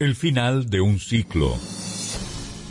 El final de un ciclo.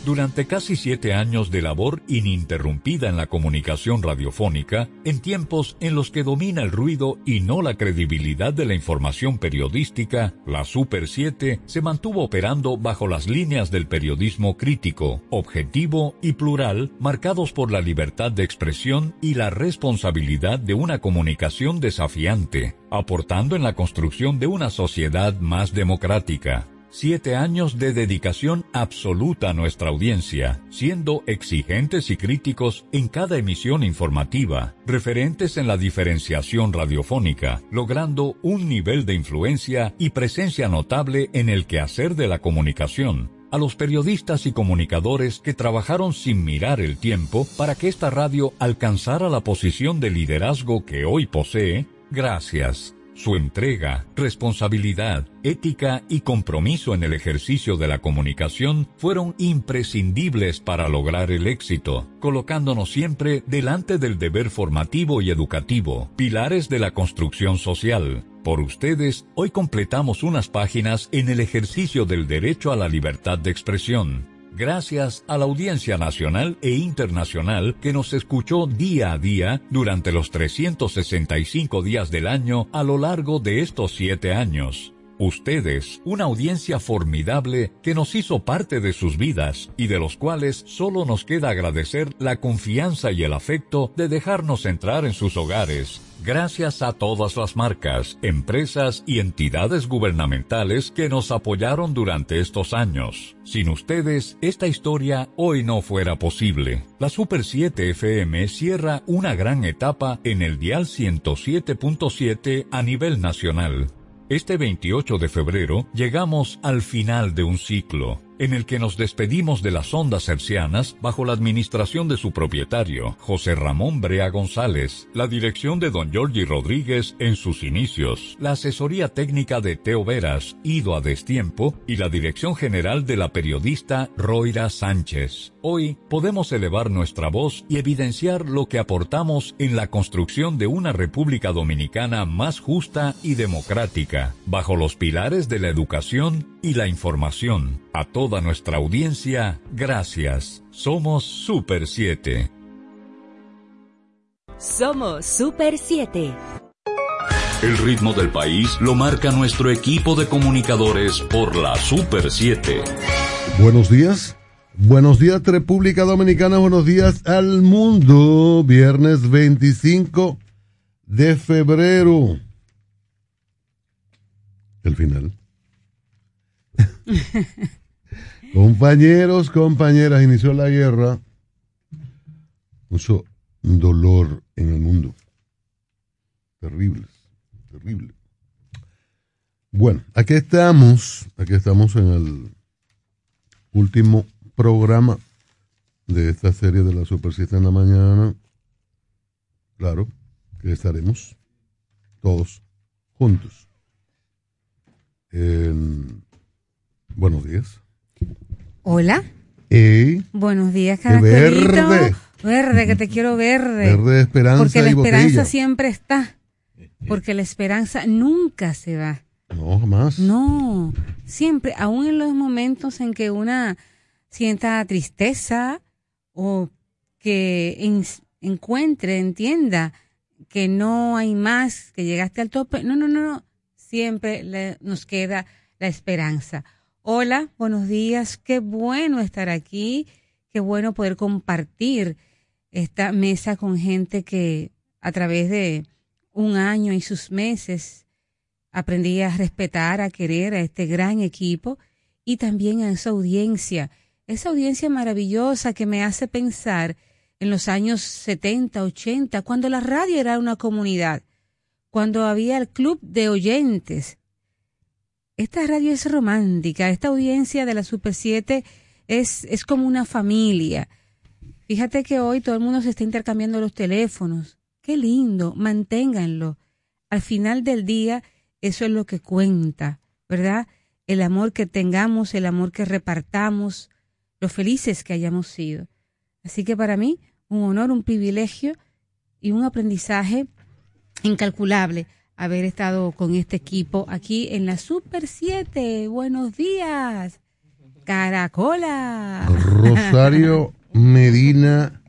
Durante casi siete años de labor ininterrumpida en la comunicación radiofónica, en tiempos en los que domina el ruido y no la credibilidad de la información periodística, la Super 7 se mantuvo operando bajo las líneas del periodismo crítico, objetivo y plural, marcados por la libertad de expresión y la responsabilidad de una comunicación desafiante, aportando en la construcción de una sociedad más democrática. Siete años de dedicación absoluta a nuestra audiencia, siendo exigentes y críticos en cada emisión informativa, referentes en la diferenciación radiofónica, logrando un nivel de influencia y presencia notable en el quehacer de la comunicación, a los periodistas y comunicadores que trabajaron sin mirar el tiempo para que esta radio alcanzara la posición de liderazgo que hoy posee, gracias. Su entrega, responsabilidad, ética y compromiso en el ejercicio de la comunicación fueron imprescindibles para lograr el éxito, colocándonos siempre delante del deber formativo y educativo, pilares de la construcción social. Por ustedes, hoy completamos unas páginas en el ejercicio del derecho a la libertad de expresión, gracias a la audiencia nacional e internacional que nos escuchó día a día durante los 365 días del año a lo largo de estos siete años. Ustedes, una audiencia formidable que nos hizo parte de sus vidas y de los cuales solo nos queda agradecer la confianza y el afecto de dejarnos entrar en sus hogares. Gracias a todas las marcas, empresas y entidades gubernamentales que nos apoyaron durante estos años. Sin ustedes, esta historia hoy no fuera posible. La Super 7 FM cierra una gran etapa en el dial 107.7 a nivel nacional. Este 28 de febrero llegamos al final de un ciclo en el que nos despedimos de las ondas hercianas bajo la administración de su propietario, José Ramón Brea González, la dirección de don Giorgi Rodríguez en sus inicios, la asesoría técnica de Teo Veras, ido a destiempo, y la dirección general de la periodista Roira Sánchez. Hoy podemos elevar nuestra voz y evidenciar lo que aportamos en la construcción de una República Dominicana más justa y democrática, bajo los pilares de la educación y la información. A toda nuestra audiencia, gracias. Somos Super 7. Somos Super 7. El ritmo del país lo marca nuestro equipo de comunicadores por la Super 7. Buenos días. Buenos días República Dominicana, buenos días al mundo. Viernes 25 de febrero. El final. Compañeros, compañeras, inició la guerra. Mucho dolor en el mundo. Terrible, terrible. Bueno, aquí estamos, aquí estamos en el último programa de esta serie de la Super en la mañana. Claro que estaremos todos juntos. buenos días. Hola. Buenos días, Caracolito. Verde. Verde, que te quiero verde. Verde de esperanza Porque la esperanza siempre está. Porque la esperanza nunca se va. No, jamás. No, siempre, aún en los momentos en que una sienta tristeza o que encuentre, entienda que no hay más, que llegaste al tope. No, no, no, no. Siempre nos queda la esperanza. Hola, buenos días. Qué bueno estar aquí. Qué bueno poder compartir esta mesa con gente que a través de un año y sus meses aprendí a respetar, a querer a este gran equipo y también a esa audiencia esa audiencia maravillosa que me hace pensar en los años 70, 80, cuando la radio era una comunidad, cuando había el club de oyentes. Esta radio es romántica, esta audiencia de la Super 7 es, es como una familia. Fíjate que hoy todo el mundo se está intercambiando los teléfonos. Qué lindo, manténganlo. Al final del día, eso es lo que cuenta, ¿verdad? El amor que tengamos, el amor que repartamos, lo felices que hayamos sido. Así que para mí, un honor, un privilegio y un aprendizaje incalculable haber estado con este equipo aquí en la Super 7. Buenos días. Caracola. Rosario Medina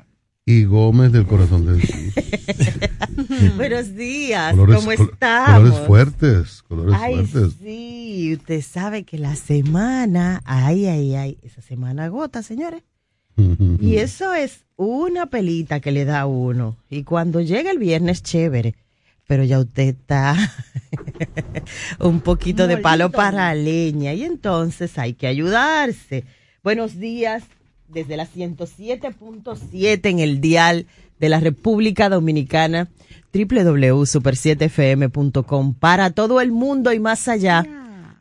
y Gómez del Corazón de Jesús. Buenos días, Colores- ¿cómo estamos? Colores fuertes, colores Ay, fuertes. sí, usted sabe que la semana, ay, ay, ay, esa semana agota, señores. Y eso es una pelita que le da a uno. Y cuando llega el viernes, chévere. Pero ya usted está un poquito de palo para leña. Y entonces hay que ayudarse. Buenos días desde la 107.7 en el dial de la República Dominicana www.super7fm.com para todo el mundo y más allá.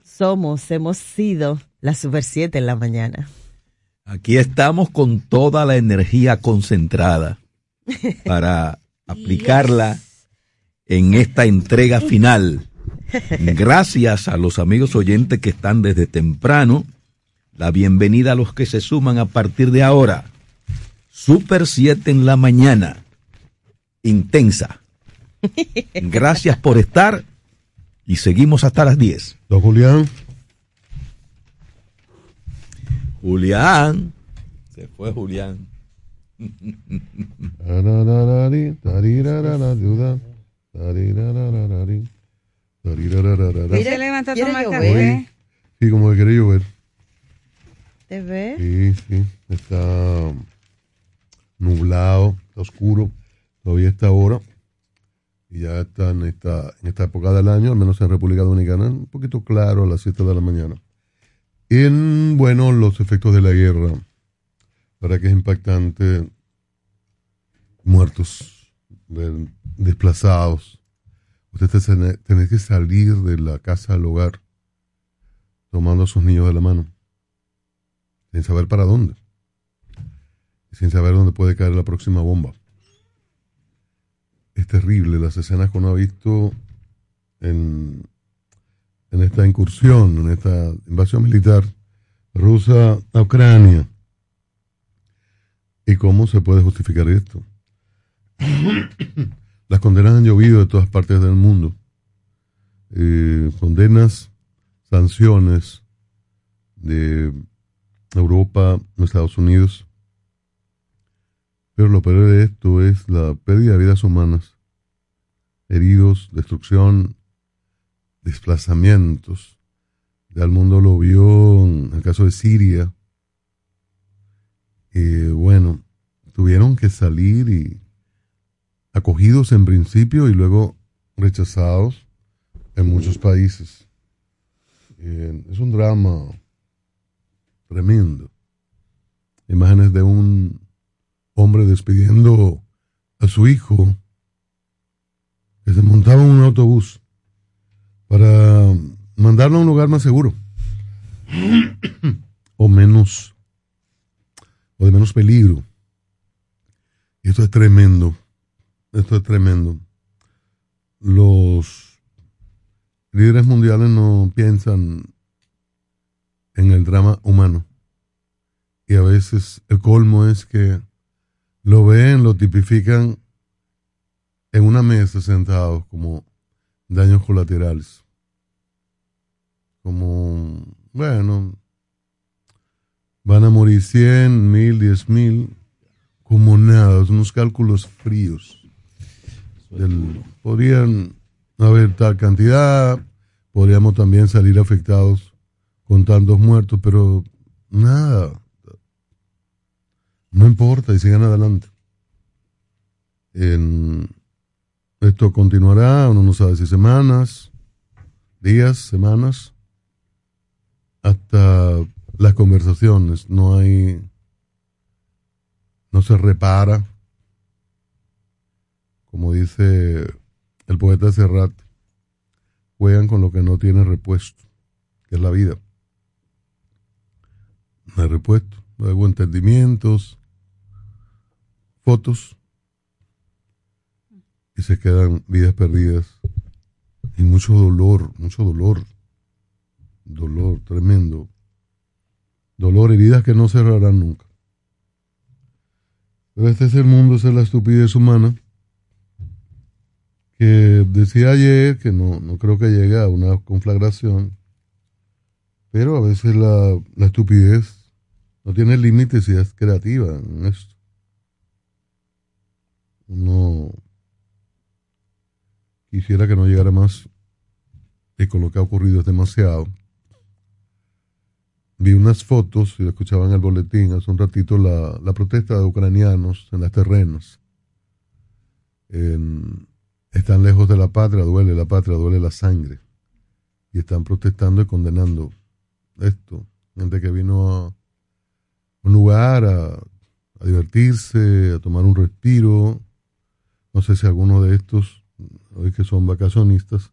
Somos, hemos sido la Super 7 en la mañana. Aquí estamos con toda la energía concentrada para aplicarla en esta entrega final. Gracias a los amigos oyentes que están desde temprano. La bienvenida a los que se suman a partir de ahora. Super 7 en la mañana. Intensa. Gracias por estar y seguimos hasta las 10. Don Julián, Julián. Se fue Julián. Ella se levantó a ¿Quiere tomar café. Sí, como que quiere llover. Sí, sí, está nublado, está oscuro, todavía está hora. Y ya está en esta, época del año, al menos en República Dominicana, un poquito claro a las 7 de la mañana. En, bueno, los efectos de la guerra, para que es impactante, muertos, de- desplazados. Usted tiene que salir de la casa al hogar tomando a sus niños de la mano sin saber para dónde, sin saber dónde puede caer la próxima bomba. Es terrible las escenas que uno ha visto en, en esta incursión, en esta invasión militar rusa a Ucrania. ¿Y cómo se puede justificar esto? Las condenas han llovido de todas partes del mundo. Eh, condenas, sanciones de Europa, Estados Unidos. Pero lo peor de esto es la pérdida de vidas humanas, heridos, destrucción, desplazamientos. Ya el mundo lo vio en el caso de Siria. Y bueno, tuvieron que salir y acogidos en principio y luego rechazados en muchos países. Eh, es un drama tremendo. Imágenes de un hombre despidiendo a su hijo que se montaba en un autobús para mandarlo a un lugar más seguro o menos o de menos peligro. Y esto es tremendo. Esto es tremendo. Los líderes mundiales no piensan en el drama humano. Y a veces el colmo es que lo ven, lo tipifican en una mesa sentados como daños colaterales. Como, bueno, van a morir 100, mil, diez mil, como nada, unos cálculos fríos. Del- podrían haber tal cantidad, podríamos también salir afectados con tantos muertos, pero nada, no importa y sigan adelante. En- esto continuará, uno no sabe si semanas, días, semanas, hasta las conversaciones, no hay, no se repara, como dice el poeta Serrat, juegan con lo que no tiene repuesto, que es la vida. No hay repuesto, luego entendimientos, fotos, y se quedan vidas perdidas y mucho dolor, mucho dolor, dolor tremendo, dolor, heridas que no cerrarán nunca. Pero este es el mundo, esa es la estupidez humana, que decía ayer que no, no creo que llegue a una conflagración, pero a veces la, la estupidez no tiene límites y es creativa en esto. Uno quisiera que no llegara más y con lo que ha ocurrido es demasiado. Vi unas fotos, y escuchaban el boletín hace un ratito, la, la protesta de ucranianos en las terrenas. están lejos de la patria, duele la patria, duele la sangre. Y están protestando y condenando esto. Gente que vino a un lugar a, divertirse, a tomar un respiro. No sé si alguno de estos, hoy que son vacacionistas,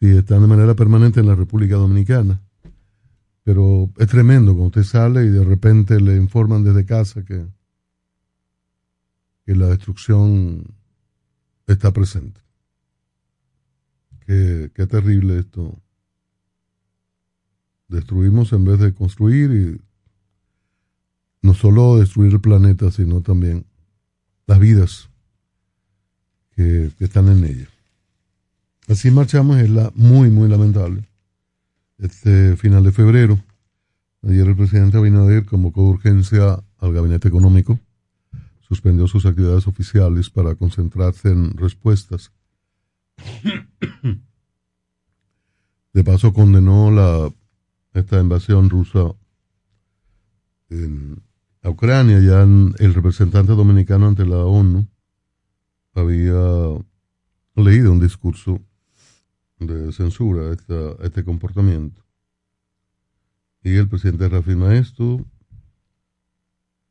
si están de manera permanente en la República Dominicana pero es tremendo cuando usted sale y de repente le informan desde casa que, que la destrucción está presente. Qué, qué terrible esto. Destruimos en vez de construir y no solo destruir el planeta, sino también las vidas que, están en ella. Así marchamos, es la muy, muy lamentable este final de febrero. Ayer el presidente Abinader convocó urgencia al gabinete económico, suspendió sus actividades oficiales para concentrarse en respuestas. De paso condenó la esta invasión rusa en a Ucrania. Ya el representante dominicano ante la ONU había leído un discurso de censura a, este comportamiento. Y el presidente reafirma esto,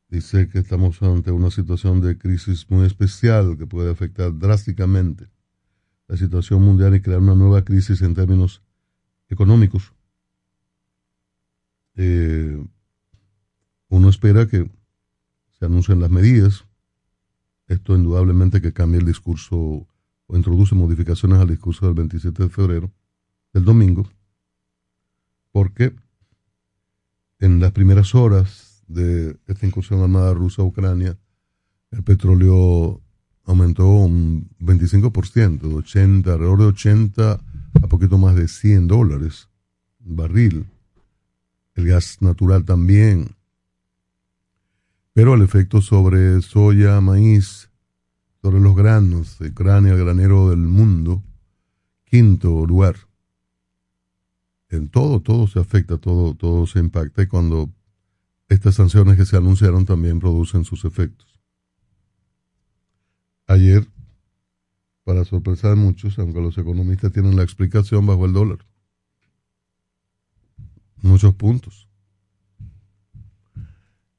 dice que estamos ante una situación de crisis muy especial que puede afectar drásticamente la situación mundial y crear una nueva crisis en términos económicos. Eh, uno espera que se anuncien las medidas. Esto indudablemente que cambie el discurso o introduce modificaciones al discurso del 27 de febrero, del domingo, porque en las primeras horas de esta incursión armada rusa a Ucrania, el petróleo aumentó un 25%, de 80, alrededor de 80 a poquito más de 100 dólares barril. El gas natural también. Pero el efecto sobre soya, maíz, sobre los granos, Ucrania, el granero del mundo, quinto lugar. En todo, todo se afecta, todo, todo se impacta y cuando estas sanciones que se anunciaron también producen sus efectos. Ayer, para sorpresa de muchos, aunque los economistas tienen la explicación bajo el dólar, muchos puntos.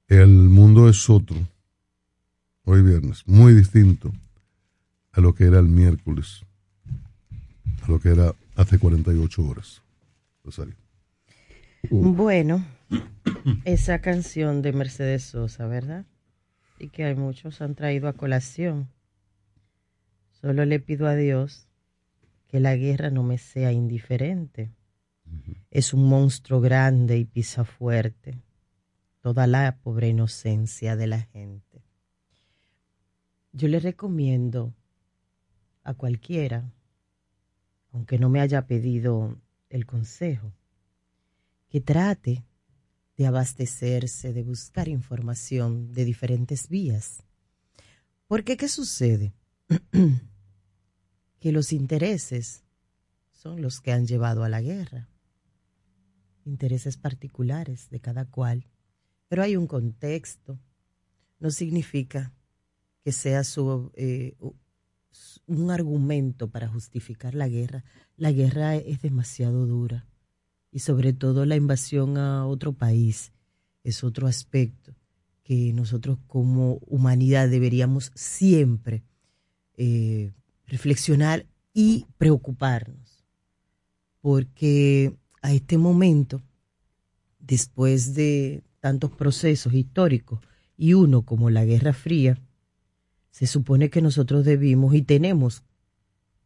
El mundo es otro hoy viernes, muy distinto a lo que era el miércoles, a lo que era hace 48 horas. Rosario. Bueno, esa canción de Mercedes Sosa, ¿verdad? Y que hay muchos han traído a colación. Solo le pido a Dios que la guerra no me sea indiferente. Es un monstruo grande y pisa fuerte toda la pobre inocencia de la gente. Yo le recomiendo a cualquiera, aunque no me haya pedido el consejo, que trate de abastecerse, de buscar información de diferentes vías. Porque ¿qué sucede? que los intereses son los que han llevado a la guerra. Intereses particulares de cada cual. Pero hay un contexto. No significa que sea su, eh, un argumento para justificar la guerra. La guerra es demasiado dura y sobre todo la invasión a otro país es otro aspecto que nosotros como humanidad deberíamos siempre eh, reflexionar y preocuparnos. Porque a este momento, después de tantos procesos históricos y uno como la Guerra Fría, se supone que nosotros debimos y tenemos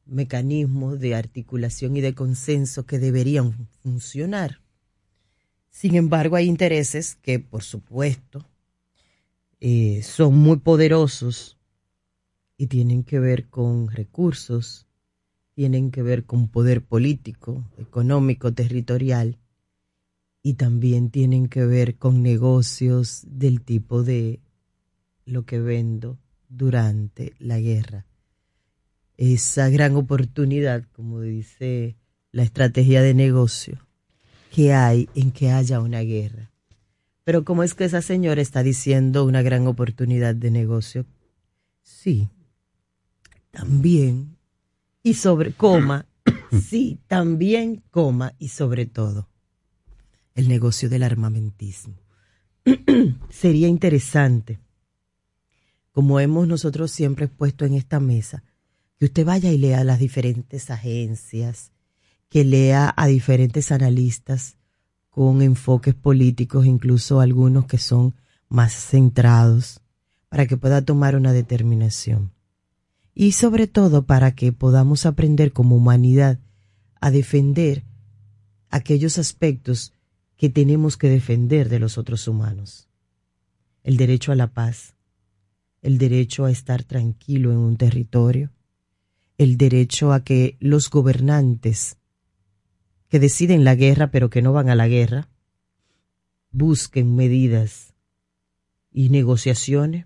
mecanismos de articulación y de consenso que deberían funcionar. Sin embargo, hay intereses que, por supuesto, eh, son muy poderosos y tienen que ver con recursos, tienen que ver con poder político, económico, territorial y también tienen que ver con negocios del tipo de lo que vendo durante la guerra. Esa gran oportunidad, como dice la estrategia de negocio, que hay en que haya una guerra. Pero ¿cómo es que esa señora está diciendo una gran oportunidad de negocio? Sí, también, y sobre, coma, sí, también, coma, y sobre todo, el negocio del armamentismo. Sería interesante, como hemos nosotros siempre puesto en esta mesa, que usted vaya y lea las diferentes agencias, que lea a diferentes analistas con enfoques políticos, incluso algunos que son más centrados, para que pueda tomar una determinación. Y sobre todo para que podamos aprender como humanidad a defender aquellos aspectos que tenemos que defender de los otros humanos. El derecho a la paz, el derecho a estar tranquilo en un territorio, el derecho a que los gobernantes que deciden la guerra pero que no van a la guerra, busquen medidas y negociaciones,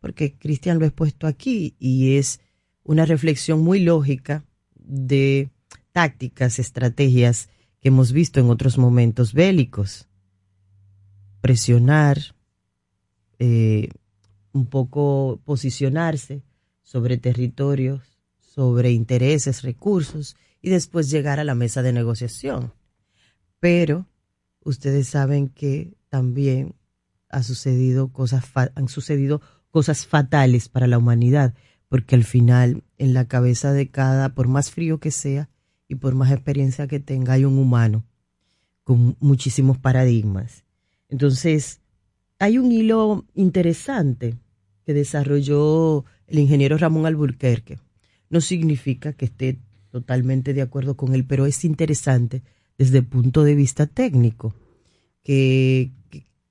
porque Cristian lo he puesto aquí y es una reflexión muy lógica de tácticas, estrategias que hemos visto en otros momentos bélicos. Presionar, eh, un poco posicionarse sobre territorios, sobre intereses, recursos y después llegar a la mesa de negociación. Pero ustedes saben que también ha sucedido cosas han sucedido cosas fatales para la humanidad, porque al final en la cabeza de cada, por más frío que sea y por más experiencia que tenga, hay un humano con muchísimos paradigmas. Entonces, hay un hilo interesante que desarrolló el ingeniero Ramón Alburquerque. No significa que esté totalmente de acuerdo con él, pero es interesante desde el punto de vista técnico, que,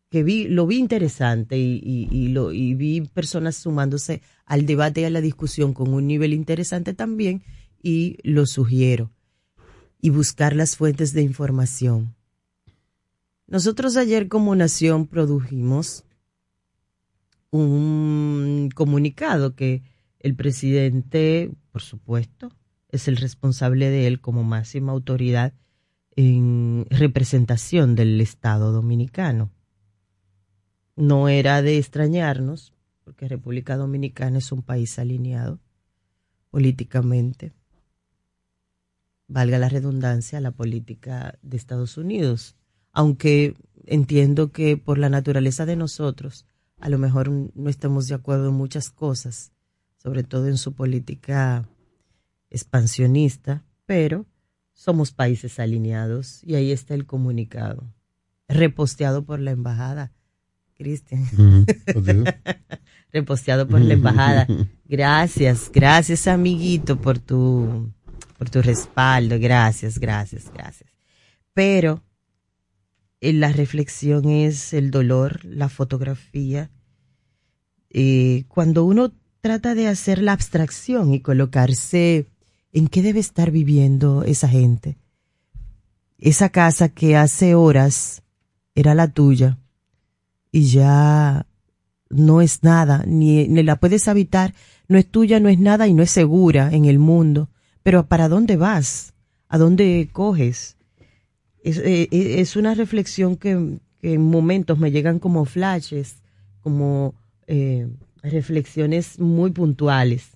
que, vi, lo vi interesante y, lo, y vi personas sumándose al debate y a la discusión con un nivel interesante también y lo sugiero. Y buscar las fuentes de información. Nosotros ayer como nación produjimos un comunicado que el presidente, por supuesto, es el responsable de él como máxima autoridad en representación del Estado dominicano. No era de extrañarnos, porque República Dominicana es un país alineado políticamente, valga la redundancia, a la política de Estados Unidos, aunque entiendo que por la naturaleza de nosotros, a lo mejor no estamos de acuerdo en muchas cosas, sobre todo en su política expansionista, pero somos países alineados y ahí está el comunicado, reposteado por la embajada. Cristian. reposteado por la embajada. Gracias, gracias amiguito por tu por tu respaldo. Gracias, gracias, gracias. Pero eh, la reflexión es el dolor, la fotografía. Eh, cuando uno trata de hacer la abstracción y colocarse ¿En qué debe estar viviendo esa gente? Esa casa que hace horas era la tuya y ya no es nada, ni, la puedes habitar, no es tuya, no es nada y no es segura en el mundo. Pero ¿para dónde vas? ¿A dónde coges? Es, eh, eh, una reflexión que, en momentos me llegan como flashes, como eh, reflexiones muy puntuales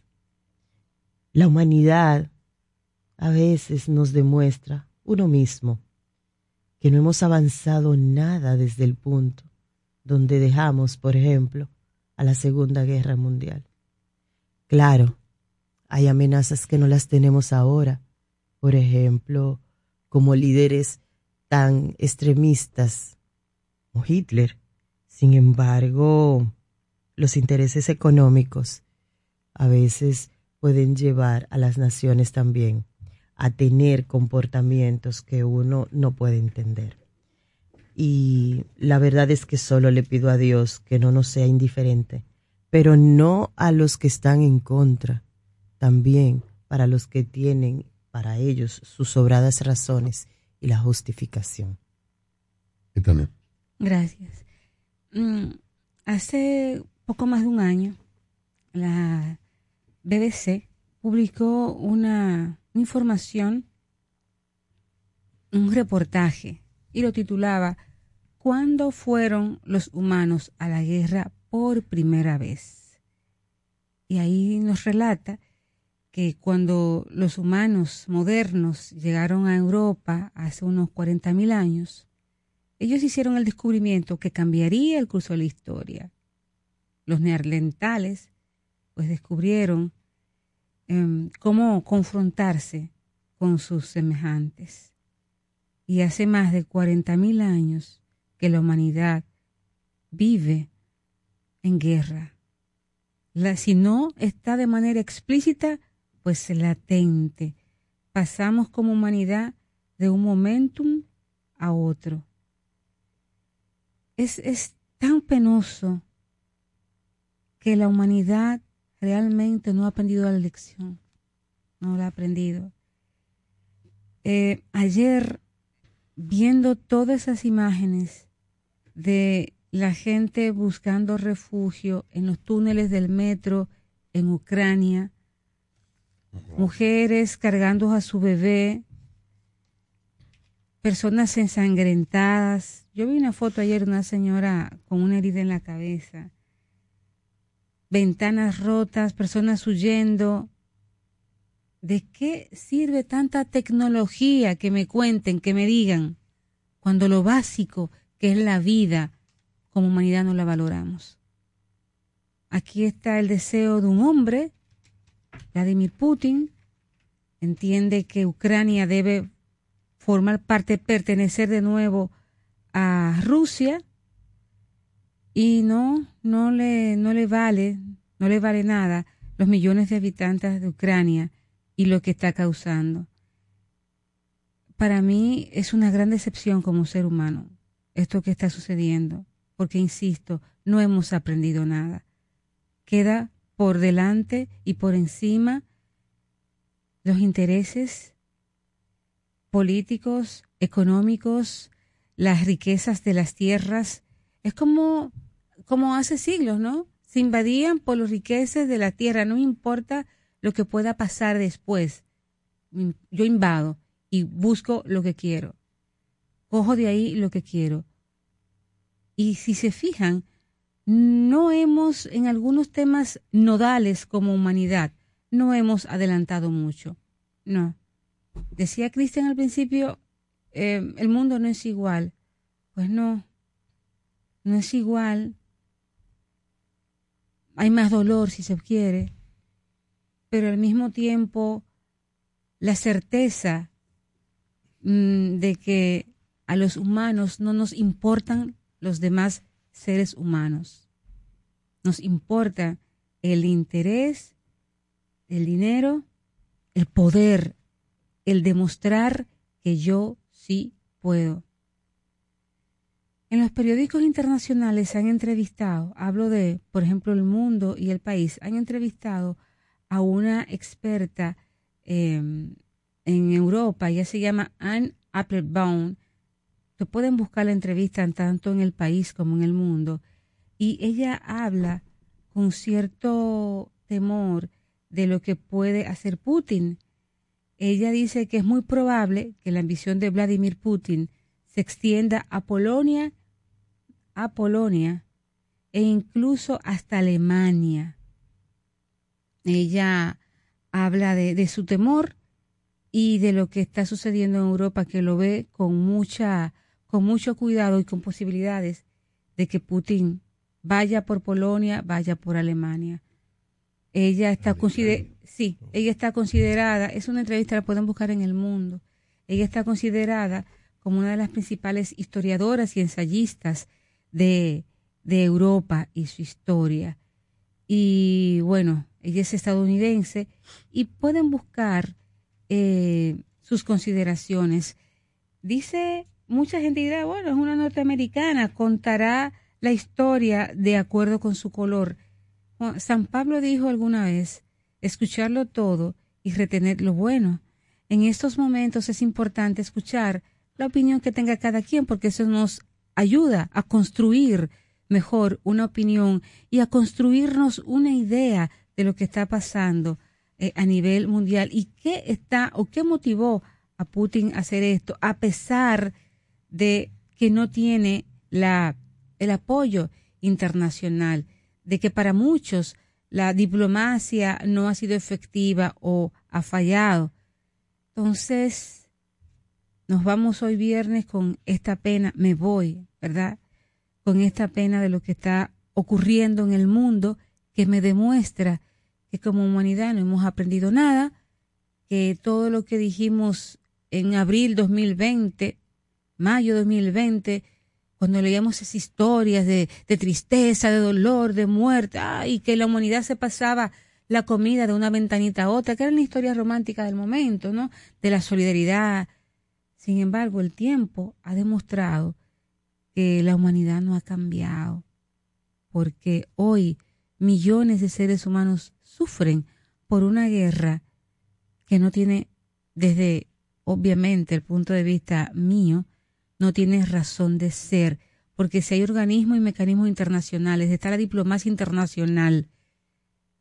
la humanidad a veces nos demuestra uno mismo que no hemos avanzado nada desde el punto donde dejamos, por ejemplo, a la Segunda Guerra Mundial. Claro, hay amenazas que no las tenemos ahora, por ejemplo, como líderes tan extremistas como Hitler. Sin embargo, los intereses económicos a veces pueden llevar a las naciones también a tener comportamientos que uno no puede entender. Y la verdad es que solo le pido a Dios que no nos sea indiferente, pero no a los que están en contra, también para los que tienen para ellos sus sobradas razones y la justificación. Gracias. Mm, hace poco más de un año, la BBC publicó una información, un reportaje, y lo titulaba ¿Cuándo fueron los humanos a la guerra por primera vez? Y ahí nos relata que cuando los humanos modernos llegaron a Europa hace unos 40.000 años, ellos hicieron el descubrimiento que cambiaría el curso de la historia. Los neandertales pues descubrieron em, cómo confrontarse con sus semejantes. Y hace más de 40.000 años que la humanidad vive en guerra. La, si no está de manera explícita, pues latente. Pasamos como humanidad de un momentum a otro. Es, es tan penoso que la humanidad realmente no ha aprendido la lección. No la ha aprendido. Eh, ayer, viendo todas esas imágenes de la gente buscando refugio en los túneles del metro en Ucrania, mujeres cargando a su bebé, personas ensangrentadas. Yo vi una foto ayer de una señora con una herida en la cabeza, ventanas rotas, personas huyendo. ¿De qué sirve tanta tecnología que me cuenten, que me digan, cuando lo básico que es la vida, como humanidad no la valoramos? Aquí está el deseo de un hombre Vladimir Putin entiende que Ucrania debe formar parte, pertenecer de nuevo a Rusia y no, no le, no le vale, no le vale nada los millones de habitantes de Ucrania y lo que está causando. Para mí es una gran decepción como ser humano esto que está sucediendo, porque insisto, no hemos aprendido nada. Queda por delante y por encima los intereses políticos, económicos, las riquezas de las tierras. Es como, como hace siglos, ¿no? Se invadían por las riquezas de la tierra, no importa lo que pueda pasar después. Yo invado y busco lo que quiero. Cojo de ahí lo que quiero. Y si se fijan, no hemos, en algunos temas nodales como humanidad, no hemos adelantado mucho. No. Decía Cristian al principio, eh, el mundo no es igual. Pues no, no es igual. Hay más dolor si se quiere, pero al mismo tiempo la certeza mm, de que a los humanos no nos importan los demás seres humanos. Nos importa el interés, el dinero, el poder, el demostrar que yo sí puedo. En los periódicos internacionales se han entrevistado, hablo de, por ejemplo, El Mundo y El País, han entrevistado a una experta em, en Europa, ella se llama Anne Applebaum, pueden buscar la entrevista tanto en el país como en el mundo, y ella habla con cierto temor de lo que puede hacer Putin. Ella dice que es muy probable que la ambición de Vladimir Putin se extienda a Polonia, a Polonia e incluso hasta Alemania. Ella habla de su temor y de lo que está sucediendo en Europa, que lo ve con mucha con mucho cuidado y con posibilidades de que Putin vaya por Polonia, vaya por Alemania. Ella está considerada, sí, ella está considerada, es una entrevista, la pueden buscar en el mundo. Ella está considerada como una de las principales historiadoras y ensayistas de, de Europa y su historia. Y bueno, ella es estadounidense y pueden buscar eh, sus consideraciones. Dice mucha gente dirá, bueno, es una norteamericana, contará la historia de acuerdo con su color. San Pablo dijo alguna vez, escucharlo todo y retener lo bueno. En estos momentos es importante escuchar la opinión que tenga cada quien porque eso nos ayuda a construir mejor una opinión y a construirnos una idea de lo que está pasando eh, a nivel mundial y qué está o qué motivó a Putin a hacer esto a pesar de que no tiene la el apoyo internacional, de que para muchos la diplomacia no ha sido efectiva o ha fallado. Entonces, nos vamos hoy viernes con esta pena, me voy, ¿verdad? Con esta pena de lo que está ocurriendo en el mundo que me demuestra que como humanidad no hemos aprendido nada, que todo lo que dijimos en abril 2020, mayo 2020, cuando leíamos esas historias de, tristeza, de dolor, de muerte, y que la humanidad se pasaba la comida de una ventanita a otra, que eran las historias románticas del momento, ¿no? De la solidaridad. Sin embargo, el tiempo ha demostrado que la humanidad no ha cambiado, porque hoy millones de seres humanos sufren por una guerra que no tiene, desde obviamente el punto de vista mío, no tiene razón de ser, porque si hay organismos y mecanismos internacionales, está la diplomacia internacional,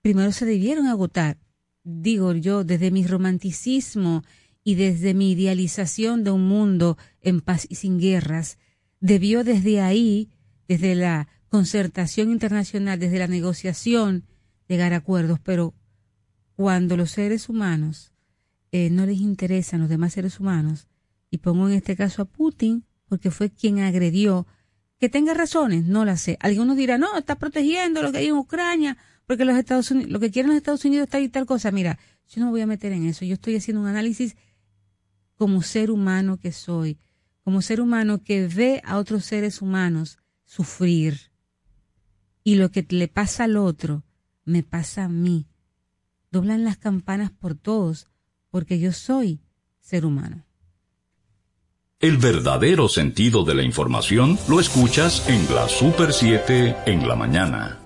primero se debieron agotar, digo yo, desde mi romanticismo y desde mi idealización de un mundo en paz y sin guerras, debió desde ahí, desde la concertación internacional, desde la negociación, llegar a acuerdos, pero cuando los seres humanos eh, no les interesan los demás seres humanos, y pongo en este caso a Putin, porque fue quien agredió, que tenga razones, no la sé. Algunos dirán, no, está protegiendo lo que hay en Ucrania, porque los Estados Unidos, lo que quieren los Estados Unidos está y tal cosa. Mira, yo no me voy a meter en eso. Yo estoy haciendo un análisis como ser humano que soy, como ser humano que ve a otros seres humanos sufrir. Y lo que le pasa al otro, me pasa a mí. Doblan las campanas por todos, porque yo soy ser humano. El verdadero sentido de la información lo escuchas en la Super 7 en la mañana.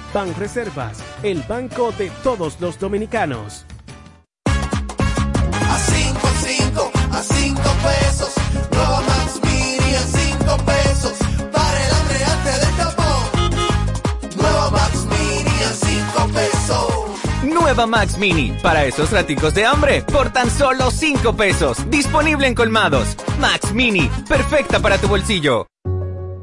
Banreservas, el banco de todos los dominicanos. A 5, 5, a 5 pesos. Nueva Max Mini a 5 pesos. Para el hambre antes del tapón. Nueva Max Mini a 5 pesos. Nueva Max Mini, para esos raticos de hambre, por tan solo 5 pesos. Disponible en colmados. Max Mini, perfecta para tu bolsillo.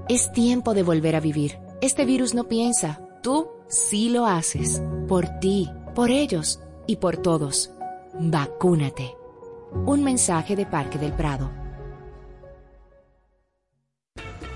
Es tiempo de volver a vivir. Este virus no piensa. Tú sí lo haces. Por ti, por ellos y por todos. Vacúnate. Un mensaje de Parque del Prado.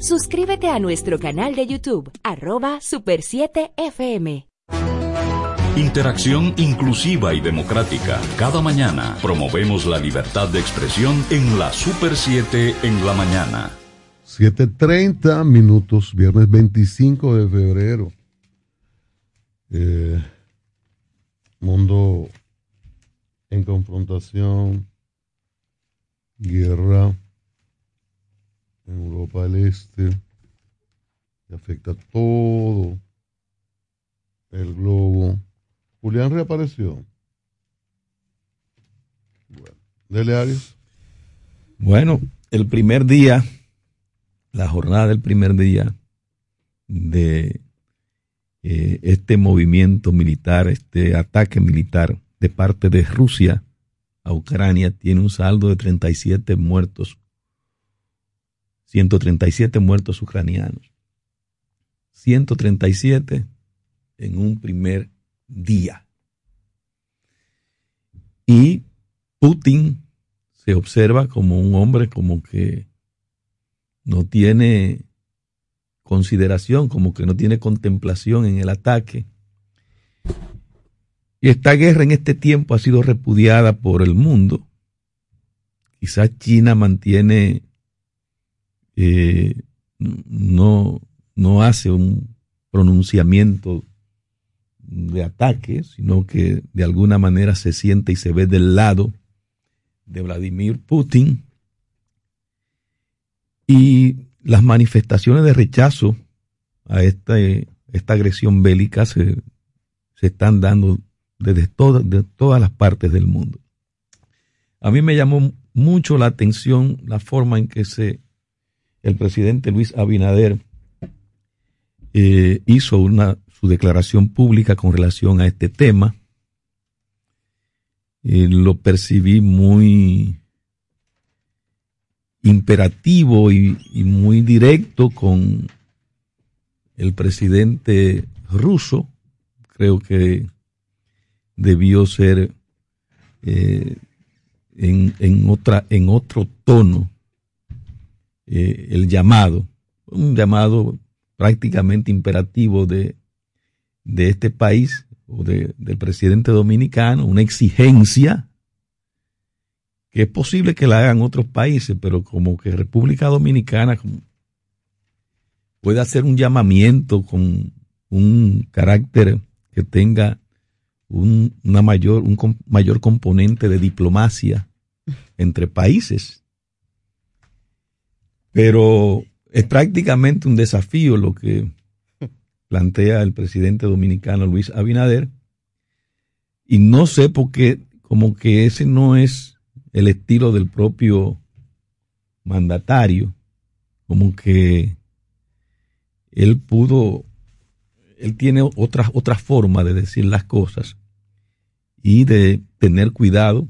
Suscríbete a nuestro canal de YouTube, arroba Super 7 FM. Interacción inclusiva y democrática. Cada mañana promovemos la libertad de expresión en la Super 7 en la mañana. 7.30 minutos, viernes 25 de febrero. Eh, mundo en confrontación, guerra Europa del Este, que afecta todo el globo. Julián reapareció. Bueno, dele. Bueno, el primer día, la jornada del primer día de eh, este movimiento militar, este ataque militar de parte de Rusia a Ucrania tiene un saldo de 37 muertos, 137 muertos ucranianos. 137 en un primer día. Y Putin se observa como un hombre como que no tiene consideración, como que no tiene contemplación en el ataque. Y esta guerra en este tiempo ha sido repudiada por el mundo. Quizás China mantiene, eh, no, no hace un pronunciamiento de ataque, sino que de alguna manera se siente y se ve del lado de Vladimir Putin. Y las manifestaciones de rechazo a esta, esta agresión bélica se, se están dando desde de todas las partes del mundo. A mí me llamó mucho la atención la forma en que se, el presidente Luis Abinader eh, hizo una, su declaración pública con relación a este tema. Eh, lo percibí muy imperativo y, muy directo con el presidente ruso. Creo que debió ser eh, en, otro tono eh, el llamado, un llamado prácticamente imperativo de, de este país o de, del presidente dominicano, una exigencia que es posible que la hagan otros países, pero como que República Dominicana puede hacer un llamamiento con un carácter que tenga un, una mayor, un mayor componente de diplomacia entre países. Pero es prácticamente un desafío lo que plantea el presidente dominicano Luis Abinader. Y no sé por qué, como que ese no es el estilo del propio mandatario, como que él pudo, él tiene otra, otra forma de decir las cosas y de tener cuidado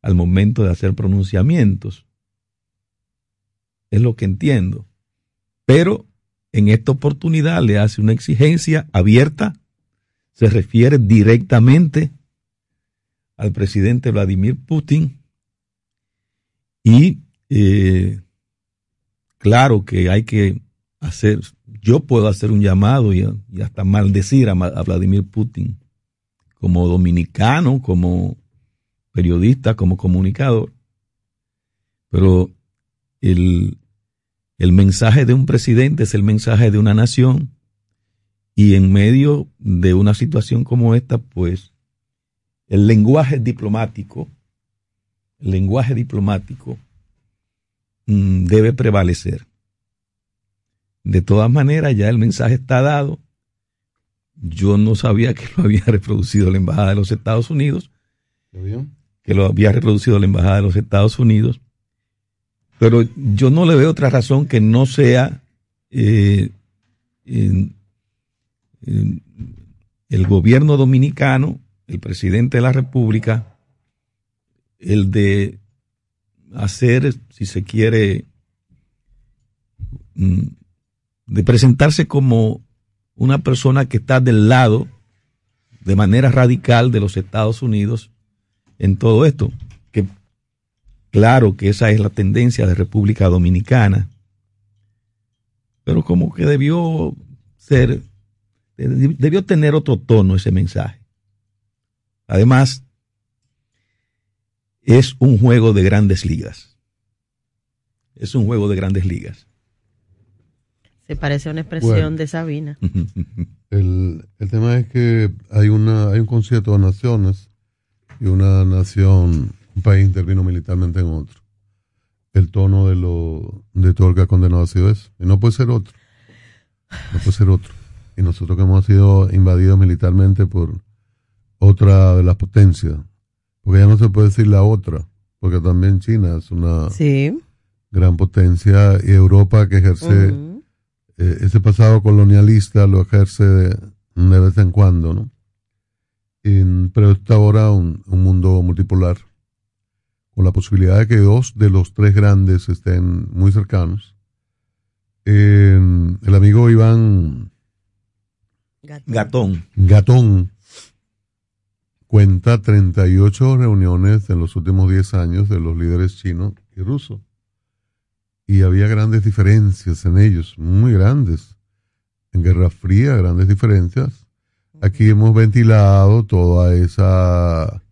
al momento de hacer pronunciamientos. Es lo que entiendo. Pero en esta oportunidad le hace una exigencia abierta, se refiere directamente al presidente Vladimir Putin y eh, claro que hay que hacer, yo puedo hacer un llamado y, hasta maldecir a, a Vladimir Putin como dominicano, como periodista, como comunicador, pero el, el mensaje de un presidente es el mensaje de una nación y en medio de una situación como esta, pues el lenguaje diplomático el lenguaje diplomático mm, debe prevalecer. De todas maneras, ya el mensaje está dado. Yo no sabía que lo había reproducido la Embajada de los Estados Unidos. Que lo había reproducido la Embajada de los Estados Unidos. Pero yo no le veo otra razón que no sea eh, el gobierno dominicano, el presidente de la República, el de hacer, si se quiere, mm, de presentarse como una persona que está del lado de manera radical de los Estados Unidos en todo esto. Claro que esa es la tendencia de República Dominicana, pero como que debió ser, debió tener otro tono ese mensaje. Además, es un juego de grandes ligas. Es un juego de grandes ligas. Se parece a una expresión de Sabina. El, el, tema es que hay, una, hay un concierto de naciones y una nación, un país intervino militarmente en otro. El tono de, lo, de todo el que ha condenado ha sido eso. Y no puede ser otro. No puede ser otro. Y nosotros que hemos sido invadidos militarmente por otra de las potencias porque ya no se puede decir la otra, porque también China es una gran potencia y Europa que ejerce eh, ese pasado colonialista lo ejerce de, vez en cuando, ¿no? pero está ahora un, mundo multipolar con la posibilidad de que dos de los tres grandes estén muy cercanos. Eh, el amigo Iván Gatón. Gatón cuenta 38 reuniones en los últimos 10 años de los líderes chinos y rusos. Y había grandes diferencias en ellos, muy grandes. En Guerra Fría, grandes diferencias. Aquí hemos ventilado toda esa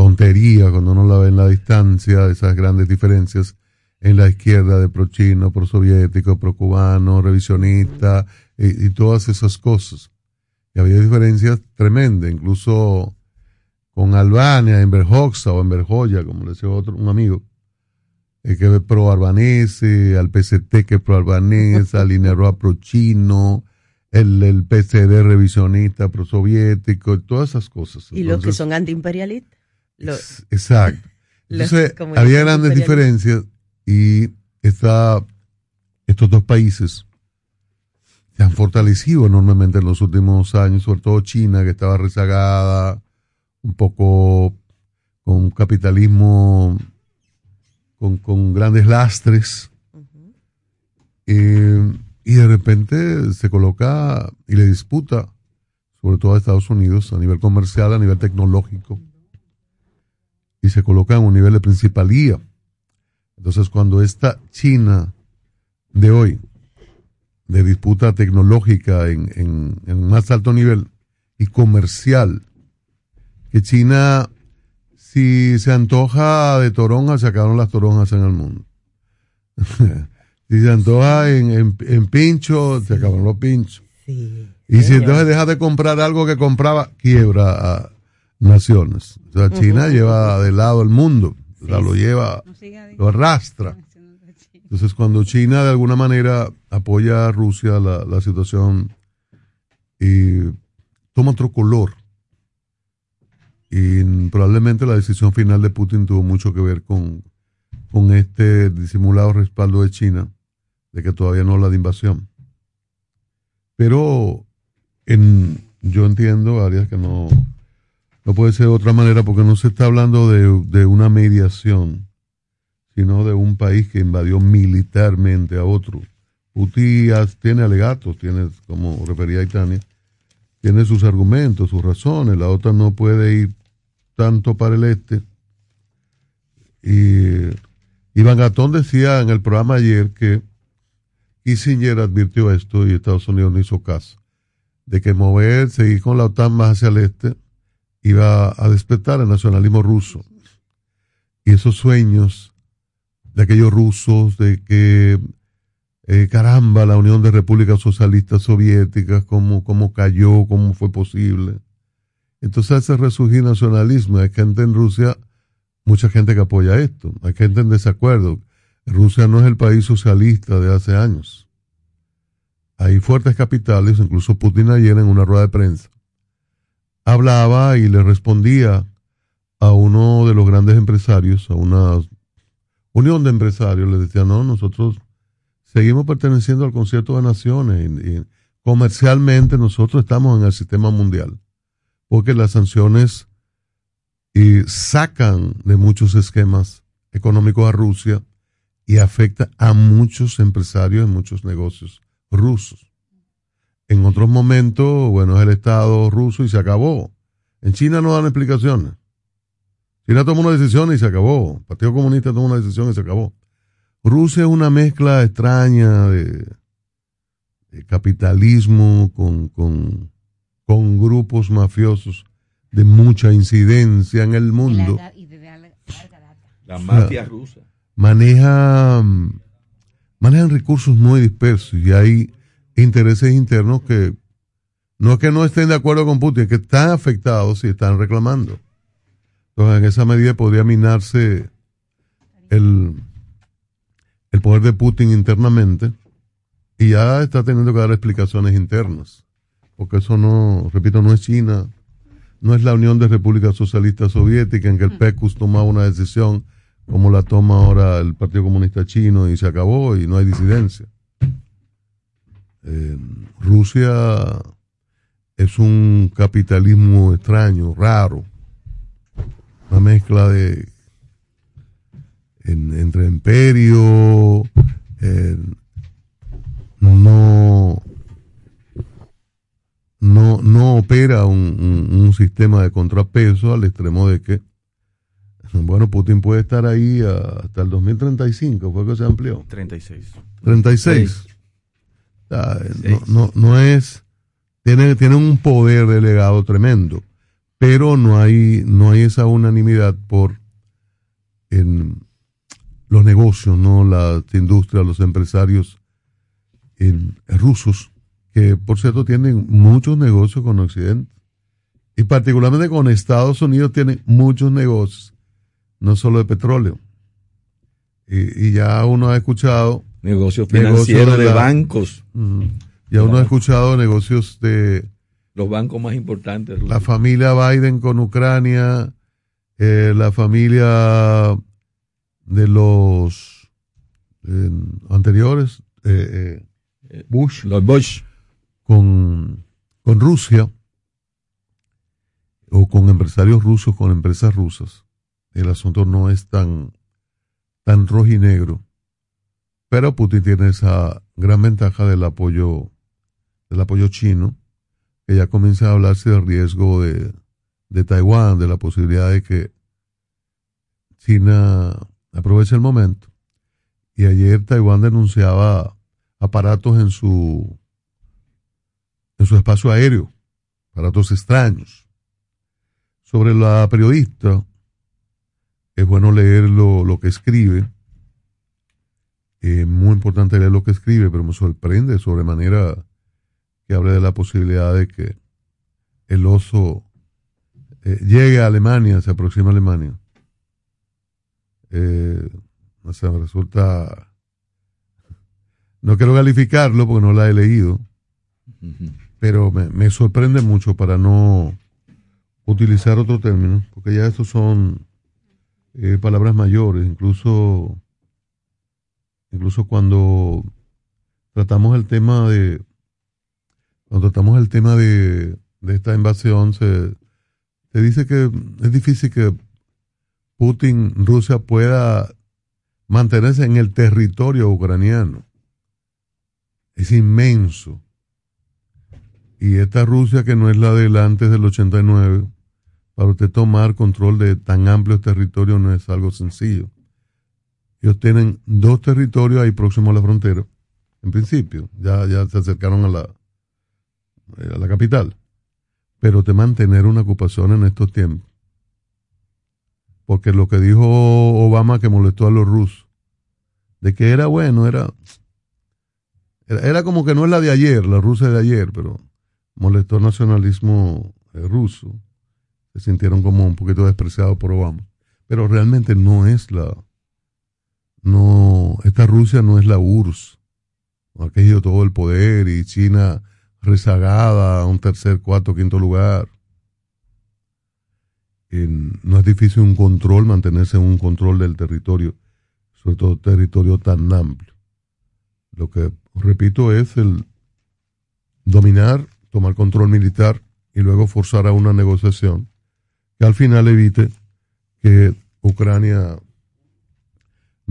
tontería cuando uno la ve en la distancia, esas grandes diferencias en la izquierda de pro chino, pro soviético, pro cubano, revisionista y, y todas esas cosas. Y había diferencias tremendas, incluso con Albania, en Berjoxa o en Berjoya, como le decía otro, un amigo, eh, que es pro albanese, al PCT que es pro albanés, al INEROA pro chino, el, el PCD revisionista pro soviético, todas esas cosas. Y los que son antiimperialistas. Exacto. Entonces, había grandes diferencias y esta, estos dos países se han fortalecido enormemente en los últimos años, sobre todo China, que estaba rezagada, un poco con un capitalismo con, con grandes lastres. Eh, y de repente se coloca y le disputa, sobre todo a Estados Unidos, a nivel comercial, a nivel tecnológico, y se coloca en un nivel de principalía. Entonces, cuando esta China de hoy, de disputa tecnológica en, en, en más alto nivel y comercial, que China, si se antoja de toronjas, se acabaron las toronjas en el mundo. si se antoja en, en, en pincho, se acabaron los pinchos. Sí. Y si entonces deja de comprar algo que compraba, quiebra a naciones. O sea, China lleva de lado el mundo, o sea, lo lleva, lo arrastra. Entonces, cuando China de alguna manera apoya a Rusia, la, la situación y toma otro color. Y probablemente la decisión final de Putin tuvo mucho que ver con, con este disimulado respaldo de China, de que todavía no habla de invasión. Pero en, yo entiendo, Arias, que no, no puede ser de otra manera porque no se está hablando de, de una mediación, sino de un país que invadió militarmente a otro. Putin tiene alegatos, tiene, como refería a Tania, tiene sus argumentos, sus razones. La OTAN no puede ir tanto para el este. Y Iván Gatón decía en el programa ayer que Kissinger advirtió esto y Estados Unidos no hizo caso, de que mover, seguir con la OTAN más hacia el este, iba a despertar el nacionalismo ruso. Y esos sueños de aquellos rusos, de que, eh, caramba, la Unión de Repúblicas Socialistas Soviéticas, cómo, cómo cayó, cómo fue posible. Entonces hace resurgir nacionalismo. Hay gente en Rusia, mucha gente que apoya esto. Hay gente en desacuerdo. Rusia no es el país socialista de hace años. Hay fuertes capitales, incluso Putin ayer en una rueda de prensa hablaba y le respondía a uno de los grandes empresarios, a una unión de empresarios, le decía, no, nosotros seguimos perteneciendo al concierto de naciones y, comercialmente nosotros estamos en el sistema mundial, porque las sanciones y sacan de muchos esquemas económicos a Rusia y afecta a muchos empresarios en muchos negocios rusos. En otros momentos, bueno, es el Estado ruso y se acabó. En China no dan explicaciones. China tomó una decisión y se acabó. El Partido Comunista tomó una decisión y se acabó. Rusia es una mezcla extraña de, de capitalismo con, con, con grupos mafiosos de mucha incidencia en el mundo. La mafia rusa. Maneja, manejan recursos muy dispersos y hay intereses internos que no es que no estén de acuerdo con Putin, es que están afectados y están reclamando. Entonces, en esa medida podría minarse el, el poder de Putin internamente y ya está teniendo que dar explicaciones internas. Porque eso no, repito, no es China, no es la Unión de Repúblicas Socialistas Soviéticas en que el PECUS tomaba una decisión como la toma ahora el Partido Comunista Chino y se acabó y no hay disidencia. Eh, Rusia es un capitalismo extraño, raro, una mezcla de en- entre imperio, eh, no, no, no opera un, un- un sistema de contrapeso al extremo de que, bueno, Putin puede estar ahí ah, hasta el 2035, fue que se amplió. 36. 36. No, no, no es, tiene, tiene un poder delegado tremendo, pero no hay, no hay esa unanimidad por en los negocios, no las industrias, los empresarios en- rusos, que por cierto tienen muchos negocios con Occidente, y particularmente con Estados Unidos tienen muchos negocios, no solo de petróleo. Y, y ya uno ha escuchado Negocios financieros de bancos. Ujú. Ya uno ha escuchado negocios de Los bancos más importantes. la familia Biden con Ucrania, eh, la familia de los eh, anteriores, eh, eh, Bush, los Bush, con, con Rusia, o con empresarios rusos, con empresas rusas. El asunto no es tan, tan rojo y negro. Pero Putin tiene esa gran ventaja del apoyo, del apoyo chino, que ya comienza a hablarse del riesgo de, de Taiwán, de la posibilidad de que China aproveche el momento. Y ayer Taiwán denunciaba aparatos en su, en su espacio aéreo, aparatos extraños. Sobre la periodista, es bueno leer lo, lo que escribe. Es muy importante leer lo que escribe, pero me sorprende sobremanera que hable de la posibilidad de que el oso eh, llegue a Alemania, se aproxima a Alemania. Eh, o sea, me resulta... No quiero calificarlo porque no la he leído, pero me, me sorprende mucho para no utilizar otro término, porque ya estos son eh, palabras mayores, incluso, incluso cuando tratamos el tema de, cuando tratamos el tema de, de esta invasión, se, se dice que es difícil que Putin, Rusia pueda mantenerse en el territorio ucraniano. Es inmenso. Y esta Rusia que no es la del antes del 89, para usted tomar control de tan amplios territorios no es algo sencillo. Ellos tienen dos territorios ahí próximos a la frontera, en principio, ya, ya se acercaron a la, a la capital. Pero de mantener una ocupación en estos tiempos. Porque lo que dijo Obama que molestó a los rusos, de que era bueno, era, era, como que no es la de ayer, la rusa de ayer, pero molestó el nacionalismo eh, ruso. Se sintieron como un poquito despreciados por Obama. Pero realmente no es la, no, esta Rusia no es la URSS, ha querido todo el poder y China rezagada a un tercer, cuarto, quinto lugar. En- no es difícil un control, mantenerse en un control del territorio, sobre todo territorio tan amplio. Lo que, repito, es el dominar, tomar control militar y luego forzar a una negociación que al final evite que Ucrania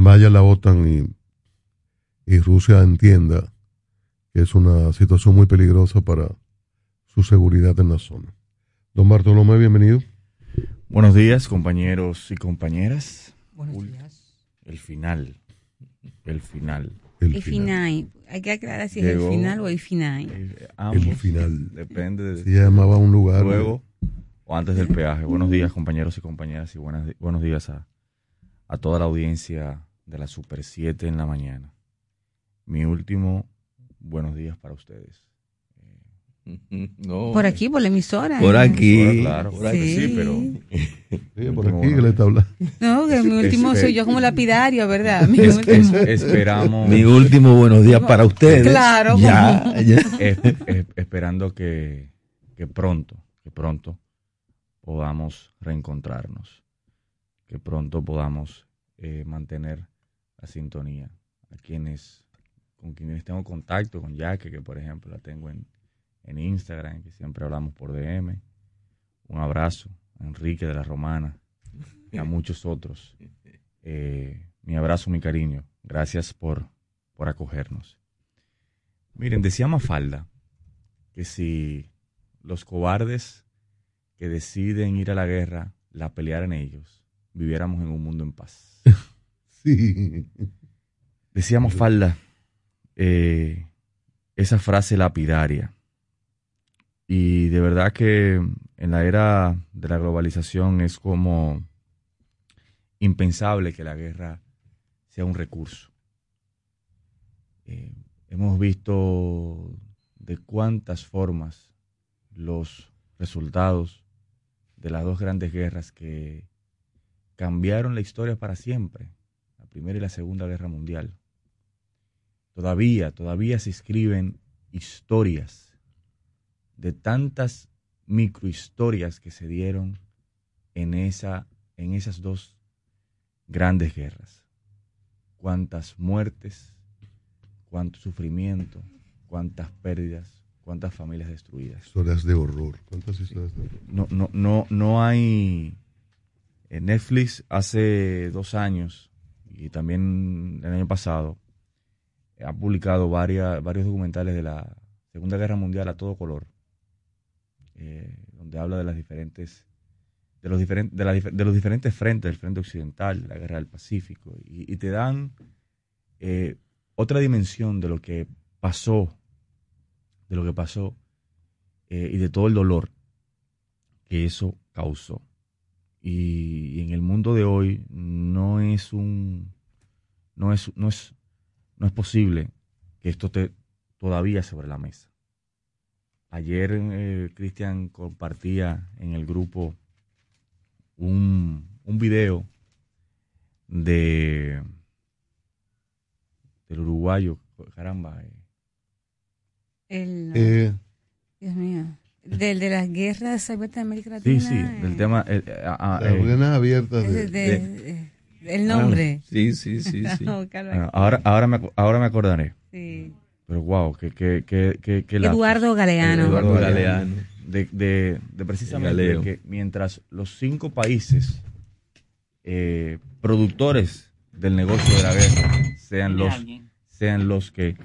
vaya a la OTAN y, y Rusia entienda que es una situación muy peligrosa para su seguridad en la zona. Don Bartolomé, bienvenido. Buenos días, compañeros y compañeras. Buenos Uy, días. El final. El final. El final. Hay que aclarar si es el final o el final. Eh, ambos. El final. Depende de Se llamaba un lugar. luego o antes del peaje. Buenos días, compañeros y compañeras, y buenas, buenos días a, a toda la audiencia de la Super 7 en la mañana. Mi último buenos días para ustedes. No. Por aquí, por la emisora. Por aquí. Ahora, claro, por aquí sí, Sí. pero Sí, por aquí que le está hablando. No, que mi último es- soy yo como lapidario, ¿verdad? Mi es- último. es- esperamos. Mi último buenos días para ustedes. Claro, Ya, como- ya. es- es- esperando que, que pronto, que pronto podamos reencontrarnos, que pronto podamos eh, mantener la sintonía. A quienes, con quienes tengo contacto, con Jaque, que por ejemplo la tengo en, en Instagram, que siempre hablamos por DM. Un abrazo a Enrique de la Romana y a muchos otros. Eh, mi abrazo, mi cariño. Gracias por, por acogernos. Miren, decía Mafalda que si los cobardes que deciden ir a la guerra la pelearan ellos, viviéramos en un mundo en paz. Sí. Decía Mafalda eh, esa frase lapidaria. Y de verdad que en la era de la globalización es como impensable que la guerra sea un recurso. Eh, hemos visto de cuántas formas los resultados de las dos grandes guerras que cambiaron la historia para siempre, Primera y la Segunda Guerra Mundial. Todavía, todavía se escriben historias de tantas microhistorias que se dieron en, esa, en esas dos grandes guerras. Cuántas muertes, cuánto sufrimiento, cuántas pérdidas, cuántas familias destruidas. Historias de horror. ¿Cuántas historias de horror? No, no, no, no hay. En Netflix hace dos años y también el año pasado ha publicado varias, varios documentales de la Segunda Guerra Mundial a todo color, eh, donde habla de las diferentes de los, diferentes, de, la, de, los diferentes frentes, el frente occidental, la guerra del Pacífico, y, te dan eh, otra dimensión de lo que pasó, de lo que pasó eh, y de todo el dolor que eso causó. Y, y, en el mundo de hoy no es un no es, no es, no es posible que esto esté todavía sobre la mesa. Ayer eh, Cristian compartía en el grupo un, un video de del uruguayo, caramba. Eh. El, Eh, Dios mío. Del de las guerras de América Latina. Sí, sí, del tema. eh, eh, ah, las eh, venas abiertas De- de, de- de- el nombre. Sí, sí, sí, sí. Vamos a buscarlo bueno, aquí. ahora, ahora, me, ahora me acordaré. Sí. Pero wow, que, que, que, que. Eduardo Galeano. Eduardo Galeano. De, de, de precisamente que mientras los cinco países eh, productores del negocio de la guerra sean los, sean los que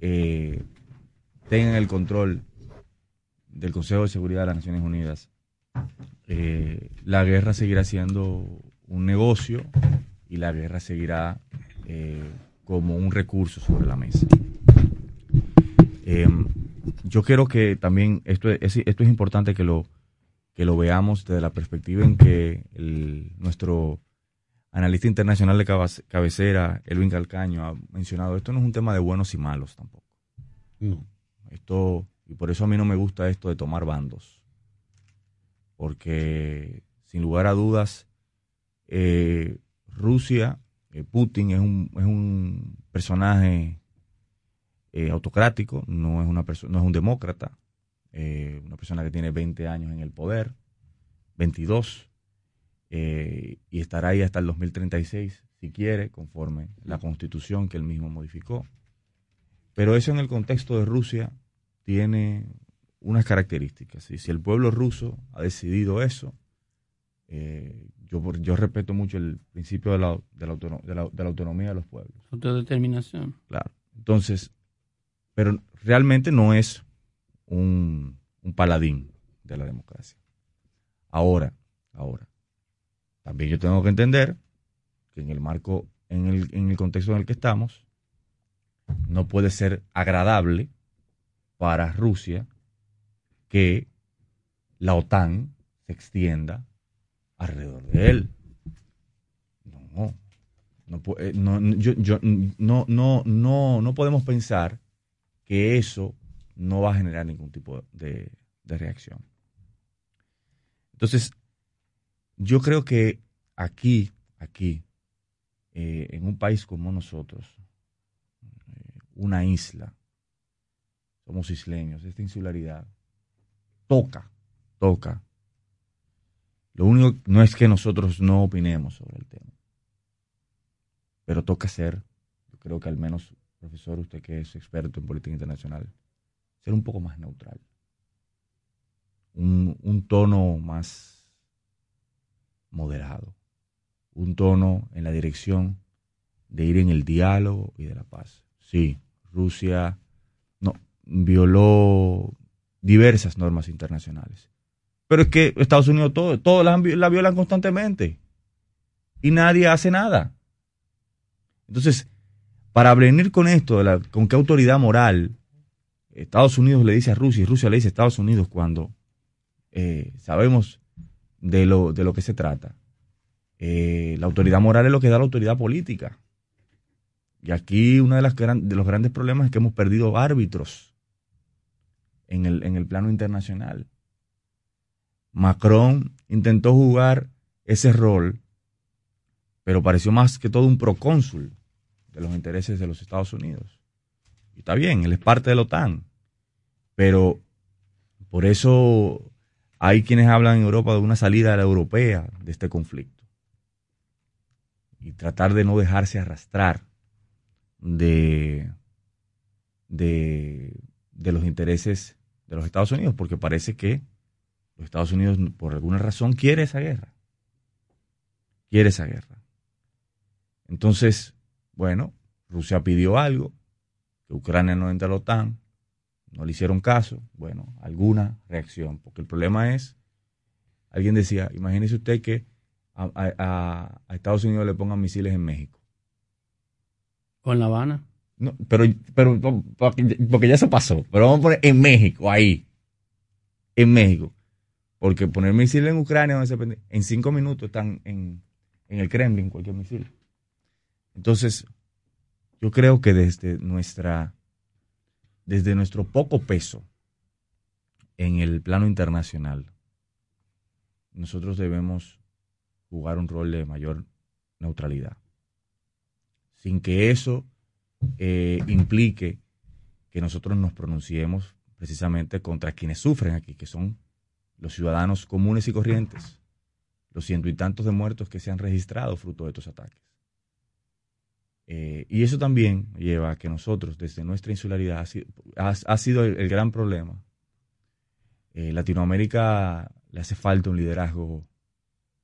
eh, tengan el control del Consejo de Seguridad de las Naciones Unidas, eh, la guerra seguirá siendo un negocio y la guerra seguirá eh, como un recurso sobre la mesa. Eh, yo creo que también esto es, esto es importante que lo, que lo veamos desde la perspectiva en que el- nuestro analista internacional de cabecera, Elvin Calcaño, ha mencionado, esto no es un tema de buenos y malos tampoco. No. Esto, y por eso a mí no me gusta esto de tomar bandos. Porque, sin lugar a dudas, eh, Rusia, eh, Putin es un, es un personaje eh, autocrático, no es, una no es un demócrata, una persona que tiene 20 años en el poder, 22, eh, y estará ahí hasta el 2036, si quiere, conforme la constitución que él mismo modificó. Pero eso en el contexto de Rusia tiene unas características. Y si el pueblo ruso ha decidido eso, eh, yo, yo respeto mucho el principio de la, de, la de la- de la autonomía de los pueblos. Autodeterminación. Claro. Entonces, pero realmente no es un, un paladín de la democracia. Ahora, ahora, también yo tengo que entender que en el marco, en el, en el contexto en el que estamos, no puede ser agradable para Rusia que la OTAN se extienda alrededor de él. No, no, pu- eh, no, no, yo, yo- no, no, no, no podemos pensar que eso no va a generar ningún tipo de, de reacción. Entonces, yo creo que aquí, aquí, eh, en un país como nosotros, eh, una isla, somos isleños, esta insularidad, toca, toca. Lo único no es que nosotros no opinemos sobre el tema, pero toca ser, yo creo que al menos, profesor, usted que es experto en política internacional, ser un poco más neutral. Un, tono más moderado. Un tono en la dirección de ir en el diálogo y de la paz. Sí, Rusia violó diversas normas internacionales. Pero es que Estados Unidos todo, la, la violan constantemente y nadie hace nada. Entonces, para venir con esto, con qué autoridad moral Estados Unidos le dice a Rusia y Rusia le dice a Estados Unidos cuando eh, sabemos de lo, de lo que se trata. Eh, la autoridad moral es lo que da la autoridad política. Y aquí uno de, las de los grandes problemas es que hemos perdido árbitros en el, en el plano internacional. Macron intentó jugar ese rol, pero pareció más que todo un procónsul de los intereses de los Estados Unidos. Y está bien, él es parte de la OTAN, pero por eso hay quienes hablan en Europa de una salida a la europea de este conflicto. Y tratar de no dejarse arrastrar de, de, de los intereses de los Estados Unidos, porque parece que los Estados Unidos por alguna razón quiere esa guerra. Quiere esa guerra. Entonces, bueno, Rusia pidió algo, que Ucrania no entra a la OTAN, no le hicieron caso, bueno, alguna reacción, porque el problema es, alguien decía, imagínese usted que a, Estados Unidos le pongan misiles en México. ¿O en La Habana? No, pero, pero porque ya eso pasó, pero vamos a poner en México, ahí, en México, porque poner misiles en Ucrania, en cinco minutos están en, en el Kremlin, cualquier misil. Entonces, yo creo que desde nuestra, desde nuestro poco peso en el plano internacional, nosotros debemos jugar un rol de mayor neutralidad, sin que eso eh, implique que nosotros nos pronunciemos precisamente contra quienes sufren aquí, que son los ciudadanos comunes y corrientes, los ciento y tantos de muertos que se han registrado fruto de estos ataques. Eh, y eso también lleva a que nosotros, desde nuestra insularidad, ha sido, el, gran problema. Eh, Latinoamérica le hace falta un liderazgo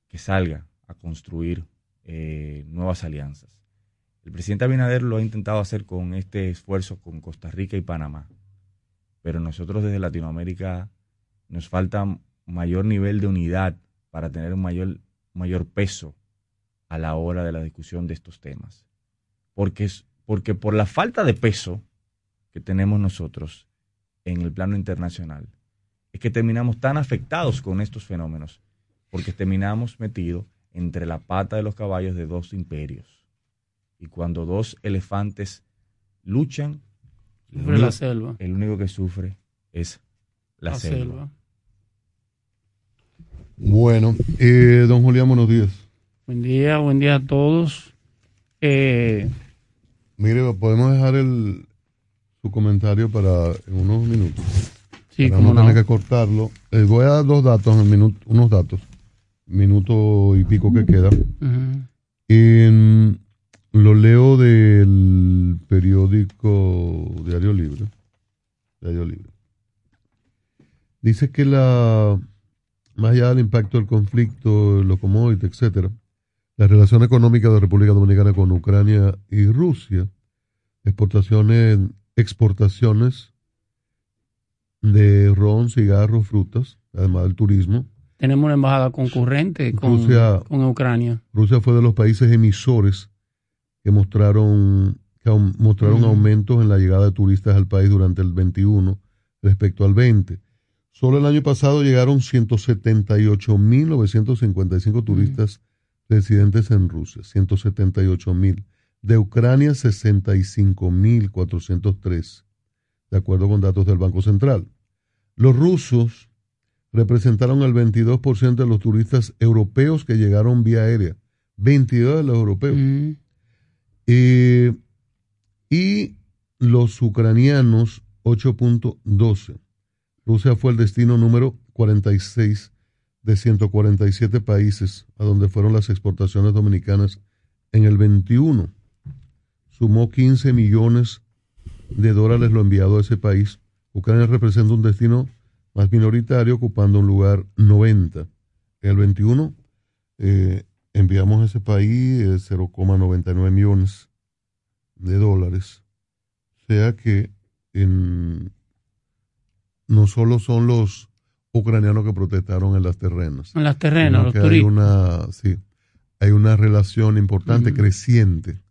que salga a construir nuevas alianzas. El presidente Abinader lo ha intentado hacer con este esfuerzo con Costa Rica y Panamá, pero nosotros desde Latinoamérica nos falta mayor nivel de unidad para tener un mayor, mayor peso a la hora de la discusión de estos temas. Porque, es, porque por la falta de peso que tenemos nosotros en el plano internacional, es que terminamos tan afectados con estos fenómenos, porque terminamos metidos entre la pata de los caballos de dos imperios. Y cuando dos elefantes luchan, el Sufre único- la selva. el único que sufre es la, La selva. selva. Bueno, eh, don Julián, buenos días. Buen día, buen día a todos. Eh, Mire, podemos dejar el, su comentario para en unos minutos. Sí, para cómo no tener que cortarlo. Eh, voy a dar dos datos, en minuto, unos datos, minuto y pico que queda. En- lo leo del periódico Diario Libre. Diario Libre. Dice que la, más allá del impacto del conflicto, los commodities, etcétera, la relación económica de República Dominicana con Ucrania y Rusia, exportaciones, exportaciones de ron, cigarros, frutas, además del turismo. tenemos una embajada concurrente con, Rusia- con Ucrania. Rusia fue de los países emisores que mostraron, que mostraron aumentos en la llegada de turistas al país durante el 21 respecto al 20. Solo el año pasado llegaron 178.955 turistas residentes en Rusia, 178.000. De Ucrania, 65.403, de acuerdo con datos del Banco Central. Los rusos representaron el 22% de los turistas europeos que llegaron vía aérea. 22 de los europeos. Eh, y los ucranianos, 8.12. Rusia fue el destino número 46 de 147 países a donde fueron las exportaciones dominicanas en el 21. Sumó 15 millones de dólares lo enviado a ese país. Ucrania representa un destino más minoritario, ocupando un lugar 90. En el 21 eh, enviamos a ese país eh, 0,99 millones de dólares sea que en, no solo son los ucranianos que protestaron en las terrenas. En las terrenas, los hay una, sí, hay una relación importante, creciente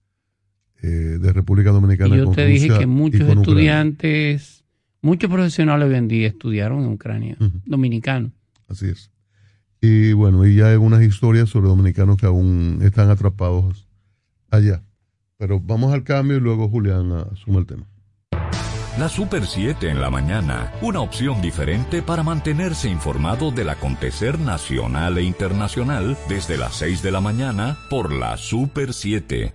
eh, de República Dominicana Y yo con te dije Rusia que muchos Ucrania. estudiantes, muchos profesionales hoy en día estudiaron en Ucrania, dominicanos. Así es. Y bueno, y ya hay unas historias sobre dominicanos que aún están atrapados allá. Pero vamos al cambio y luego Julián asuma el tema. La Super 7 en la mañana, una opción diferente para mantenerse informado del acontecer nacional e internacional desde las 6 de la mañana por la Super 7.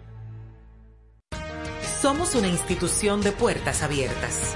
Somos una institución de puertas abiertas,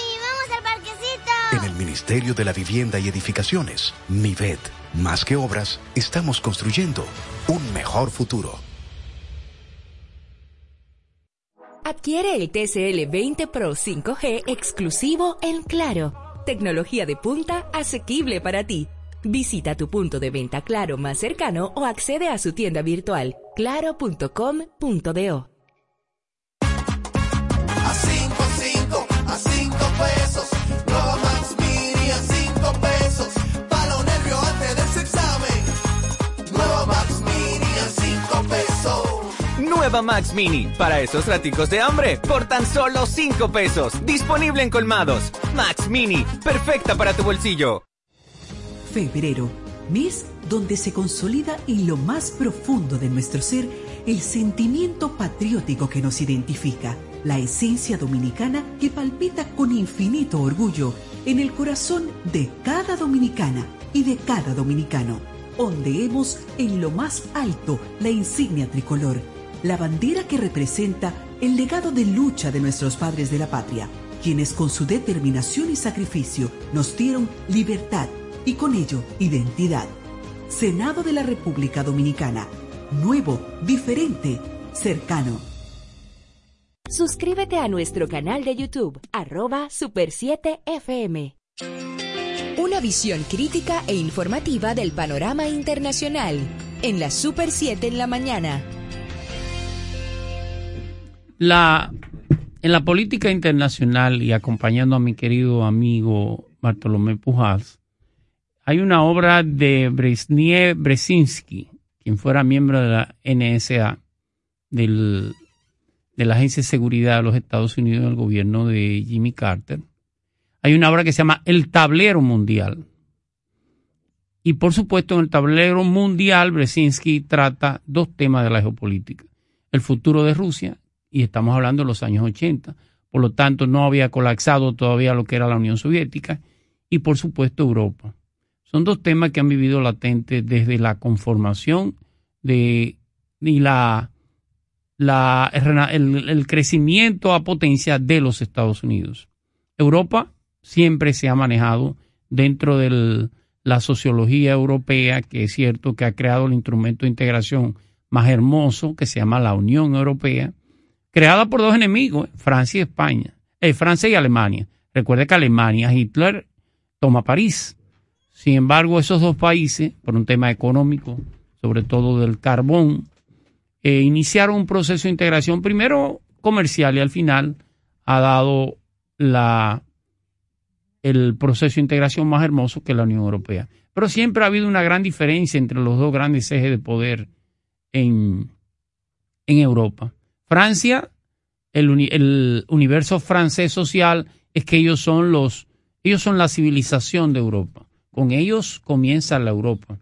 En el Ministerio de la Vivienda y Edificaciones, MIVED, más que obras, estamos construyendo un mejor futuro. Adquiere el TCL 20 Pro 5G exclusivo en Claro. Tecnología de punta asequible para ti. Visita tu punto de venta Claro más cercano o accede a su tienda virtual claro.com.do. Nueva Max Mini, para esos raticos de hambre, por tan solo 5 pesos. Disponible en colmados. Max Mini, perfecta para tu bolsillo. Febrero, mes donde se consolida en lo más profundo de nuestro ser el sentimiento patriótico que nos identifica, la esencia dominicana que palpita con infinito orgullo en el corazón de cada dominicana y de cada dominicano. Ondeemos en lo más alto la insignia tricolor, la bandera que representa el legado de lucha de nuestros padres de la patria, quienes con su determinación y sacrificio nos dieron libertad y con ello identidad. Senado de la República Dominicana. Nuevo, diferente, cercano. Suscríbete a nuestro canal de YouTube, arroba Super 7 FM. Una visión crítica e informativa del panorama internacional en la Super 7 en la mañana. La, en la política internacional y acompañando a mi querido amigo Bartolomé Pujals, hay una obra de Brezhnev Brzezinski, quien fuera miembro de la NSA, de la Agencia de Seguridad de los Estados Unidos del gobierno de Jimmy Carter. Hay una obra que se llama El Tablero Mundial. Y por supuesto, en el Tablero Mundial, Brzezinski trata dos temas de la geopolítica. El futuro de Rusia, y estamos hablando de los años 80. Por lo tanto, no había colapsado todavía lo que era la Unión Soviética. Y por supuesto, Europa. Son dos temas que han vivido latentes desde la conformación de, y la, la, el, el crecimiento a potencia de los Estados Unidos. Europa siempre se ha manejado dentro de la sociología europea, que es cierto que ha creado el instrumento de integración más hermoso, que se llama la Unión Europea, creada por dos enemigos, Francia y España, eh, Francia y Alemania. Recuerde que Alemania, Hitler toma París. Sin embargo, esos dos países, por un tema económico, sobre todo del carbón, eh, iniciaron un proceso de integración primero comercial y al final ha dado la, el proceso de integración más hermoso que la Unión Europea. Pero siempre ha habido una gran diferencia entre los dos grandes ejes de poder en, en Europa. Francia, el, uni, el universo francés social es que ellos son los Ellos son la civilización de Europa. Con ellos comienza la Europa.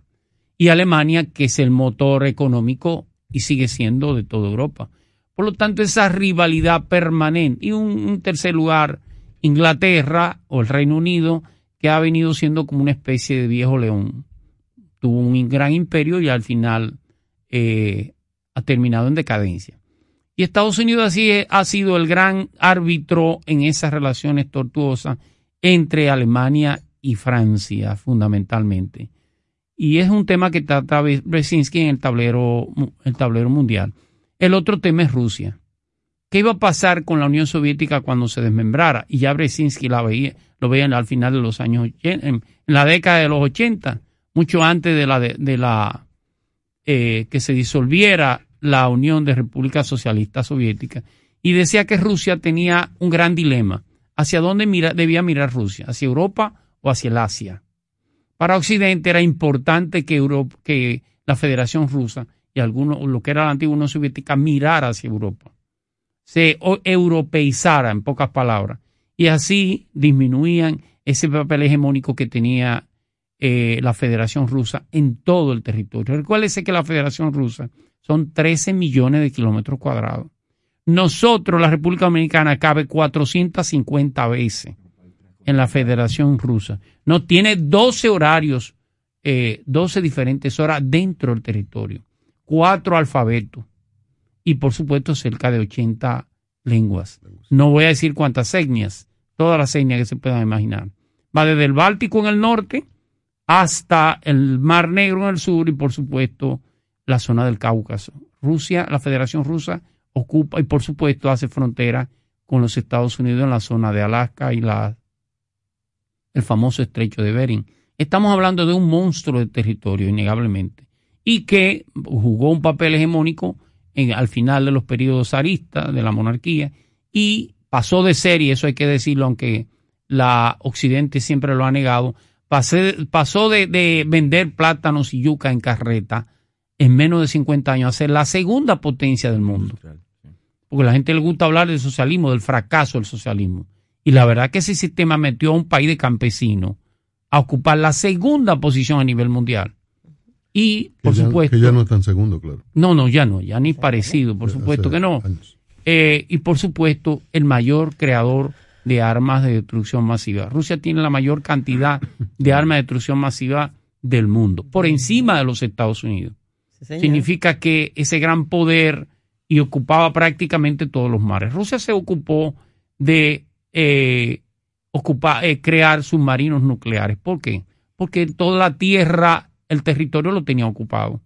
Y Alemania, que es el motor económico y sigue siendo de toda Europa. Por lo tanto, esa rivalidad permanente. Y un, un tercer lugar, Inglaterra o el Reino Unido, que ha venido siendo como una especie de viejo león. Tuvo un gran imperio y al final eh, ha terminado en decadencia. Y Estados Unidos así ha sido el gran árbitro en esas relaciones tortuosas entre Alemania y Francia, fundamentalmente. Y es un tema que trata Brzezinski en el tablero, el tablero mundial. El otro tema es Rusia. ¿Qué iba a pasar con la Unión Soviética cuando se desmembrara? Y ya Brzezinski la veía, lo veía al final de los años, en, la década de los 80, mucho antes de la, de, la eh, que se disolviera la Unión de Repúblicas Socialistas Soviéticas. Y decía que Rusia tenía un gran dilema. ¿Hacia dónde mira, debía mirar Rusia? ¿Hacia Europa o hacia el Asia? Para Occidente era importante que, que la Federación Rusa y algunos, lo que era la antigua Unión Soviética mirara hacia Europa se europeizara, en pocas palabras, y así disminuían ese papel hegemónico que tenía eh, la Federación Rusa en todo el territorio. Recuérdese que la Federación Rusa son 13 millones de kilómetros cuadrados. Nosotros, la República Dominicana, cabe 450 veces en la Federación Rusa. No tiene 12 horarios, 12 eh, diferentes horas dentro del territorio, cuatro alfabetos y por supuesto cerca de 80 lenguas. No voy a decir cuántas etnias, todas las etnias que se puedan imaginar. Va desde el Báltico en el norte hasta el Mar Negro en el sur y por supuesto la zona del Cáucaso. Rusia, la Federación Rusa ocupa y por supuesto hace frontera con los Estados Unidos en la zona de Alaska y la, el famoso estrecho de Bering. Estamos hablando de un monstruo de territorio, innegablemente, y que jugó un papel hegemónico al final de los periodos zaristas de la monarquía y pasó de ser, y eso hay que decirlo, aunque la Occidente siempre lo ha negado, pasó de, vender plátanos y yuca en carreta en menos de 50 años a ser la segunda potencia del mundo. Porque a la gente le gusta hablar del socialismo, del fracaso del socialismo. Y la verdad que ese sistema metió a un país de campesinos a ocupar la segunda posición a nivel mundial. Y, por supuesto. Que ya no están segundo, claro. No, no, ya no, ya ni parecido, por supuesto que no. Eh, y por supuesto, el mayor creador de armas de destrucción masiva. Rusia tiene la mayor cantidad de armas de destrucción masiva del mundo, por encima de los Estados Unidos. Significa que ese gran poder y ocupaba prácticamente todos los mares. Rusia se ocupó de eh, ocupar, eh, crear submarinos nucleares. ¿Por qué? Porque toda la tierra el territorio lo tenía ocupado.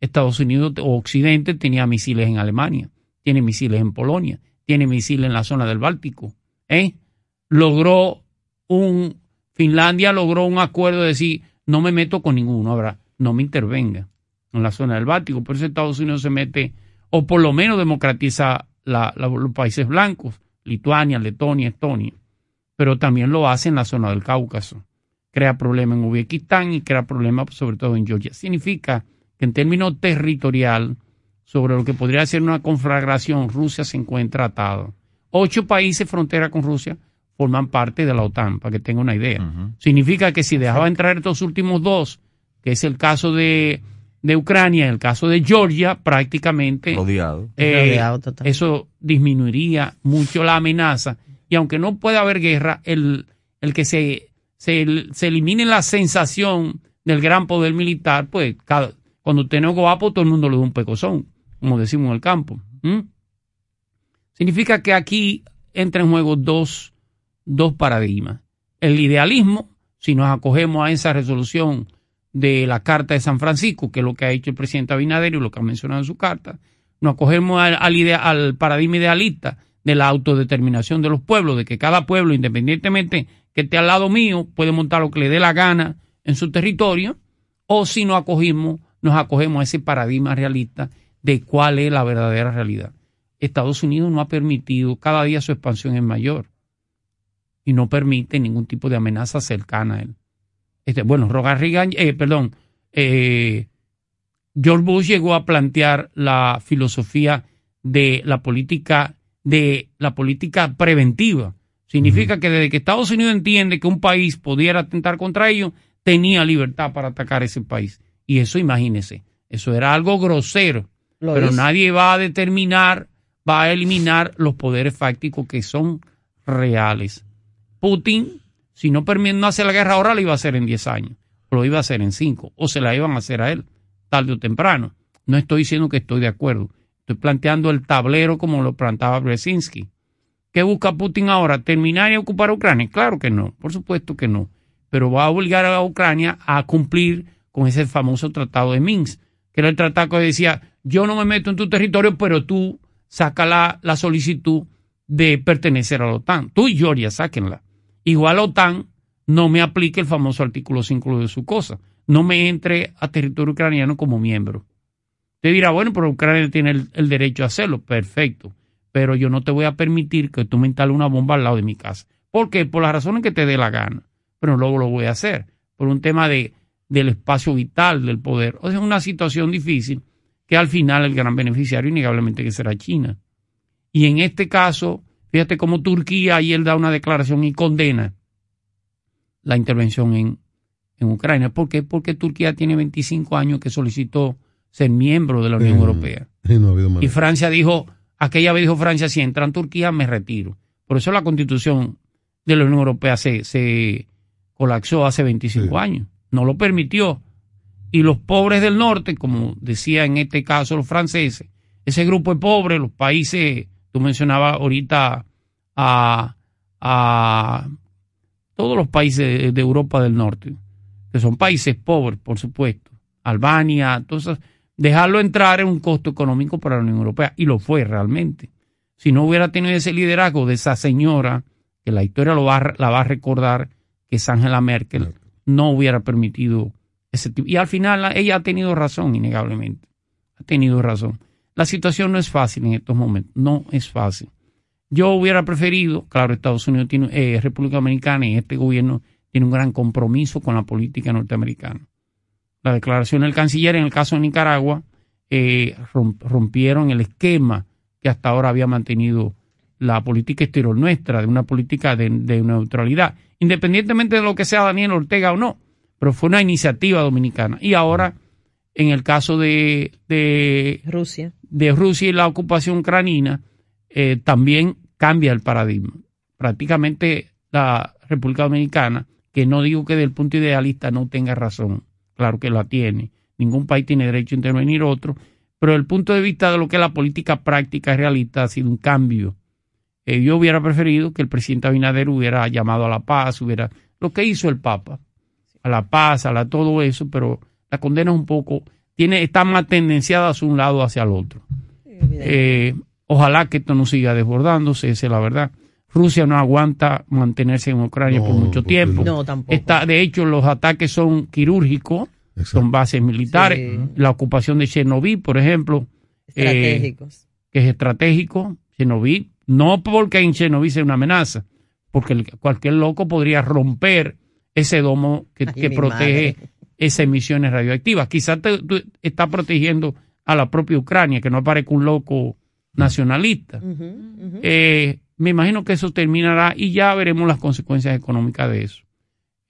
Estados Unidos o Occidente tenía misiles en Alemania, tiene misiles en Polonia, tiene misiles en la zona del Báltico. ¿eh? Logró un, Finlandia logró un acuerdo de decir, no me meto con ninguno, ahora no me intervenga en la zona del Báltico. Por eso Estados Unidos se mete, o por lo menos democratiza los países blancos, Lituania, Letonia, Estonia, pero también lo hace en la zona del Cáucaso crea problemas en Uzbekistán y crea problemas sobre todo en Georgia. Significa que en términos territorial, sobre lo que podría ser una conflagración, Rusia se encuentra atado. Ocho países frontera con Rusia forman parte de la OTAN, para que tenga una idea. Significa que si dejaba entrar estos últimos dos, que es el caso de, de Ucrania, el caso de Georgia, prácticamente eh, eso disminuiría mucho la amenaza. Y aunque no puede haber guerra, el, el que se se, elimine la sensación del gran poder militar, pues cada, cuando usted no es guapo, todo el mundo le da un pecozón, como decimos en el campo. Significa que aquí entran en juego dos, dos paradigmas. El idealismo, si nos acogemos a esa resolución de la Carta de San Francisco, que es lo que ha hecho el presidente Abinader y lo que ha mencionado en su carta, nos acogemos al, paradigma idealista de la autodeterminación de los pueblos, de que cada pueblo, independientemente que esté al lado mío puede montar lo que le dé la gana en su territorio, o si nos acogimos, nos acogemos a ese paradigma realista de cuál es la verdadera realidad. Estados Unidos no ha permitido, cada día su expansión es mayor y no permite ningún tipo de amenaza cercana a él. Este, bueno, Roger Reagan, eh, perdón, eh, George Bush llegó a plantear la filosofía de la política de la política preventiva Significa que desde que Estados Unidos entiende que un país pudiera atentar contra ellos, tenía libertad para atacar ese país. Y eso, imagínese, eso era algo grosero. Lo pero nadie va a determinar, va a eliminar los poderes fácticos que son reales. Putin, si no no hacer la guerra ahora, la iba a hacer en 10 años, o lo iba a hacer en 5, o se la iban a hacer a él, tarde o temprano. No estoy diciendo que estoy de acuerdo. Estoy planteando el tablero como lo planteaba Brzezinski. ¿Qué busca Putin ahora? ¿Terminar y ocupar Ucrania? Claro que no, por supuesto que no. Pero va a obligar a Ucrania a cumplir con ese famoso tratado de Minsk, que era el tratado que decía, yo no me meto en tu territorio, pero tú saca la, la solicitud de pertenecer a la OTAN. Tú y Georgia, sáquenla. Igual OTAN no me aplique el famoso artículo 5 de su cosa. No me entre a territorio ucraniano como miembro. Te dirá, bueno, pero Ucrania tiene el, el derecho a hacerlo. Perfecto. Pero yo no te voy a permitir que tú me instales una bomba al lado de mi casa. ¿Por qué? Por las razones que te dé la gana. Pero luego lo voy a hacer. Por un tema de, del espacio vital del poder. O sea, es una situación difícil que al final el gran beneficiario innegablemente que será China. Y en este caso, fíjate cómo Turquía ayer da una declaración y condena la intervención en, en Ucrania. ¿Por qué? Porque Turquía tiene 25 años que solicitó ser miembro de la Unión Mm, Europea. y no ha Y. Francia dijo, aquella vez dijo Francia, si entra en Turquía me retiro. Por eso la constitución de la Unión Europea se, se colapsó hace 25 años. No lo permitió. Y los pobres del norte, como decía en este caso los franceses, ese grupo de pobres, los países, tú mencionabas ahorita a, a todos los países de, Europa del Norte, que son países pobres, por supuesto, Albania, entonces dejarlo entrar es un costo económico para la Unión Europea y lo fue realmente. Si no hubiera tenido ese liderazgo de esa señora, que la historia lo va, la va a recordar, que es Angela Merkel, no hubiera permitido ese tipo. Y al final la- ella ha tenido razón, innegablemente. Ha tenido razón. La situación no es fácil en estos momentos, no es fácil. Yo hubiera preferido, claro, Estados Unidos tiene, eh, República Dominicana y este gobierno tiene un gran compromiso con la política norteamericana. La declaración del canciller en el caso de Nicaragua eh, rom- rompieron el esquema que hasta ahora había mantenido la política exterior nuestra, de una política de, de neutralidad, independientemente de lo que sea Daniel Ortega o no, pero fue una iniciativa dominicana. Y ahora, en el caso de, de Rusia, de Rusia y la ocupación ucranina, eh, también cambia el paradigma. Prácticamente la República Dominicana, que no digo que desde el punto idealista no tenga razón, claro que la tiene, ningún país tiene derecho a intervenir otro, pero desde el punto de vista de lo que es la política práctica realista ha sido un cambio. Eh, yo hubiera preferido que el presidente Abinader hubiera llamado a la paz, hubiera lo que hizo el Papa, a la paz, a la todo eso, pero la condena es un poco, tiene, está más tendenciada hacia un lado hacia el otro. Eh, ojalá que esto no siga desbordándose, esa es la verdad. Rusia no aguanta mantenerse en Ucrania por mucho tiempo. No, tampoco. Está, de hecho, los ataques son quirúrgicos, son bases militares. Sí. La ocupación de Chernobyl, por ejemplo, eh, Estratégicos. que es estratégico, Chernobyl, no porque en Chernobyl sea una amenaza, porque cualquier loco podría romper ese domo que, Ay, que mi protege madre. Esas emisiones radioactivas. Quizás te- tú estás protegiendo a la propia Ucrania, que no aparezca un loco nacionalista. Eh, me imagino que eso terminará y ya veremos las consecuencias económicas de eso.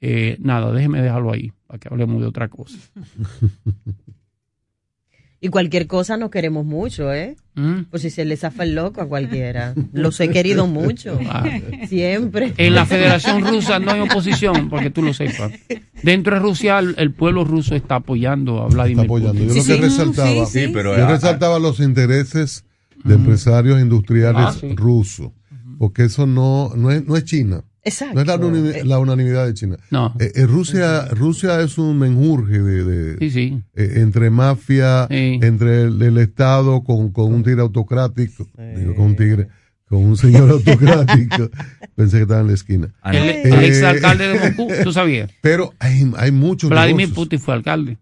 Eh, nada, déjeme dejarlo ahí, para que hablemos de otra cosa. Y cualquier cosa nos queremos mucho, ¿eh? ¿Mm? Pues si se le zafa el loco a cualquiera. Los he querido mucho. Ah. Siempre. En la Federación Rusa no hay oposición, porque tú lo sepas. Dentro de Rusia, el, pueblo ruso está apoyando a Vladimir apoyando. Putin. Yo lo que resaltaba, Sí, pero yo ah, resaltaba los intereses de empresarios industriales Ah, sí. rusos, porque eso no, no, es, no es China. Exacto. No es la, unani- la unanimidad de China. No. Eh, eh, Rusia, Rusia es un menjurje de, de- Sí, sí. eh, entre mafia, entre el, el Estado con, con un tigre autocrático, digo, con un tigre, con un señor autocrático. Pensé que estaba en la esquina. El, Eh, el exalcalde de Moscú, ¿tú sabías? Pero hay, hay muchos Vladimir negocios. Putin fue alcalde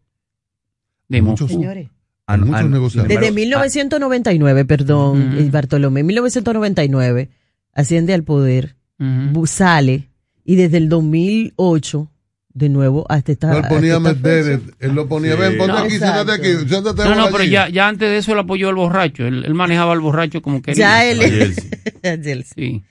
de Muchos- Moscú. Señores. Hay muchos negocios. Desde 1999, perdón, eh, Bartolomé, 1999, asciende al poder, bu- sale, y desde el 2008, de nuevo, hasta esta. No, él ponía a fecha. él lo ponía, Sí. ven, ponte No, aquí, siéntate aquí, siéntate No, no, pero ya, ya antes de eso él apoyó al borracho. Él, él manejaba al borracho como quería. Ya él- sí. Sí. Sí.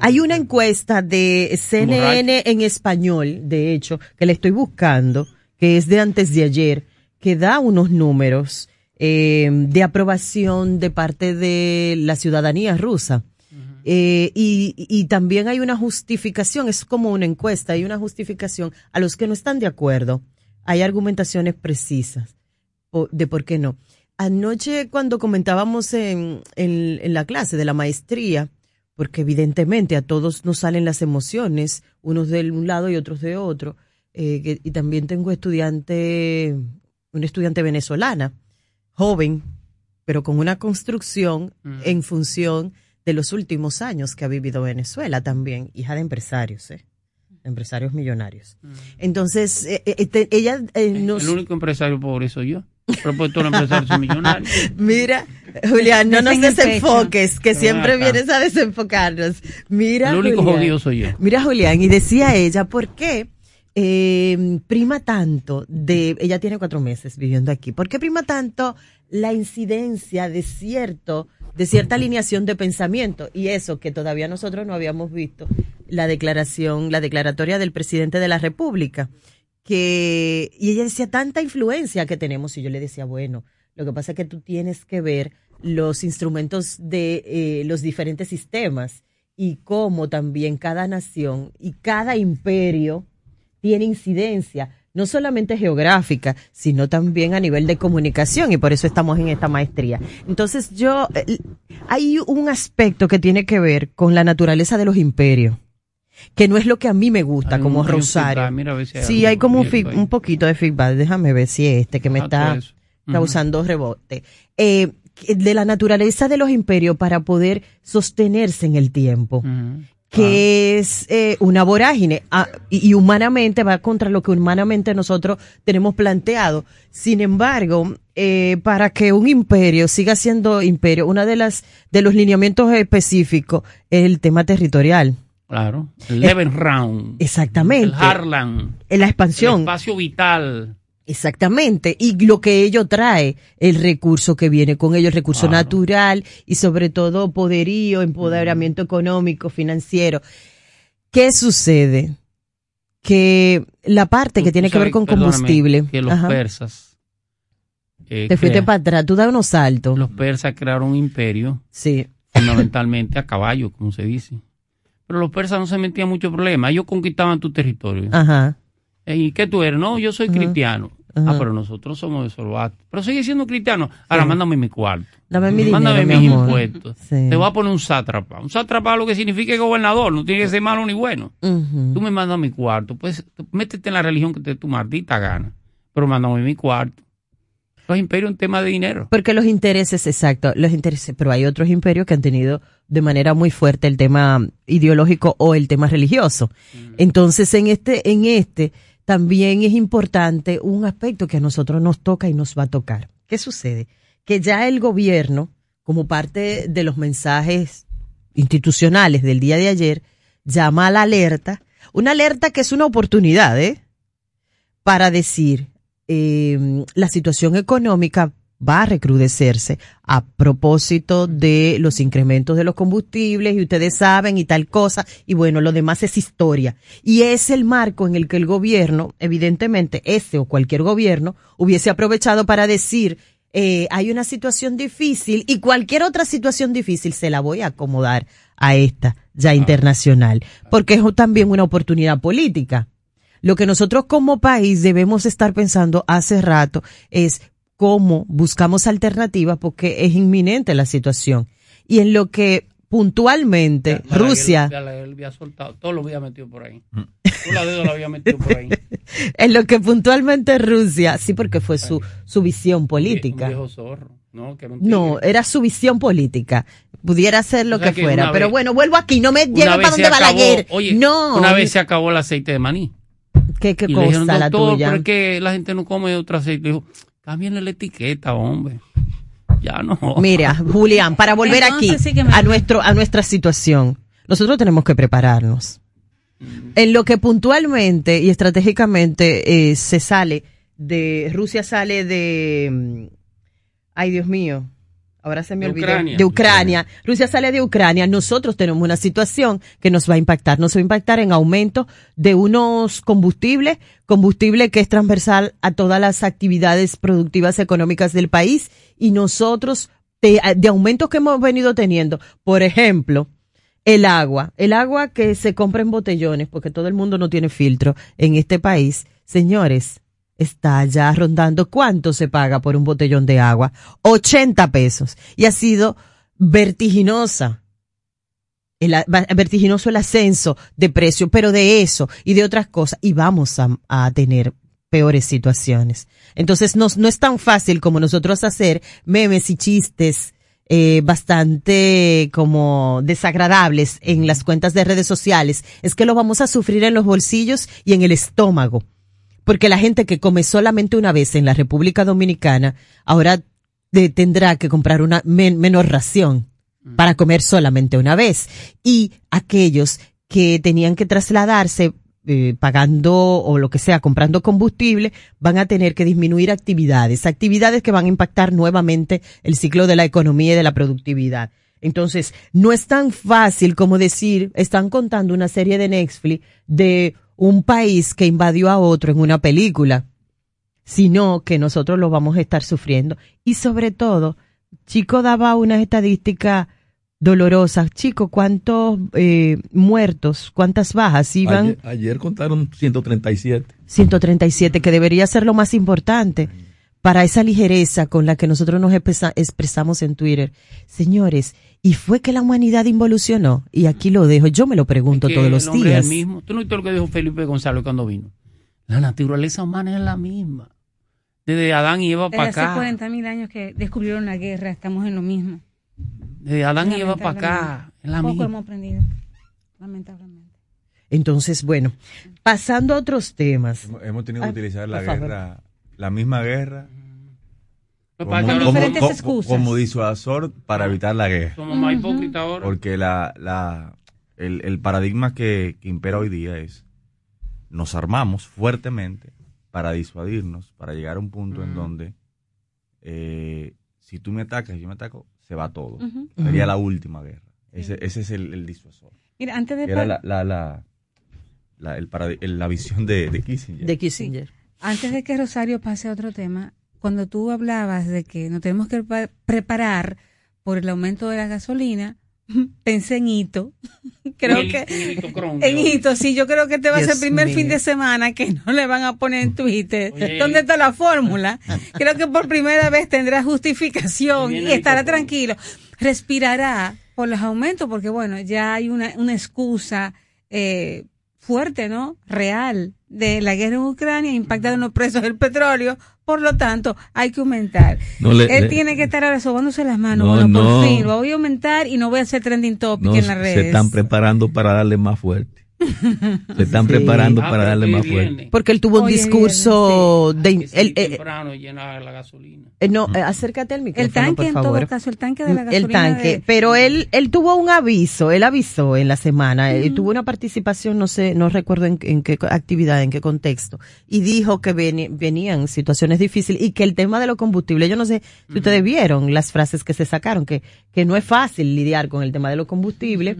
Hay una encuesta de CNN en español, de hecho, que le estoy buscando, que es de antes de ayer, que da unos números eh, de aprobación de parte de la ciudadanía rusa. Eh, y, y también hay una justificación, es como una encuesta, hay una justificación a los que no están de acuerdo. Hay argumentaciones precisas o- de por qué no. Anoche cuando comentábamos en, en, en la clase de la maestría, porque evidentemente a todos nos salen las emociones, unos de un lado y otros de otro, eh, que- y también tengo estudiante, una estudiante venezolana, joven, pero con una construcción en función de los últimos años que ha vivido Venezuela también, hija de empresarios, ¿eh? empresarios millonarios. Entonces, eh, eh, este, ella eh, nos... El único empresario pobre soy yo. Pues los empresarios son millonarios. Mira, Julián, no nos desenfoques, que siempre vienes a desenfocarnos. Mira, El único Julián. jodido soy yo. Mira, Julián, y decía ella, ¿por qué eh, prima tanto de, ella tiene cuatro meses viviendo aquí, ¿por qué prima tanto la incidencia de cierto, de cierta alineación de pensamiento? Y eso que todavía nosotros no habíamos visto, la declaración, la declaratoria del presidente de la República, que, y ella decía tanta influencia que tenemos, y yo le decía, bueno, lo que pasa es que tú tienes que ver los instrumentos de eh, los diferentes sistemas y cómo también cada nación y cada imperio tiene incidencia, no solamente geográfica, sino también a nivel de comunicación, y por eso estamos en esta maestría. Entonces, yo, eh, hay un aspecto que tiene que ver con la naturaleza de los imperios, que no es lo que a mí me gusta, Hay como un Rosario. mira si hay sí, hay como un, poquito de feedback, déjame ver si es este que me Ah, está causando rebote. Eh, de la naturaleza de los imperios para poder sostenerse en el tiempo que es eh, una vorágine ah, y, y humanamente va contra lo que humanamente nosotros tenemos planteado. Sin embargo, eh, para que un imperio siga siendo imperio, una de las de los lineamientos específicos es el tema territorial. Claro. El Leven Round. Exactamente. El Harlan. La expansión. El espacio vital. Exactamente, y lo que ello trae, el recurso que viene con ello, el recurso natural y sobre todo poderío, empoderamiento económico, financiero. ¿Qué sucede? Que la parte que tiene que ver con combustible. Que los Ajá. persas. eh, Te fuiste para atrás, tú das unos saltos. Los persas crearon un imperio. Sí. Fundamentalmente a caballo, como se dice. Pero los persas no se metían mucho problema. Ellos conquistaban tu territorio. Ajá. ¿Y qué tú eres? No, yo soy Ajá. cristiano. Ajá. Ah, pero nosotros somos de Sorbat. Pero sigue siendo cristiano. Ahora Sí. mándame mi cuarto. Dame mi mándame mis amor. impuestos. Sí. Te voy a poner un sátrapa. Un sátrapa lo que significa gobernador. No tiene que ser malo ni bueno. Ujú. Tú me mandas mi cuarto. Pues métete en la religión que te dé tu maldita gana. Pero mándame mi cuarto. Los imperios un tema de dinero. Porque los intereses, exacto, los intereses, pero hay otros imperios que han tenido de manera muy fuerte el tema ideológico o el tema religioso. Entonces, en este, en este, también es importante un aspecto que a nosotros nos toca y nos va a tocar. ¿Qué sucede? Que ya el gobierno, como parte de los mensajes institucionales del día de ayer, llama a la alerta, una alerta que es una oportunidad, ¿eh? Para decir, eh, la situación económica va a recrudecerse a propósito de los incrementos de los combustibles y ustedes saben y tal cosa y bueno, lo demás es historia. Y es el marco en el que el gobierno, evidentemente ese o cualquier gobierno, hubiese aprovechado para decir, eh, hay una situación difícil y cualquier otra situación difícil se la voy a acomodar a esta ya internacional, porque es también una oportunidad política. Lo que nosotros como país debemos estar pensando hace rato es cómo buscamos alternativas porque es inminente la situación. Y en lo que puntualmente Rusia, Ya la él había soltado. Todo lo había metido por ahí. Tú la dedo lo había metido por ahí. en lo que puntualmente Rusia, sí porque fue su, su visión Un política. viejo zorro. No, que era un No, era su visión política. Pudiera ser lo O sea que que fuera. Pero bueno, vuelvo aquí, no me vez para donde acabó- Balaguer. Oye, no. una vez se acabó el aceite de maní. ¿Qué, qué y le cosa dijeron, la tuya? pero es que la gente no come otro aceite. Dijo, cámbienle la etiqueta, hombre. Ya no. Mira, Julián, para volver Entonces aquí sí que me- a nuestro a nuestra situación, nosotros tenemos que prepararnos. En lo que puntualmente y estratégicamente eh, se sale de Rusia sale de mm, ay Dios mío, ahora se me De olvidó, Ucrania. de Ucrania. Rusia sale de Ucrania, nosotros tenemos una situación que nos va a impactar, nos va a impactar en aumento de unos combustibles, combustible que es transversal a todas las actividades productivas económicas del país. Y nosotros de, de aumentos que hemos venido teniendo, por ejemplo, el agua, el agua que se compra en botellones, porque todo el mundo no tiene filtro en este país, señores, está ya rondando cuánto se paga por un botellón de agua, 80 pesos, y ha sido vertiginosa. El, vertiginoso el ascenso de precio, pero de eso y de otras cosas, y vamos a, a tener peores situaciones. Entonces no, no es tan fácil como nosotros hacer memes y chistes eh, bastante como desagradables en las cuentas de redes sociales. Es que lo vamos a sufrir en los bolsillos y en el estómago. Porque la gente que come solamente una vez en la República Dominicana ahora de- tendrá que comprar una men- menor ración para comer solamente una vez. Y aquellos que tenían que trasladarse eh, pagando o lo que sea, comprando combustible, van a tener que disminuir actividades, actividades que van a impactar nuevamente el ciclo de la economía y de la productividad. Entonces, no es tan fácil como decir, están contando una serie de Netflix de un país que invadió a otro en una película, sino que nosotros lo vamos a estar sufriendo. Y sobre todo, Chico daba unas estadísticas dolorosas. Chico, ¿cuántos eh, muertos, cuántas bajas iban? Ayer, ayer contaron 137. 137, que debería ser lo más importante para esa ligereza con la que nosotros nos expresa- expresamos en Twitter. Señores, y fue que la humanidad involucionó, y aquí lo dejo, yo me lo pregunto Que todos los el hombre es días. el mismo. Tú no viste lo que dijo Felipe González cuando vino. La naturaleza humana es la misma. Desde Adán y Eva Desde para hace acá. 40 mil años que descubrieron la guerra, estamos en lo mismo. Desde Adán y Eva para acá. Lamentablemente. Es la Poco misma. hemos aprendido, lamentablemente. Entonces, bueno, pasando a otros temas. Hemos, tenido que Ay, utilizar la favor. guerra, la misma guerra, Con diferentes como- excusas. como disuasor para evitar la guerra. Somos más hipócritas ahora. Porque la, la, el, el paradigma que, que impera hoy día es nos armamos fuertemente para disuadirnos, para llegar a un punto en Ujú. donde eh, si tú me atacas y yo me ataco, se va todo. Sería la última guerra. Ese, ese es el, el disuasor. Mira, antes de era la, la, la, la- el la visión de, de Kissinger. De Kissinger. Antes de que Rosario pase a otro tema, cuando tú hablabas de que nos tenemos que pa- preparar por el aumento de la gasolina, pensé en Hito. creo el- que en el Hito en sí, yo creo que este va a ser el primer mío. fin de semana que no le van a poner en Twitter Oye. dónde está la fórmula. Creo que por primera vez tendrá justificación y estará Hito tranquilo. Respirará por los aumentos porque bueno, ya hay una, una excusa eh, fuerte, ¿no? Real de la guerra en Ucrania impactando en los precios del petróleo, por lo tanto hay que aumentar. No le- Él le- tiene que estar ahora sobándose las manos, No, bueno, no. por fin, lo voy a aumentar y no voy a hacer trending topic en las redes. se están preparando para darle más fuerte. Se están Sí. preparando Ah, para darle más viene. fuerte. Porque él tuvo un Hoy discurso de... Él, salir eh, temprano llenar la gasolina. eh, no, eh, acércate al micrófono, El tanque, por en todo caso, el tanque de la gasolina. el tanque, de- pero él él tuvo un aviso, él avisó en la semana, eh, tuvo una participación, no sé, no recuerdo en, en qué actividad, en qué contexto, y dijo que veni- venían situaciones difíciles y que el tema de los combustibles, yo no sé si ustedes vieron las frases que se sacaron, que, que no es fácil lidiar con el tema de los combustibles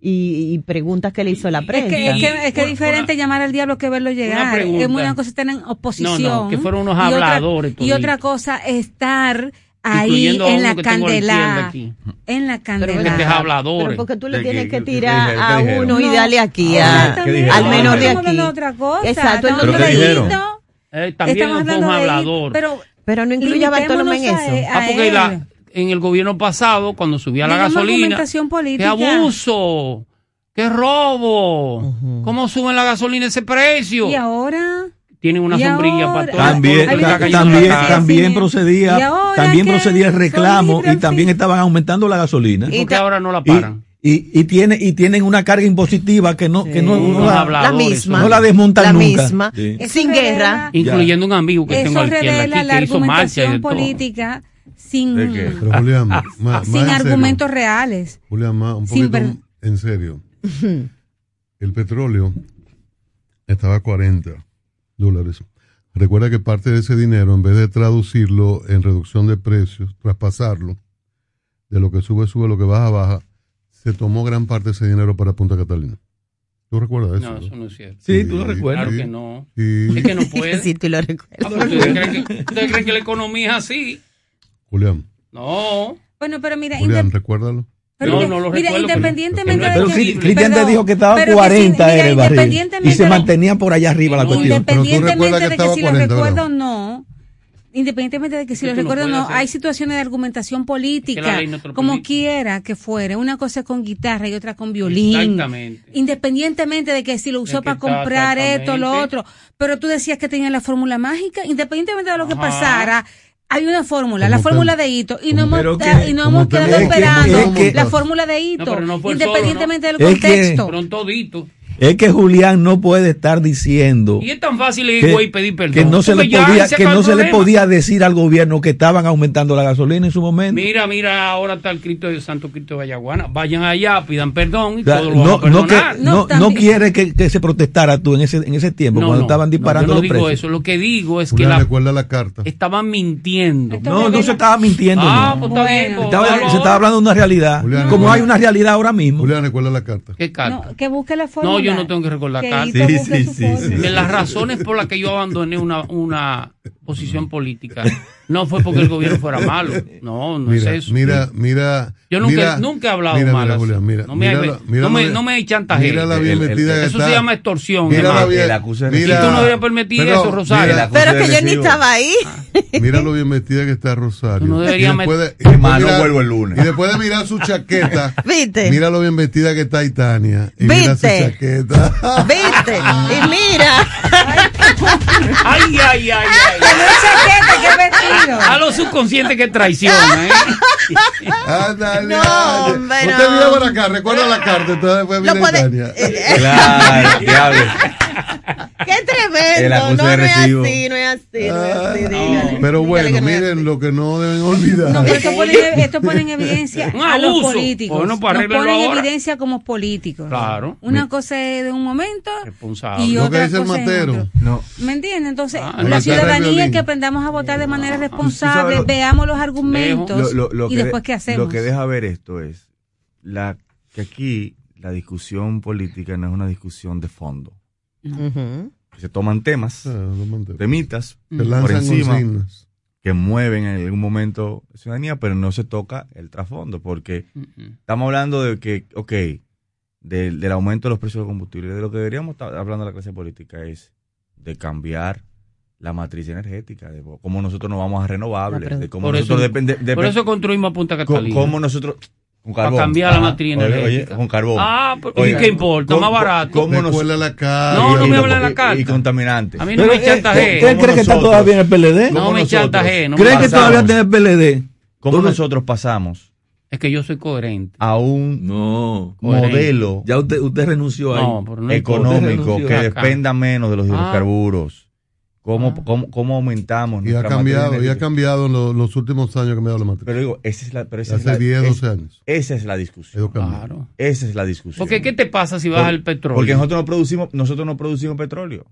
y, y preguntas que le hizo la Es que, es que, es que es diferente llamar al diablo que verlo llegar. pregunta. Es una cosa estar en oposición. No, no, que fueron unos y otra- habladores Y otra cosa, estar ahí en la candela. aquí. En la Pero, candela. Hablador. pero porque tú le ¿De tienes que tirar a uno y No. dale aquí Ah, a- al menor de Estamos hablando aquí. otra cosa. Exacto, ¿Pero Eh, también estamos fue un hablando de Hito, hablador. Pero, Pero no incluye a Bartolomé en eso. a- Ah, porque la- en el gobierno pasado, cuando subía la gasolina, qué abuso, qué robo, cómo suben la gasolina ese precio. Y ahora. Tienen una y sombrilla ahora- para todo. También, también, también Y procedía, también procedía el reclamo libres, y también sí. estaban aumentando la gasolina. ¿Por qué ahora no la Y, paran? y, y tiene, y tienen una carga impositiva que no, que no, no la, La misma. no la desmontan La nunca. misma. Sí. Sin guerra. Incluyendo un amigo que tengo Eso a la izquierda revela aquí, la que hizo marcha y política sin, ¿De qué? Pero Julián, más, más sin argumentos reales. Julián, más, un poquito en serio. El petróleo estaba a 40 dólares. Recuerda que parte de ese dinero, en vez de traducirlo en reducción de precios, traspasarlo, de lo que sube, sube, lo que baja, baja, se tomó gran parte de ese dinero para Punta Catalina. ¿Tú recuerdas eso? No, eso no es cierto. Sí, tú lo recuerdas. Claro que no. Sí. Es que no puede. Sí, tú lo Ah, recuerdas. pero ¿Ustedes creen, que, ustedes creen que la economía es así? Julián, No. Bueno, pero mira, Julián, recuérdalo. Pero No, mira, no lo mira, recuerdo, pero- independientemente pero de Pero que- Cristian te dijo que estaba pero que 40 sí, mira, era el barril. Y se mantenían por allá arriba la cuestión. Independientemente de que estaba si lo 40, recuerdo o no, independientemente de que si lo recuerdo o no, hacer. hay situaciones de argumentación política, no lo como permite. quiera que fuere. Una cosa es con guitarra y otra con violín. Exactamente. Independientemente de que si lo usó Es que para comprar esto, lo exactamente. otro. Pero tú decías que tenía la fórmula mágica, independientemente de lo que pasara. Hay una fórmula, la fórmula de hito, y no hemos, que- y no hemos quedado esperando es que- la fórmula de hito, No, solo, independientemente ¿no? del Es que- contexto. Fueron toditos. Es que Julián no puede estar diciendo Y es tan fácil ir que, y pedir perdón. que no se le podía se que no se le podía decir al gobierno que estaban aumentando la gasolina en su momento. Mira, mira, ahora está el Cristo de Santo Cristo de Vallaguana. Vayan allá, pidan perdón y O sea, todo lo no, van a no, que, no, no quiere que, que se protestara tú en ese, en ese tiempo, No, cuando no, estaban no, disparando yo no los digo precios. eso. Lo que digo es que Julián, la, recuerda la carta. estaban mintiendo. No, no se estaba mintiendo. Ah, no. pues está bien. pues, Estaba- se estaba hablando de una realidad. Julián, como hay una realidad ahora mismo. Julián, recuerda la carta. ¿Qué carta? Que busque la fórmula. No, yo no tengo que recordar Sí, sí, sí. De las razones por las que yo abandoné una, una posición política no fue porque el gobierno fuera malo. No, no Mira, es eso. mira, mira. Yo nunca, mira- nunca he hablado mira, mal. Mira, así. Julián, mira. no me, mira hay- la- no me, no me hay chantaje. Mira la bien El- el- metida que eso está. se llama extorsión. Mira la bien. El Y mira- tú no deberías permitir Pero, eso, Rosario. mira, Pero que yo ni estaba ahí. Mira lo bien metida que está Rosario. Tú no deberías Y después de- vuelvo el lunes. Y después mirar su chaqueta, ¿Viste? mira lo bien vestida que está Itania. Y mira su ¿Viste? chaqueta. ¿Viste? Y mira. Ay, ay, ay, ay. A los subconscientes que traiciona, ¿eh? Ándale, No, hombre, Usted no. mira por acá, recuerda la carta, entonces después viene Claro, diablo. ¡Qué tremendo! No, no es así, no es así, no es así. Ah, dígale. Pero bueno, miren lo que no deben olvidar. No, pero esto pone, esto pone en evidencia a los abuso. políticos. Bueno, pues Nos arréglenlo pone en evidencia como políticos. Claro. Una cosa es de un momento Responsable. y Lo que otra cosa Matero. No. ¿Me entiendes? Entonces, Ah, la ciudadanía que aprendamos a votar de manera responsable, sabes lo- veamos los argumentos Lo- lo- lo y después de- qué hacemos. Lo que deja ver esto es la que aquí la discusión política no es una discusión de fondo. Ujú. Se toman temas, Ah, temitas por encima consignas. que mueven en algún momento la ciudadanía, pero no se toca el trasfondo, porque estamos hablando de que, ok, del, del aumento de los precios de combustible, de lo que deberíamos estar hablando de la clase política es de cambiar la matriz energética, de cómo nosotros nos vamos a renovables, La de cómo Por eso, nosotros depende, por eso construimos Punta co- Catalina. cómo nosotros con Para carbón. cambiar la Ah, matriz oye, energética. oye, con carbón. Ah, pero- ¿y Oiga, qué importa? ¿cómo- Más barato. cómo nos- Recuerda la carta. No, no y- me y- hable de la y- carta. Y contaminantes. A mí no Pero, me eh, chantajee. ¿Usted cree que está todavía en el PLD? No ¿Cómo me chantajee. No me ¿Cree que todavía está en el PLD? ¿Cómo nosotros pasamos Es que yo soy coherente. a un No. Coherente. modelo Ya usted, usted renunció ahí. No, no económico renunció que acá. dependa menos de los Ah. hidrocarburos? ¿Cómo, Ah. cómo, cómo aumentamos? Y ha nuestra cambiado, materia y ha cambiado en lo- los últimos años que ha cambiado la matriz. Pero digo, esa es la, pero esa es Hace la, 10, es- 12 años. esa es la discusión. Claro. Esa es la discusión. Porque ¿qué te pasa si baja Por- el petróleo? Porque nosotros no producimos, nosotros no producimos petróleo.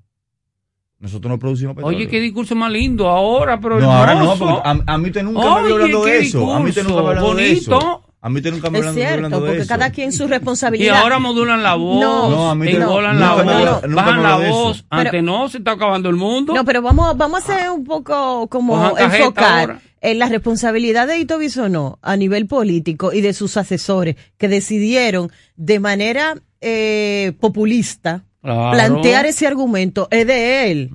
Nosotros no producimos petróleo. Oye, qué discurso más lindo ahora, pero No, ahora no, hermoso. porque a, a mí usted nunca me vio Oye, hablando de eso. A mí usted nunca me hablado de eso. bonito. A mí nunca me Es hablando cierto, de porque eso. cada quien su Y responsabilidad. ahora modulan la voz, No, No, a mí nunca la me voz, bajan la voz. Antes Pero- no, se está acabando el mundo. No, pero vamos, vamos a hacer un poco como enfocar en la responsabilidad de Ito Bisonó a nivel político y de sus asesores que decidieron de manera eh, populista Claro. plantear ese argumento es de él.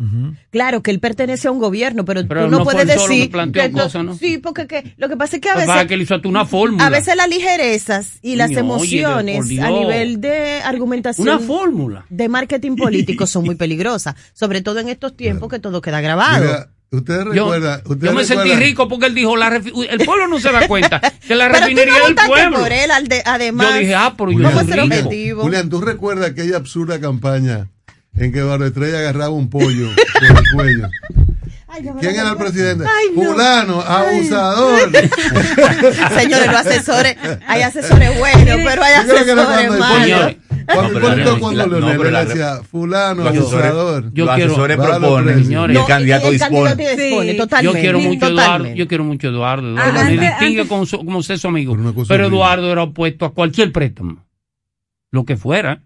Claro que él pertenece a un gobierno, pero, Pero tú no, no puedes decir que cosas, ¿no? Sí, porque que, lo que pasa es que a veces es que él hizo hasta una fórmula. a veces las ligerezas y las oye, emociones a nivel de argumentación Una fórmula. de marketing político son muy peligrosas, sobre todo en estos tiempos que todo queda grabado. Mira, usted Yo, recuerda. usted yo me sentí rico porque él dijo, la refi- el pueblo no se da cuenta que la refinería no del pueblo. por él, al de- además. Yo dije, ah, pero yo ¿Cómo soy es el rico. objetivo? Julián, ¿tú recuerdas aquella absurda campaña en que Barro Estrella agarraba un pollo por el cuello? ¿Quién era el presidente? Ay, no. Fulano, abusador. Señores, los asesores, hay asesores buenos, pero hay Yo asesores malos. Señores, Cuando, pero cuando, la- no, Leonel la- decía, fulano, abusador. Yo los quiero- asesores proponen precios. y el No, candidato el dispone. Sí. Yo quiero mucho a Eduardo, yo quiero mucho a Eduardo, Ah, Eduardo me antes- distingue antes- como, su- como ser su amigo, Pero. Eduardo era opuesto a cualquier préstamo, lo que fuera,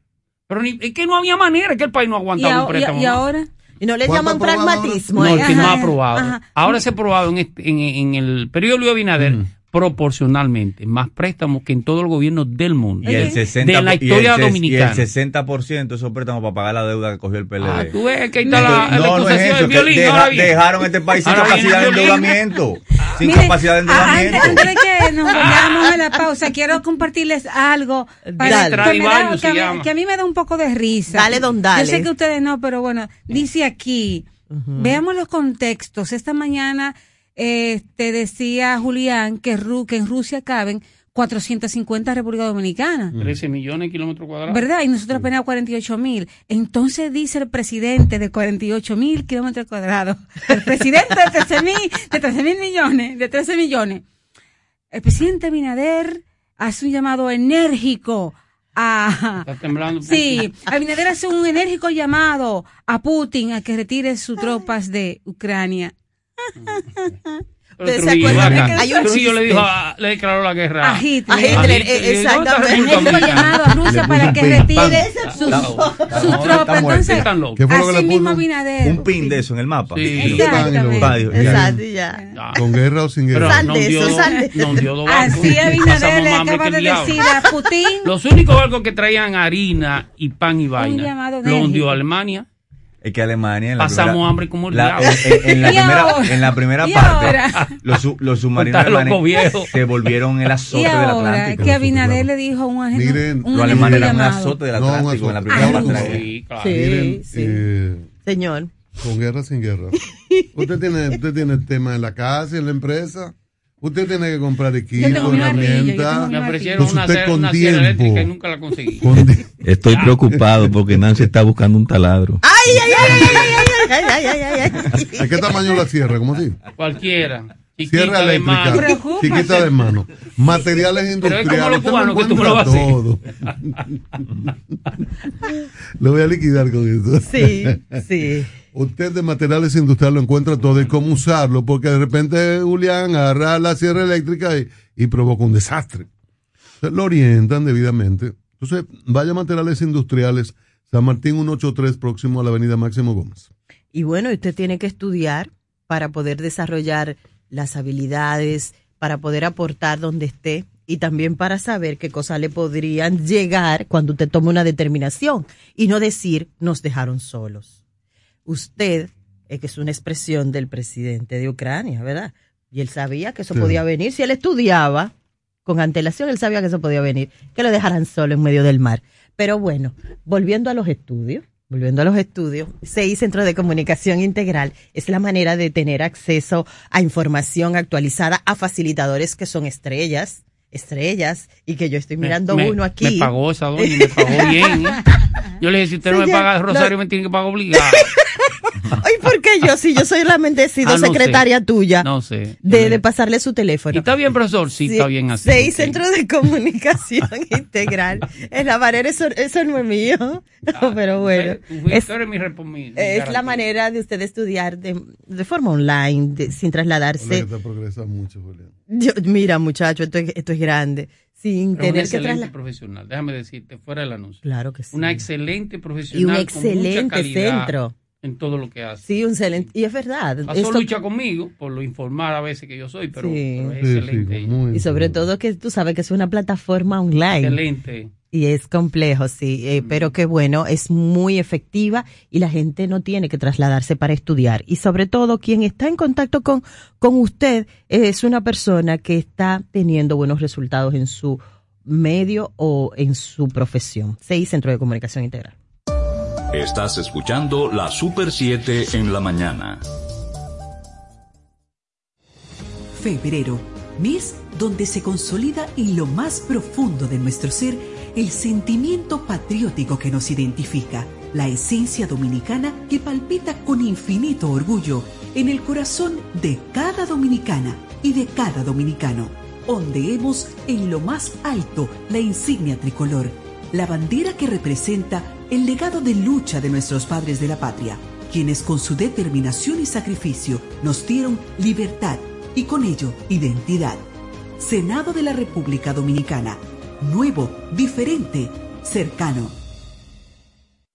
pero ni, es que no había manera, que el país no ¿Y, aguantaba un préstamo. y ahora? Y no le ¿Cuánto llaman pragmatismo. No, el que más ha aprobado. ajá. Ahora se ha aprobado en, este- en, en el periodo de Luis Abinader Mm. Proporcionalmente más préstamos que en todo el gobierno del mundo. Y el 60, de la y el historia dominicana. Y el 60% de esos préstamos para pagar la deuda que cogió el PLD. Ah, tú ves que ahí está la, la no, no es eso, del que violín. deja- ahora bien. dejaron este país sin viene capacidad de endeudamiento. Sin Mire, capacidad de endeudamiento. antes de que nos vayamos a la pausa, quiero compartirles algo para que, da- que a mí- que a mí me da un poco de risa. Dale, don, dale. Yo sé que ustedes no, pero bueno, dice aquí, veamos los contextos. Esta mañana eh, te decía Julián que, Ru- que en Rusia caben 450 República Dominicana. 13 millones de kilómetros cuadrados. ¿Verdad? Y nosotros apenas 48 mil. Entonces dice el presidente de 48 mil kilómetros cuadrados, el presidente de 13 mil, de 13 mil millones, de 13 millones. El presidente Binader hace un llamado enérgico a... Está temblando. Sí, Abinader hace un enérgico llamado a Putin a que retire sus tropas de Ucrania. Pero ¿Se Trujillo, acuerdan acá. que hay un Trujillo le dijo, a- le declaró la guerra A Hitler. A Hitler, Hitler, eh, ¿y dónde está exactamente. Llamado a Rusia para que retire sus, tropas. Entonces, Están locos. ¿Qué fue lo que así le mismo puso? Abinader. Un pin de eso en el mapa. Sí. Exactamente. Exacto, ya. Ya. ¿Con guerra o sin Pero guerra? Sal nos de dio, eso, sal de eso. nos dio dos barcos. Así Abinader Pasamos le más hambre acaba que de el diablo. decir a Putin. Los únicos barcos que traían harina y pan y vaina llamado lo hundió enérgico. Alemania. Es que Alemania en la Pasamos primera, hambre como el la- en, en- en la ¿Y primera, ahora? en la primera ¿Y parte, los, los submarinos alemanes viejo. se volvieron el Y azote del Atlántico. que Abinader le dijo a un agente. Miren, un Los alemanes eran un azote del No, Atlántico en la primera Ah, parte no. guerra. Sí, claro. Sí, Miren, sí. eh, Señor. con guerra sin guerra. Usted tiene, usted tiene tema en la casa, en la empresa. Usted tiene que comprar equipo, herramientas. Me ofrecieron usted con tiempo. y nunca la conseguí. Estoy preocupado porque Nancy está buscando un taladro. ¡Ay, ay, ay, ay, ay, ay, ay, ay! ay ay. ¿A qué tamaño la cierra? ¿Cómo así? Cualquiera. Sierra eléctrica, de chiquita de mano, materiales industriales, Pero es como lo todo. lo voy a liquidar con eso. Sí, sí. Usted de materiales industriales lo encuentra todo y cómo usarlo, porque de repente Julián agarra la sierra eléctrica y, provoca un desastre. Lo orientan debidamente. Entonces, vaya a materiales industriales, San Martín 183, próximo a la avenida Máximo Gómez. Y bueno, usted tiene que estudiar para poder desarrollar las habilidades, para poder aportar donde esté y también para saber qué cosas le podrían llegar cuando usted tome una determinación y no decir nos dejaron solos. Usted, eh, que es una expresión del presidente de Ucrania, ¿verdad? Y él sabía que eso Sí. podía venir. Si él estudiaba con antelación, él sabía que eso podía venir, que lo dejaran solo en medio del mar. Pero bueno, volviendo a los estudios, volviendo a los estudios, CI Centro de Comunicación Integral es la manera de tener acceso a información actualizada a facilitadores que son estrellas, estrellas, y que yo estoy mirando me, uno aquí. Me pagó esa doña, y me pagó bien. ¿eh? Yo le dije, si usted no me paga Rosario, no. me tiene que pagar obligado. Ay, ¿por qué yo? Si yo soy la bendecida Ah, no sé. secretaria tuya. No sé. De, de pasarle su teléfono. ¿Y está bien, profesor? Sí, está bien así. Seis ok. centros de comunicación integral. En la manera, eso, eso no es mío. pero bueno. Es, mi mi- es la manera de usted estudiar de, de forma online, de- sin trasladarse. Que te progresa mucho, Julián. Yo- mira, muchacho, esto es, esto es grande. Sin Pero tener que excelente trasladar. profesional, déjame decirte, fuera del anuncio. Claro que sí. Una excelente profesional. Y un con mucha excelente calidad centro. En todo lo que hace. Sí, un excelente. Y es verdad. Pasó esto- lucha conmigo por lo informar a veces que yo soy, pero, Sí. pero es Sí, excelente. y sobre todo que tú sabes que es una plataforma online. Excelente. Y es complejo, sí, eh, pero que bueno, es muy efectiva y la gente no tiene que trasladarse para estudiar. Y sobre todo, quien está en contacto con, con usted es una persona que está teniendo buenos resultados en su medio o en su profesión. Seis Centro de Comunicación Integral. Estás escuchando la Super 7 en la mañana. Febrero, mes donde se consolida en lo más profundo de nuestro ser el sentimiento patriótico que nos identifica, la esencia dominicana que palpita con infinito orgullo en el corazón de cada dominicana y de cada dominicano. Ondeemos en lo más alto la insignia tricolor la bandera que representa el legado de lucha de nuestros padres de la patria, quienes con su determinación y sacrificio nos dieron libertad y con ello identidad. Senado de la República Dominicana. Nuevo, diferente, cercano.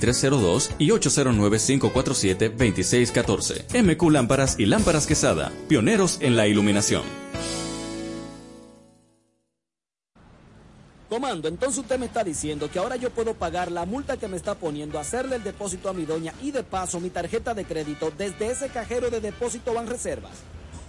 809-687-2302 y 809-547-2614. MQ Lámparas y Lámparas Quesada, pioneros en la iluminación. Comando, entonces usted me está diciendo que ahora yo puedo pagar la multa que me está poniendo, hacerle el depósito a mi doña y de paso mi tarjeta de crédito desde ese cajero de depósito Banreservas.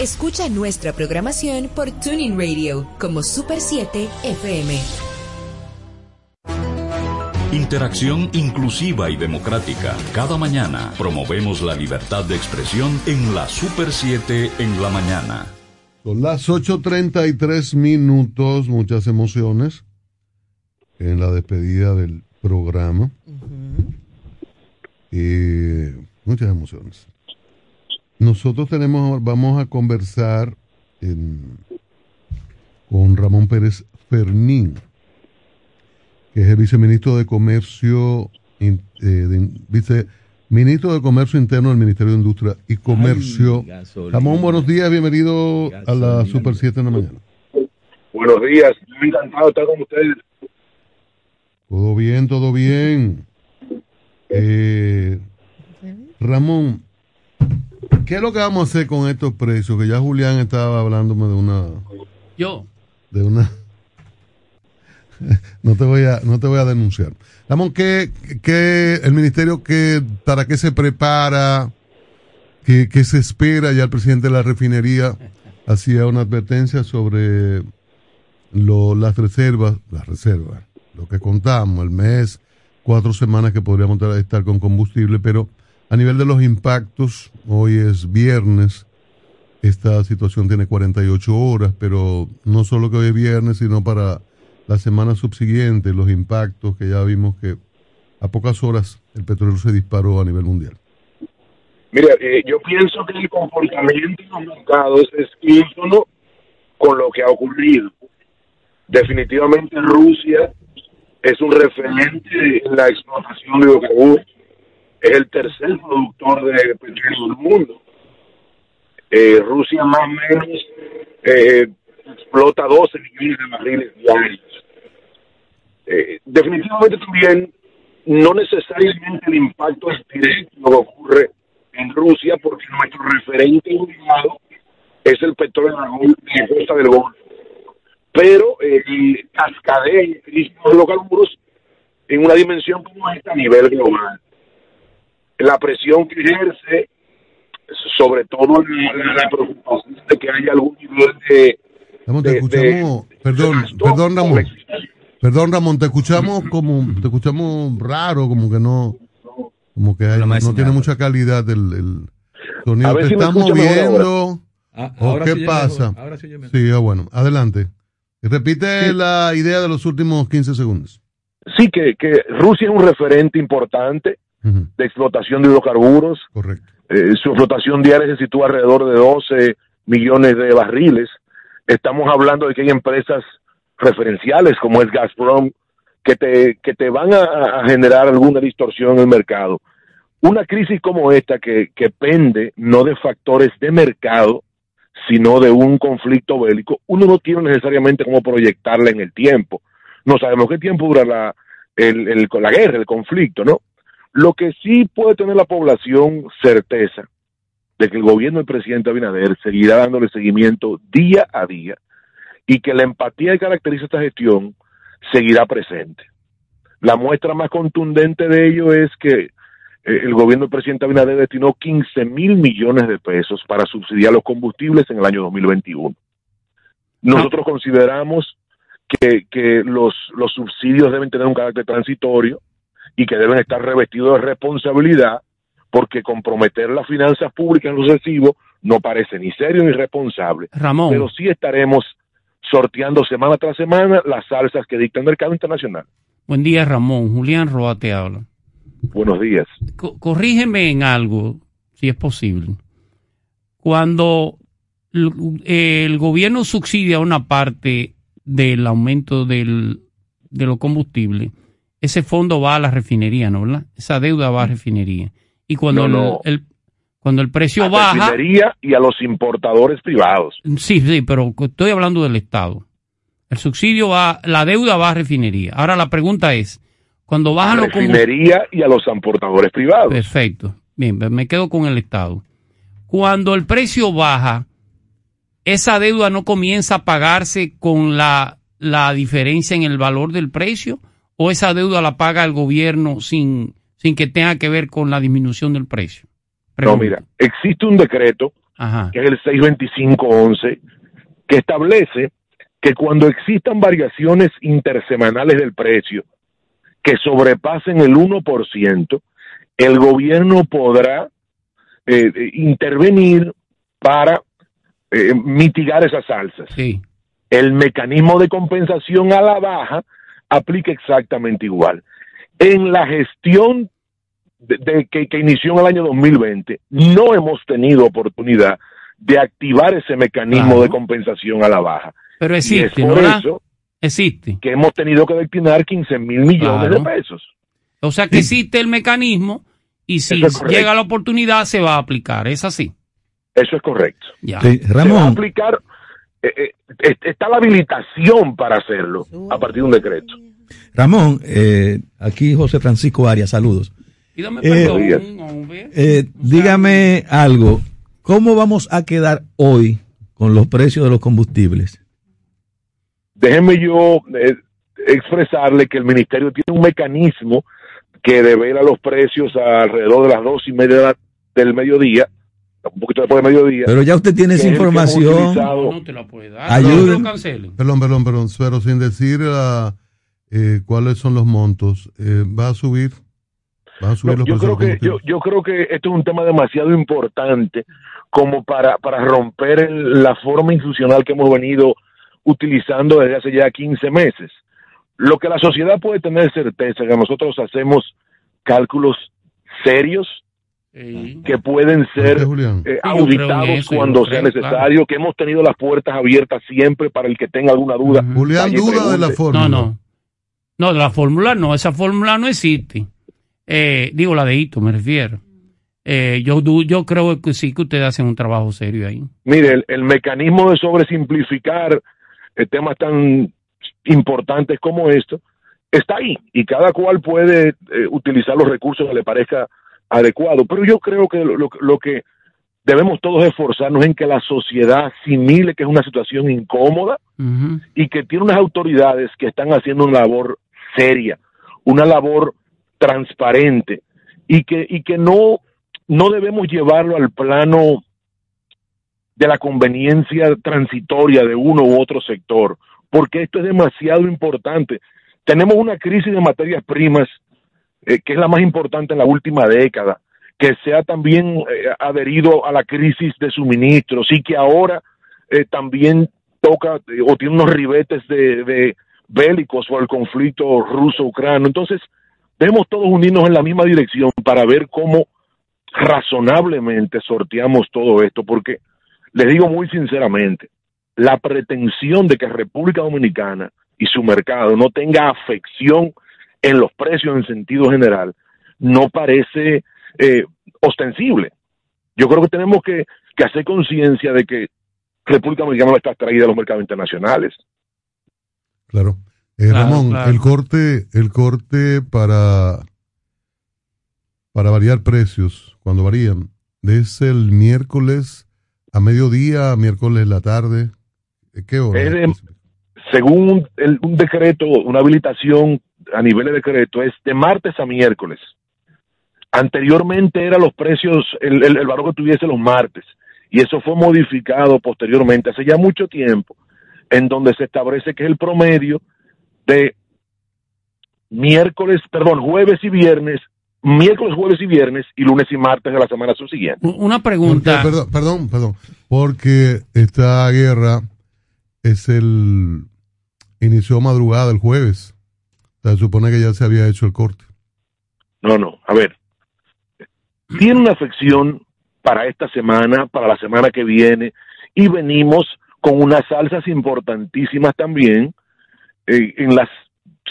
Escucha nuestra programación por Tuning Radio como Super 7 FM. Interacción inclusiva y democrática. Cada mañana promovemos la libertad de expresión en la Super 7 en la mañana. Son las 8.33 minutos, muchas emociones en la despedida del programa. Y muchas emociones. Nosotros tenemos, vamos a conversar en- con Ramón Pérez Fermín, que es el viceministro de Comercio, in- eh, de- viceministro de Comercio Interno del Ministerio de Industria y Comercio. gasolina. Ramón, buenos días, bienvenido a la Super 7 en la mañana. Buenos días, estoy encantado de estar con ustedes. Todo bien, todo bien. Eh, Ramón, ¿qué es lo que vamos a hacer con estos precios? Que ya Julián estaba hablándome de una, Yo. de una. no te voy a, no te voy a denunciar. Ramón, ¿qué, qué el ministerio que para qué se prepara? ¿Qué, qué se espera? Ya el presidente de la refinería hacía una advertencia sobre lo, las reservas, las reservas, lo que contamos, el mes, cuatro semanas que podríamos estar con combustible, pero a nivel de los impactos, hoy es viernes, esta situación tiene 48 horas, pero no solo que hoy es viernes, sino para la semana subsiguiente, los impactos que ya vimos que a pocas horas el petróleo se disparó a nivel mundial. Mira, eh, yo pienso que el comportamiento de los mercados es ínsono con lo que ha ocurrido. Definitivamente Rusia es un referente en la explotación de hidrocarburos. Es el tercer productor de petróleo del mundo. Eh, Rusia más o menos eh, explota 12 millones de barriles diarios. Eh, definitivamente también no necesariamente el impacto es directo que ocurre en Rusia porque nuestro referente obligado es el petróleo de la costa del Golfo. Pero eh, cascadea el crisis de los hidrocarburos en una dimensión como esta a nivel global. La presión que ejerce, sobre todo la, la preocupación de que haya algún nivel de... Ramón, te de- escuchamos, perdón, perdón Ramón, perdón Ramón, te escuchamos como, te escuchamos raro, como que no, como que hay- no tiene mucha calidad el, el sonido. Te si estás escucha mejor moviendo. ahora. ¿O ahora qué sí pasa? ahora. Sí, ah, bueno, adelante. Repite la idea de los últimos 15 segundos. Sí, que, que Rusia es un referente importante de explotación de hidrocarburos. Correcto. Eh, su explotación diaria se sitúa alrededor de 12 millones de barriles. Estamos hablando de que hay empresas referenciales como es Gazprom que te, que te van a, a generar alguna distorsión en el mercado. Una crisis como esta que, que pende no de factores de mercado, sino de un conflicto bélico, uno no tiene necesariamente cómo proyectarla en el tiempo. No sabemos qué tiempo dura la, el, el- la guerra, el conflicto, ¿no? Lo que sí puede tener la población certeza de que el gobierno del presidente Abinader seguirá dándole seguimiento día a día y que la empatía que caracteriza esta gestión seguirá presente. La muestra más contundente de ello es que eh, el gobierno del presidente Abinader destinó 15 mil millones de pesos para subsidiar los combustibles en el año 2021. Nosotros consideramos que, que los, los subsidios deben tener un carácter transitorio y que deben estar revestidos de responsabilidad porque comprometer las finanzas públicas en lo sucesivo no parece ni serio ni responsable. Ramón. Pero sí estaremos sorteando semana tras semana las salsas que dicta el mercado internacional. Buen día, Ramón. Julián Roa te habla. Buenos días. Co- corrígeme en algo, si es posible. Cuando el gobierno subsidia una parte del aumento del, de los combustibles, ese fondo va a la refinería, ¿no? ¿verdad? Esa deuda va a refinería. Y cuando, No. El, el- cuando el precio a baja... refinería y a los importadores privados. Sí, sí, pero estoy hablando del Estado. El subsidio va, la deuda va a refinería. Ahora la pregunta es, cuando A bajan los combustibles... refinería y a los importadores privados. Perfecto. Bien, me quedo con el Estado. Cuando el precio baja, esa deuda no comienza a pagarse con la, la diferencia en el valor del precio o esa deuda la paga el gobierno sin, sin que tenga que ver con la disminución del precio. No, mira, existe un decreto Ajá. que es el 62511 que establece que cuando existan variaciones intersemanales del precio que sobrepasen el 1%, el gobierno podrá eh, eh, intervenir para eh, mitigar esas alzas. El mecanismo de compensación a la baja aplica exactamente igual. En la gestión de, de que, que inició en el año 2020, no hemos tenido oportunidad de activar ese mecanismo Claro. de compensación a la baja. Pero Y existe, es ¿no? por la? eso Existe. que hemos tenido que destinar 15 mil millones Claro. de pesos. O sea que existe el mecanismo y si es llega la oportunidad se va a aplicar. ¿Es así? Eso es correcto. Ya. Sí, Se va a Ramón, aplicar, eh, eh, est- está la habilitación para hacerlo a partir de un decreto. Ramón, eh, aquí José Francisco Arias, saludos. Eh, perdón. Eh, dígame algo, ¿cómo vamos a quedar hoy con los precios de los combustibles? Déjeme yo eh, expresarle que el ministerio tiene un mecanismo que devela los precios alrededor de las dos y media del mediodía, un poquito después mediodía. Pero ya usted tiene esa información. No te la puede dar. No. Perdón, perdón, perdón, pero sin decir ah, eh, cuáles son los montos, eh, ¿va a subir? ¿Va a subir No, los yo creo que yo, yo creo que esto es un tema demasiado importante como para, para romper el- la forma institucional que hemos venido utilizando desde hace ya 15 meses. Lo que la sociedad puede tener certeza que nosotros hacemos cálculos serios que pueden ser eh, auditados cuando sea necesario, que hemos tenido las puertas abiertas siempre para el que tenga alguna duda. Julián, duda de la fórmula. No, no. No, de la fórmula no, esa fórmula no existe. Eh, digo, la de Hito me refiero. Eh, yo, yo creo que sí que ustedes hacen un trabajo serio ahí. Mire, el, el mecanismo de sobresimplificar eh, temas tan importantes como esto está ahí y cada cual puede eh, utilizar los recursos que le parezca adecuado. Pero yo creo que lo, lo- lo que debemos todos esforzarnos en que la sociedad asimile que es una situación incómoda y que tiene unas autoridades que están haciendo una labor seria, una labor transparente y que, y que no, no debemos llevarlo al plano de la conveniencia transitoria de uno u otro sector, porque esto es demasiado importante. Tenemos una crisis de materias primas eh, que es la más importante en la última década, que se ha también eh, adherido a la crisis de suministros y que ahora eh, también toca o tiene unos ribetes de, de bélicos por el conflicto ruso-ucrano. Entonces, debemos todos unirnos en la misma dirección para ver cómo razonablemente sorteamos todo esto, porque les digo muy sinceramente, la pretensión de que República Dominicana y su mercado no tenga afección en los precios en sentido general no parece eh, ostensible. Yo creo que tenemos que, que hacer conciencia de que República Dominicana no está extraída de los mercados internacionales. Claro. Eh, Claro, Ramón, claro. el corte, el corte para, para variar precios, cuando varían, es el miércoles a mediodía, miércoles en la tarde. ¿Eh, ¿Qué hora? Es de- según el- un decreto, una habilitación a nivel de decreto, es de martes a miércoles. Anteriormente eran los precios, el, el, el valor que tuviese los martes, y eso fue modificado posteriormente, hace ya mucho tiempo, en donde se establece que es el promedio de miércoles, perdón, jueves y viernes, miércoles, jueves y viernes, y lunes y martes de la semana subsiguiente. Una Porque, perdón, perdón, perdón. Porque esta guerra es el. inició madrugada el jueves. Se supone que ya se había hecho el corte. No, no, a ver. Tiene una afección para esta semana, para la semana que viene, y venimos con unas salsas importantísimas también eh, en las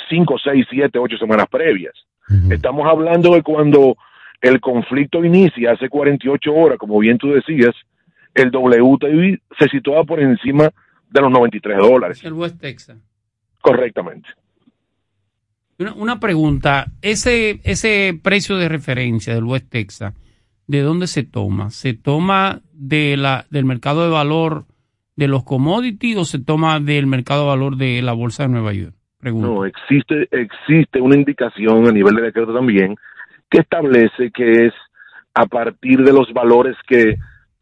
5, 6, 7, 8 semanas previas. Estamos hablando de cuando el conflicto inicia hace 48 horas, como bien tú decías, el WTI se situaba por encima de los 93 dólares. El West Texas. Correctamente. Una, pregunta, ese, ese precio de referencia del West Texas, ¿de dónde se toma? ¿Se toma de la, del mercado de valor de los commodities o se toma del mercado de valor de la Bolsa de Nueva York? Pregunto. No, existe, existe una indicación a nivel de decreto también que establece que es a partir de los valores que,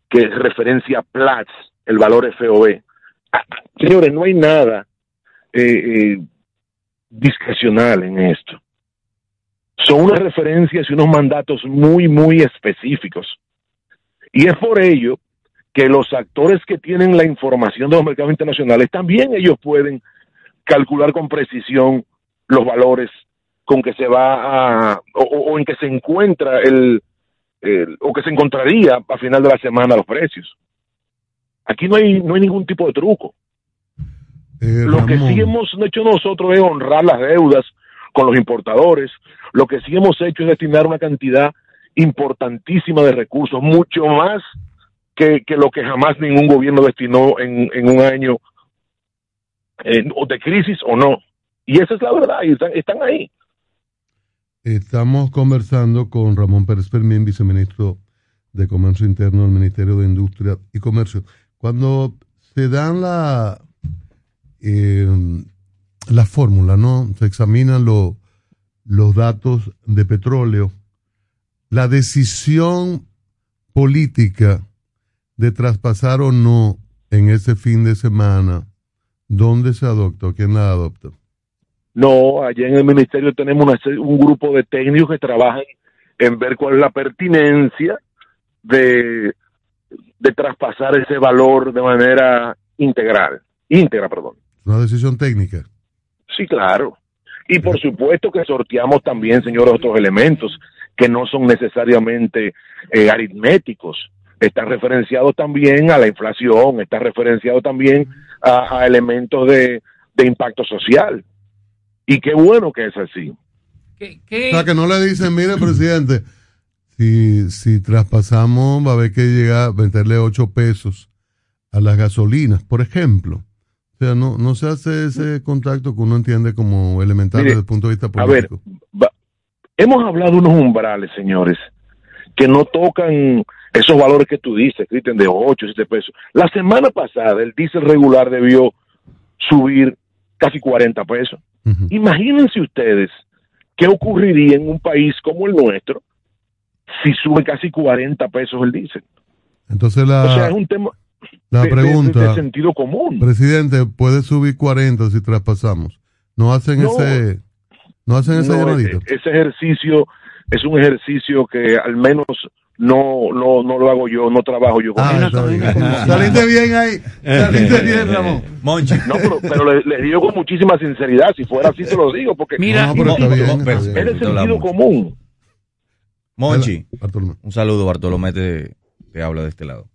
que referencia Platts, el valor FOB. Ah, Señores, no hay nada eh, eh, discrecional en esto. Son unas referencias y unos mandatos muy, muy específicos. Y es por ello que los actores que tienen la información de los mercados internacionales, también ellos pueden calcular con precisión los valores con que se va a, o, en que se encuentra el, el- o que se encontraría a final de la semana los precios. Aquí no hay, no hay ningún tipo de truco. Lo que sí hemos hecho nosotros es honrar las deudas con los importadores. Lo que sí hemos hecho es destinar una cantidad importantísima de recursos, mucho más que, que lo que jamás ningún gobierno destinó en, en un año eh, o de crisis o no. Y esa es la verdad, y están, están ahí. Estamos conversando con Ramón Pérez Fermín, viceministro de Comercio Interno del Ministerio de Industria y Comercio. Cuando se dan la, eh, la fórmula, ¿no? Se examinan lo- los datos de petróleo. La decisión política de traspasar o no en ese fin de semana, ¿dónde se adopta o quién la adopta? No, allá en el ministerio tenemos una un grupo de técnicos que trabajan en ver cuál es la pertinencia de, de traspasar ese valor de manera integral, íntegra, perdón. Una decisión técnica. Sí, claro. Y por supuesto que sorteamos también, señores, otros elementos que no son necesariamente eh, aritméticos. Están referenciados también a la inflación, están referenciados también a, a elementos de, de impacto social. Y qué bueno que es así. O sea, que no le dicen, mire, presidente, si, si traspasamos, va a haber que llegar a meterle 8 pesos a las gasolinas, por ejemplo. O sea, no, no se hace ese contacto que uno entiende como elemental Mire, desde el punto de vista A ver, político. va- hemos hablado de unos umbrales, señores, que no tocan esos valores que tú dices, Cristian, de 8, 7 pesos. La semana pasada el diésel regular debió subir casi 40 pesos. Imagínense ustedes qué ocurriría en un país como el nuestro si sube casi 40 pesos el diésel. Entonces la, o sea, es un tema la de- de- pregunta, de sentido común. presidente, puede subir 40 si traspasamos. No hacen No. ese, no hacen ese No, e- ese ejercicio es un ejercicio que al menos no, no, no lo hago yo, no trabajo yo con Ah, eso. Saliste bien ahí, saliste bien, Ramón. Monchi. No, pero, pero le, le digo con muchísima sinceridad, si fuera así se lo digo, porque Mira, No, pero está bien, está bien. es de Te hablamos. sentido común. Monchi, un saludo, Bartolomé te, te habla de este lado.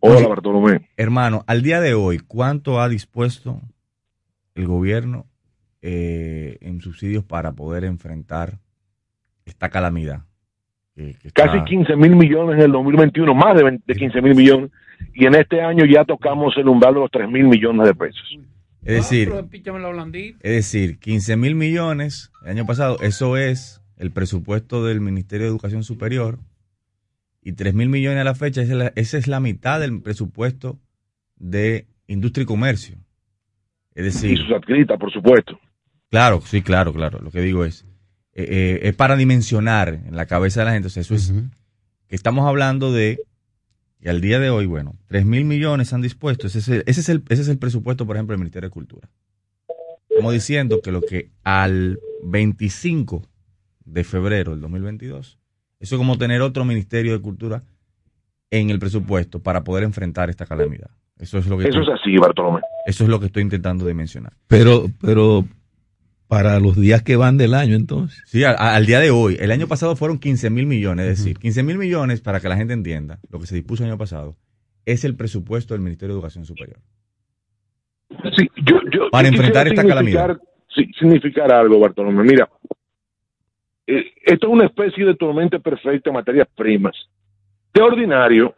Hola, Bartolomé. Hermano, al día de hoy, ¿cuánto ha dispuesto el gobierno eh, en subsidios para poder enfrentar esta calamidad? que- que está- Casi 15 mil millones en el 2021, más de, 20 de 15 mil millones, y en este año ya tocamos el umbral de los 3 mil millones de pesos. Es decir, blandito. es decir, 15 mil millones el año pasado, eso es el presupuesto del Ministerio de Educación Superior, y 3 mil millones a la fecha, esa es la, esa es la mitad del presupuesto de Industria y Comercio. Es decir, Y sus adscritas, por supuesto. Claro, sí, claro, claro. Lo que digo es, eh, eh, es para dimensionar en la cabeza de la gente. O sea, eso es que estamos hablando de, y al día de hoy, bueno, 3 mil millones han dispuesto. Ese es, el, ese, es el, ese es el presupuesto, por ejemplo, del Ministerio de Cultura. Estamos diciendo que lo que al 25 de febrero del 2022, eso es como tener otro Ministerio de Cultura en el presupuesto para poder enfrentar esta calamidad. Eso es lo que Eso estoy- es así, Bartolomé. eso es lo que estoy intentando dimensionar. Pero, pero para los días que van del año, entonces. Sí, al, al día de hoy. El año pasado fueron 15 mil millones. Es decir, 15 mil millones, para que la gente entienda, lo que se dispuso el año pasado, es el presupuesto del Ministerio de Educación Superior. Sí, yo, yo- Para yo enfrentar esta calamidad. sí, significar algo, Bartolomé. Mira, eh, esto es una especie de tormenta perfecta en materias primas. De ordinario,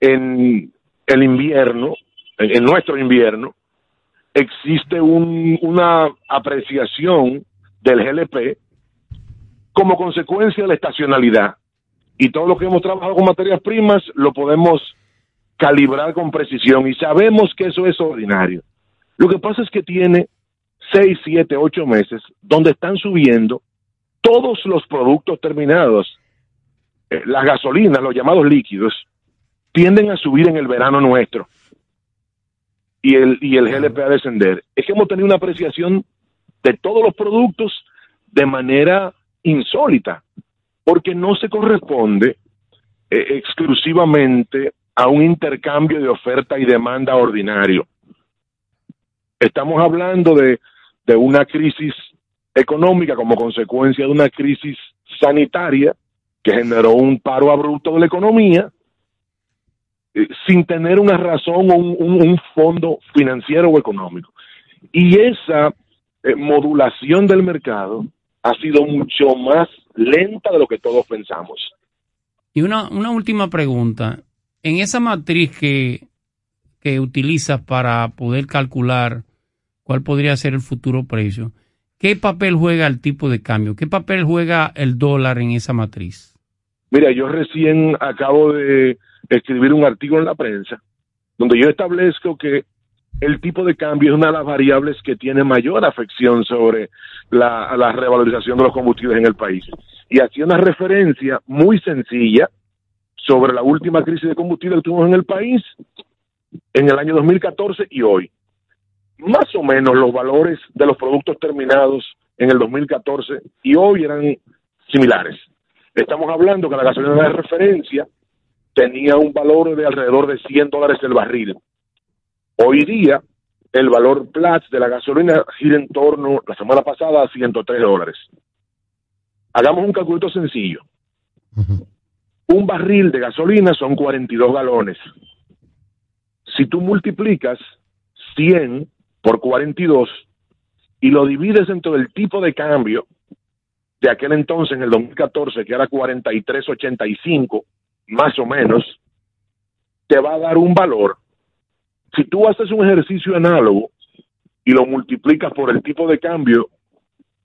en el invierno, en, nuestro invierno, existe un- una apreciación del GLP como consecuencia de la estacionalidad. Y todo lo que hemos trabajado con materias primas lo podemos calibrar con precisión y sabemos que eso es ordinario. Lo que pasa es que tiene seis, siete, ocho meses donde están subiendo todos los productos terminados. Eh, las gasolinas, los llamados líquidos, tienden a subir en el verano nuestro y el, y el GLP a descender. Es que hemos tenido una apreciación de todos los productos de manera insólita, porque no se corresponde eh, exclusivamente a un intercambio de oferta y demanda ordinario. Estamos hablando de, de una crisis económica como consecuencia de una crisis sanitaria que generó un paro abrupto de la economía eh, sin tener una razón o un, fondo financiero o económico. Y esa eh, modulación del mercado ha sido mucho más lenta de lo que todos pensamos. Y una, una última pregunta. En esa matriz que, que utilizas para poder calcular cuál podría ser el futuro precio, ¿qué papel juega el tipo de cambio? ¿Qué papel juega el dólar en esa matriz? Mira, yo recién acabo de escribir un artículo en la prensa donde yo establezco que el tipo de cambio es una de las variables que tiene mayor afección sobre la, la revalorización de los combustibles en el país. Y hacía una referencia muy sencilla sobre la última crisis de combustible que tuvimos en el país en el año 2014 y hoy. Más o menos los valores de los productos terminados en el 2014 y hoy eran similares. Estamos hablando que la gasolina de referencia tenía un valor de alrededor de 100 dólares el barril. Hoy día el valor Platts de la gasolina gira en torno, la semana pasada, a 103 dólares. Hagamos un calculito sencillo. Un barril de gasolina son 42 galones. Si tú multiplicas 100 por 42 y lo divides entre el tipo de cambio de aquel entonces, en el 2014, que era 43.85, más o menos, te va a dar un valor. Si tú haces un ejercicio análogo y lo multiplicas por el tipo de cambio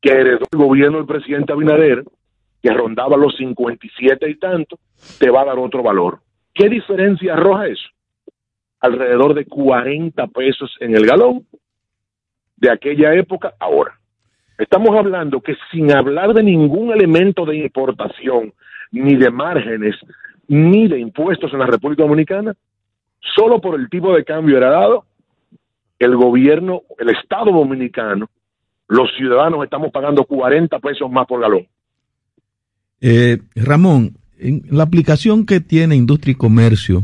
que heredó el gobierno del presidente Abinader, que rondaba los 57 y tanto, te va a dar otro valor. ¿Qué diferencia arroja eso? Alrededor de 40 pesos en el galón de aquella época ahora. Estamos hablando que sin hablar de ningún elemento de importación, ni de márgenes, ni de impuestos en la República Dominicana, solo por el tipo de cambio heredado, el gobierno, el Estado dominicano, los ciudadanos estamos pagando 40 pesos más por galón. Eh, Ramón, en la aplicación que tiene Industria y Comercio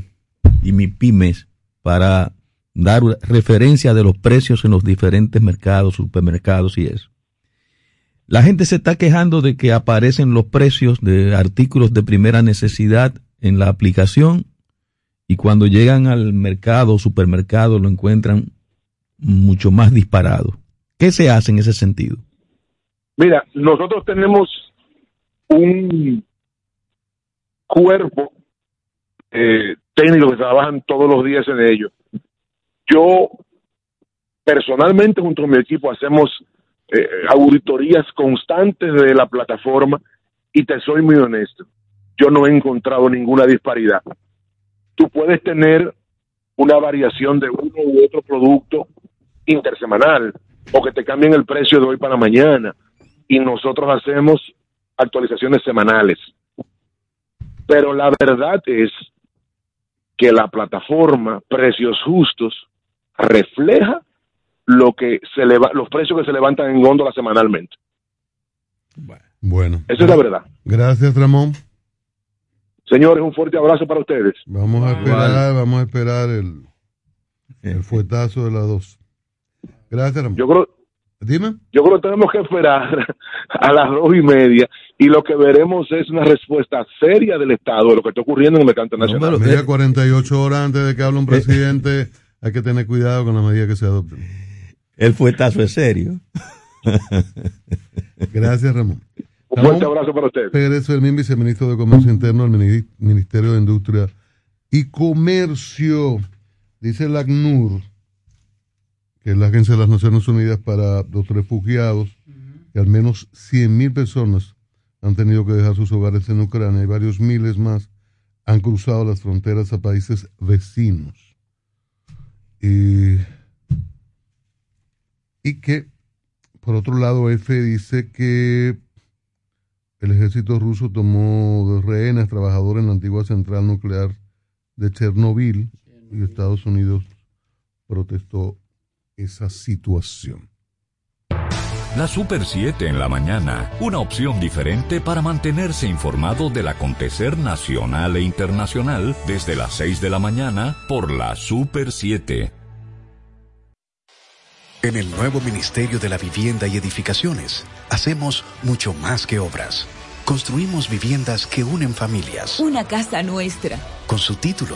y mi pymes para dar referencia de los precios en los diferentes mercados, supermercados y eso. La gente se está quejando de que aparecen los precios de artículos de primera necesidad en la aplicación y cuando llegan al mercado o supermercado lo encuentran mucho más disparado. ¿Qué se hace en ese sentido? Mira, nosotros tenemos un cuerpo eh, técnico que trabajan todos los días en ello. Yo personalmente junto a mi equipo hacemos eh, auditorías constantes de la plataforma y te soy muy honesto, yo no he encontrado ninguna disparidad. Tú puedes tener una variación de uno u otro producto intersemanal o que te cambien el precio de hoy para mañana y nosotros hacemos actualizaciones semanales. Pero la verdad es que la plataforma Precios Justos refleja lo que se leva, los precios que se levantan en góndola semanalmente. Bueno. Esa es la verdad. Gracias, Ramón. Señores, un fuerte abrazo para ustedes. Vamos a esperar, vamos a esperar el, el fuetazo de las dos. Gracias, Ramón. Yo creo, Dime. Yo creo que tenemos que esperar a las dos y media y lo que veremos es una respuesta seria del Estado de lo que está ocurriendo en el mercado internacional. No, pero 48 horas antes de que hable un presidente, hay que tener cuidado con la medida que se adopten. El fuetazo es serio. Gracias, Ramón. Un fuerte abrazo para ustedes. Pérez Fermín, viceministro de Comercio Interno del Ministerio de Industria y Comercio. Dice la ACNUR, que es la Agencia de las Naciones Unidas para los Refugiados, que al menos 100.000 personas han tenido que dejar sus hogares en Ucrania y varios miles más han cruzado las fronteras a países vecinos. Y, y que, por otro lado, F dice que el ejército ruso tomó rehenes trabajadores en la antigua central nuclear de Chernobyl y Estados Unidos protestó esa situación. La Super 7 en la mañana, una opción diferente para mantenerse informado del acontecer nacional e internacional desde las 6 de la mañana por la Super 7. En el nuevo Ministerio de la Vivienda y Edificaciones, hacemos mucho más que obras. Construimos viviendas que unen familias. Una casa nuestra. Con su título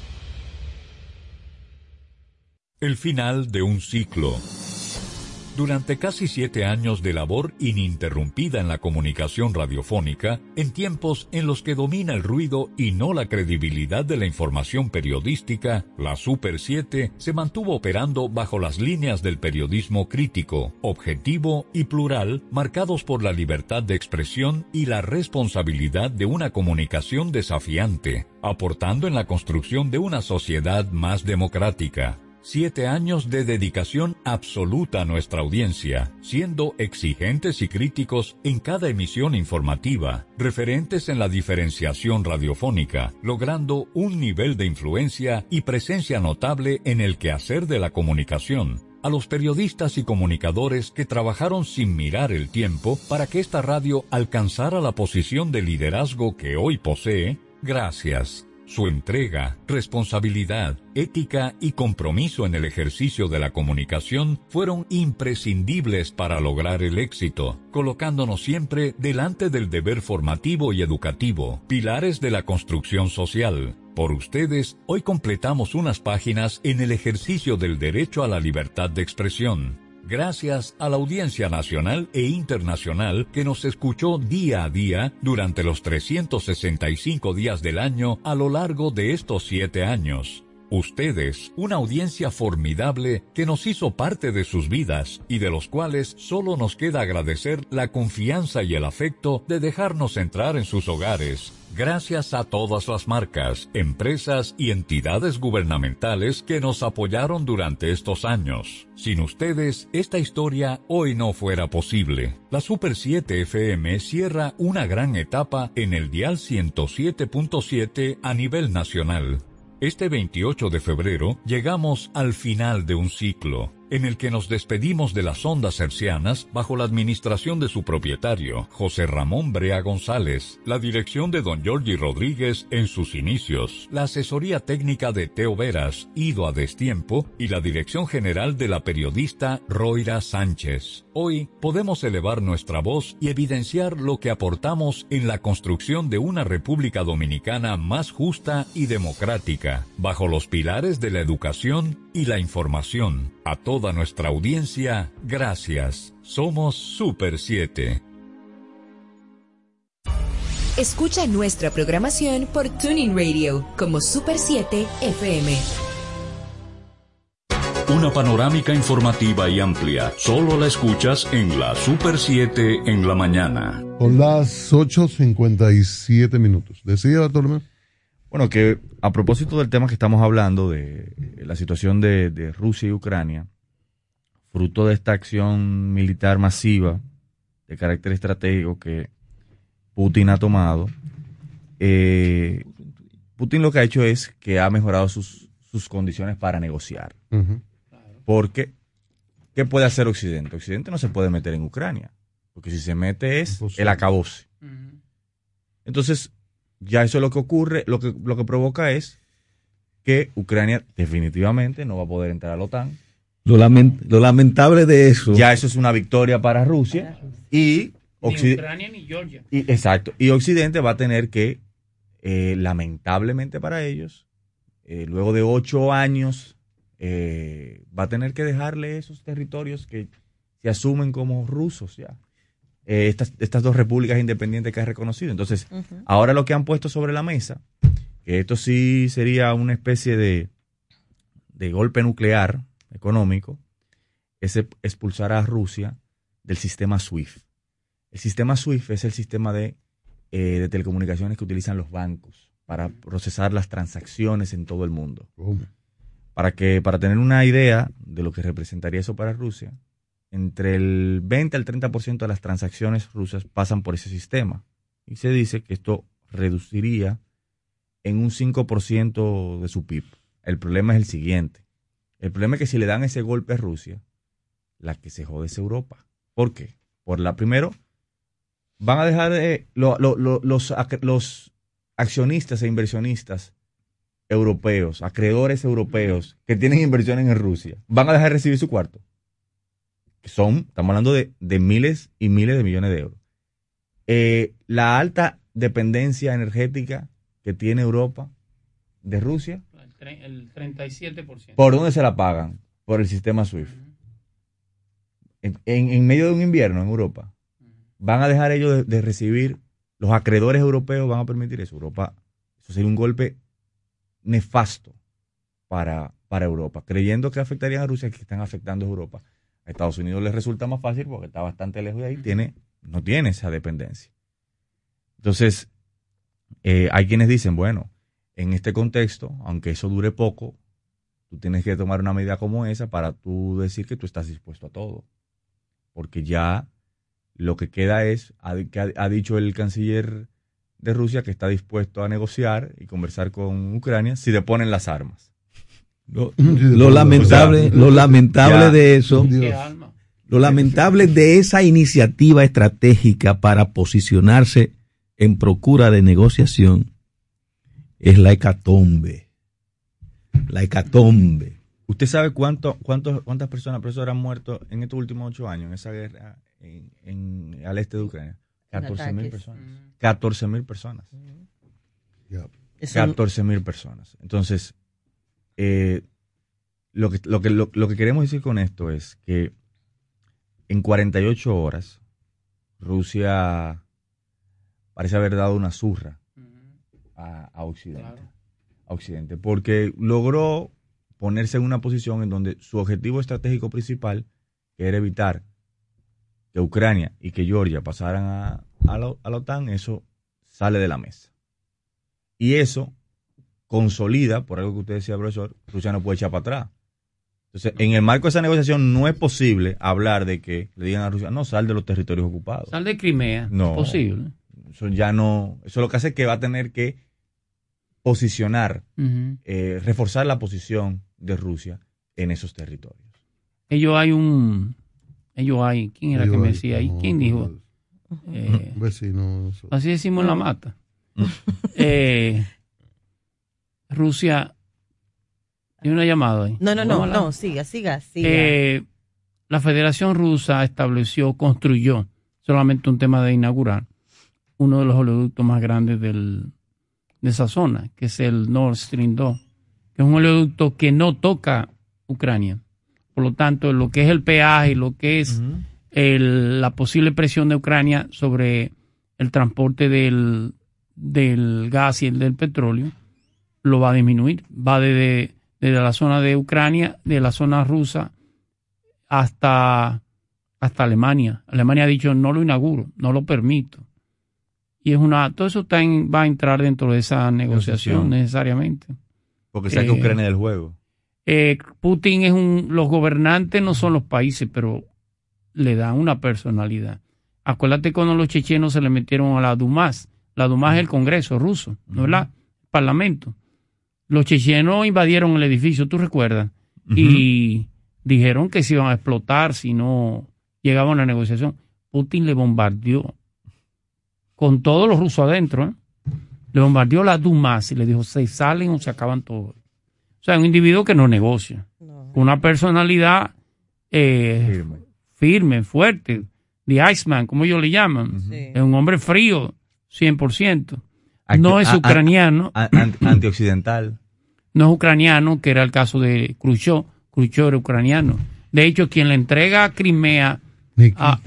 El final de un ciclo. Durante casi siete años de labor ininterrumpida en la comunicación radiofónica, en tiempos en los que domina el ruido y no la credibilidad de la información periodística, la Super 7 se mantuvo operando bajo las líneas del periodismo crítico, objetivo y plural, marcados por la libertad de expresión y la responsabilidad de una comunicación desafiante, aportando en la construcción de una sociedad más democrática. Siete años de dedicación absoluta a nuestra audiencia, siendo exigentes y críticos en cada emisión informativa, referentes en la diferenciación radiofónica, logrando un nivel de influencia y presencia notable en el quehacer de la comunicación. A los periodistas y comunicadores que trabajaron sin mirar el tiempo para que esta radio alcanzara la posición de liderazgo que hoy posee, gracias. Su entrega, responsabilidad, ética y compromiso en el ejercicio de la comunicación fueron imprescindibles para lograr el éxito, colocándonos siempre delante del deber formativo y educativo, pilares de la construcción social. Por ustedes, hoy completamos unas páginas en el ejercicio del derecho a la libertad de expresión gracias a la audiencia nacional e internacional que nos escuchó día a día durante los 365 días del año a lo largo de estos siete años. Ustedes, una audiencia formidable que nos hizo parte de sus vidas y de los cuales solo nos queda agradecer la confianza y el afecto de dejarnos entrar en sus hogares. Gracias a todas las marcas, empresas y entidades gubernamentales que nos apoyaron durante estos años. Sin ustedes, esta historia hoy no fuera posible. La Super 7 FM cierra una gran etapa en el dial 107.7 a nivel nacional este 28 de febrero llegamos al final de un ciclo en el que nos despedimos de las ondas hercianas bajo la administración de su propietario, José Ramón Brea González, la dirección de don Giorgi Rodríguez en sus inicios, la asesoría técnica de Teo Veras, ido a destiempo, y la dirección general de la periodista Roira Sánchez. Hoy podemos elevar nuestra voz y evidenciar lo que aportamos en la construcción de una República Dominicana más justa y democrática, bajo los pilares de la educación y la información. A toda nuestra audiencia, gracias. Somos Super 7. Escucha nuestra programación por Tuning Radio como Super 7 FM. Una panorámica informativa y amplia. Solo la escuchas en la Super 7 en la mañana. Con las 8.57 minutos. ¿Decía Bartolomé? Bueno, que a propósito del tema que estamos hablando, de la situación de, Rusia y Ucrania, fruto de esta acción militar masiva de carácter estratégico que Putin ha tomado, eh, Putin lo que ha hecho es que ha mejorado sus, condiciones para negociar. Porque, ¿qué puede hacer Occidente? Occidente no se puede meter en Ucrania, porque si se mete es el acabose. Entonces, ya eso es lo que ocurre, lo que, lo que provoca es que Ucrania definitivamente no va a poder entrar a la OTAN. Lo, lamentable de eso. Ya eso es una victoria para Rusia. Y ni Ucrania ni Georgia. Y, exacto. Y Occidente va a tener que, eh, lamentablemente para ellos, eh, luego de ocho años, eh, va a tener que dejarle esos territorios que se asumen como rusos ya. Eh, estas, estas dos repúblicas independientes que ha reconocido. Entonces, ahora lo que han puesto sobre la mesa, que esto sí sería una especie de, de golpe nuclear económico, es expulsar a Rusia del sistema SWIFT. El sistema SWIFT es el sistema de, eh, de telecomunicaciones que utilizan los bancos para procesar las transacciones en todo el mundo. Para que, para tener una idea de lo que representaría eso para Rusia, entre el 20 al 30% de las transacciones rusas pasan por ese sistema. Y se dice que esto reduciría en un 5% de su PIB. El problema es el siguiente. El problema es que si le dan ese golpe a Rusia, la que se jode es Europa. ¿Por qué? Por la primero, van a dejar de, los, los accionistas e inversionistas europeos, acreedores europeos que tienen inversiones en Rusia, van a dejar de recibir su cuarto son, estamos hablando de, miles y miles de millones de euros. Eh, la alta dependencia energética que tiene Europa de Rusia. El, 37%. ¿Por dónde se la pagan? Por el sistema SWIFT. en, medio de un invierno en Europa, van a dejar ellos de, recibir, los acreedores europeos van a permitir eso. Europa, eso sería un golpe nefasto para, para Europa, creyendo que afectarían a Rusia, que están afectando a Europa. A Estados Unidos les resulta más fácil porque está bastante lejos de ahí, tiene, no tiene esa dependencia. Entonces, eh, hay quienes dicen, bueno, en este contexto, aunque eso dure poco, tú tienes que tomar una medida como esa para tú decir que tú estás dispuesto a todo. Porque ya lo que queda es, ha, ha dicho el canciller de Rusia que está dispuesto a negociar y conversar con Ucrania si le ponen las armas. Lo, lo lamentable, O sea, lo lamentable ya- de eso, lo lamentable de esa iniciativa estratégica para posicionarse en procura de negociación es la hecatombe. La hecatombe. ¿Usted sabe cuánto, cuánto, cuántas personas, profesor, han muerto en estos últimos ocho años en esa guerra en, en- al este de Ucrania? 14 mil ataques. personas. 14 mil personas. Eso- 14 mil personas. Entonces, eh, lo, que, lo, que, lo, lo que queremos decir con esto es que en 48 horas Rusia parece haber dado una zurra a, a Occidente. A Occidente. Porque logró ponerse en una posición en donde su objetivo estratégico principal, que era evitar que Ucrania y que Georgia pasaran a, a la, a la OTAN, eso sale de la mesa. Y eso consolida, por algo que usted decía, profesor, Rusia no puede echar para atrás. Entonces, en el marco de esa negociación no es posible hablar de que le digan a Rusia, no, sal de los territorios ocupados. Sal de Crimea. No. Posible. Eso ya no, eso lo que hace es que va a tener que posicionar, eh, reforzar la posición de Rusia en esos territorios. Ellos hay un. Ellos hay. ¿Quién era Ellos que me decía ahí? no, ¿Quién dijo? Eh, Vecino. eso. así decimos en la mata. Eh, Rusia. Hay una llamada ahí. No, no, no, la- no, siga, siga, siga. Eh, la Federación Rusa estableció, construyó, solamente un tema de inaugurar, uno de los oleoductos más grandes del, de esa zona, que es el Nord Stream 2, que es un oleoducto que no toca Ucrania. Por lo tanto, lo que es el peaje, lo que es el- la posible presión de Ucrania sobre el transporte del, del gas y el del petróleo, lo va a disminuir. Va desde, desde la zona de Ucrania, de la zona rusa, hasta, hasta Alemania. Alemania ha dicho, no lo inauguro, no lo permito. Y es una, todo eso está en- va a entrar dentro de esa negociación Negociación. necesariamente. Porque saca Eh, Ucrania del juego. Eh, Putin es un, los gobernantes no son los países, pero le dan una personalidad. Acuérdate cuando los chechenos se le metieron a la Dumas. La Dumas es el Congreso ruso, ¿no es la? Parlamento. Los chechenos invadieron el edificio, ¿tú recuerdas? Y dijeron que se iban a explotar si no llegaba a una negociación. Putin le bombardeó con todos los rusos adentro. ¿eh? Le bombardeó la Dumas y le dijo, se salen o se acaban todos. O sea, un individuo que no negocia. Con una personalidad eh, firme. fuerte. The Iceman, como ellos le llaman. Es un hombre frío, 100%. No es A- a- ucraniano. a- an- antioccidental. No es ucraniano, que era el caso de Khrushchev. Khrushchev era ucraniano. De hecho, quien le entrega a Crimea a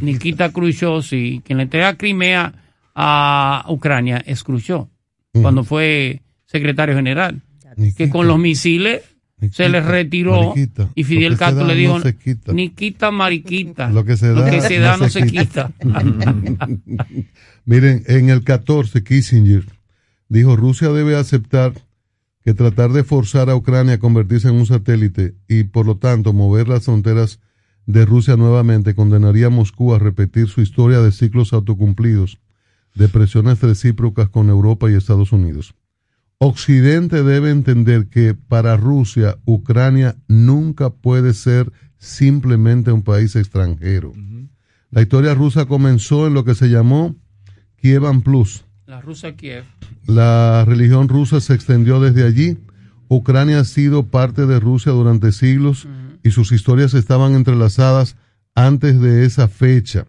Nikita Khrushchev, sí, quien le entrega Crimea a Ucrania es Khrushchev, cuando fue secretario general. Que con los misiles se les retiró Mariquita. y Fidel que se Castro da le dijo, no se quita. Nikita Mariquita, Lo que se da, no se quita. Miren, en el 14, Kissinger dijo, Rusia debe aceptar que tratar de forzar a Ucrania a convertirse en un satélite y por lo tanto mover las fronteras de Rusia nuevamente condenaría a Moscú a repetir su historia de ciclos autocumplidos, de presiones recíprocas con Europa y Estados Unidos. Occidente debe entender que para Rusia, Ucrania nunca puede ser simplemente un país extranjero. La historia rusa comenzó en lo que se llamó Kievan Plus. La rusa Kiev. La religión rusa se extendió desde allí. Ucrania ha sido parte de Rusia durante siglos y sus historias estaban entrelazadas antes de esa fecha.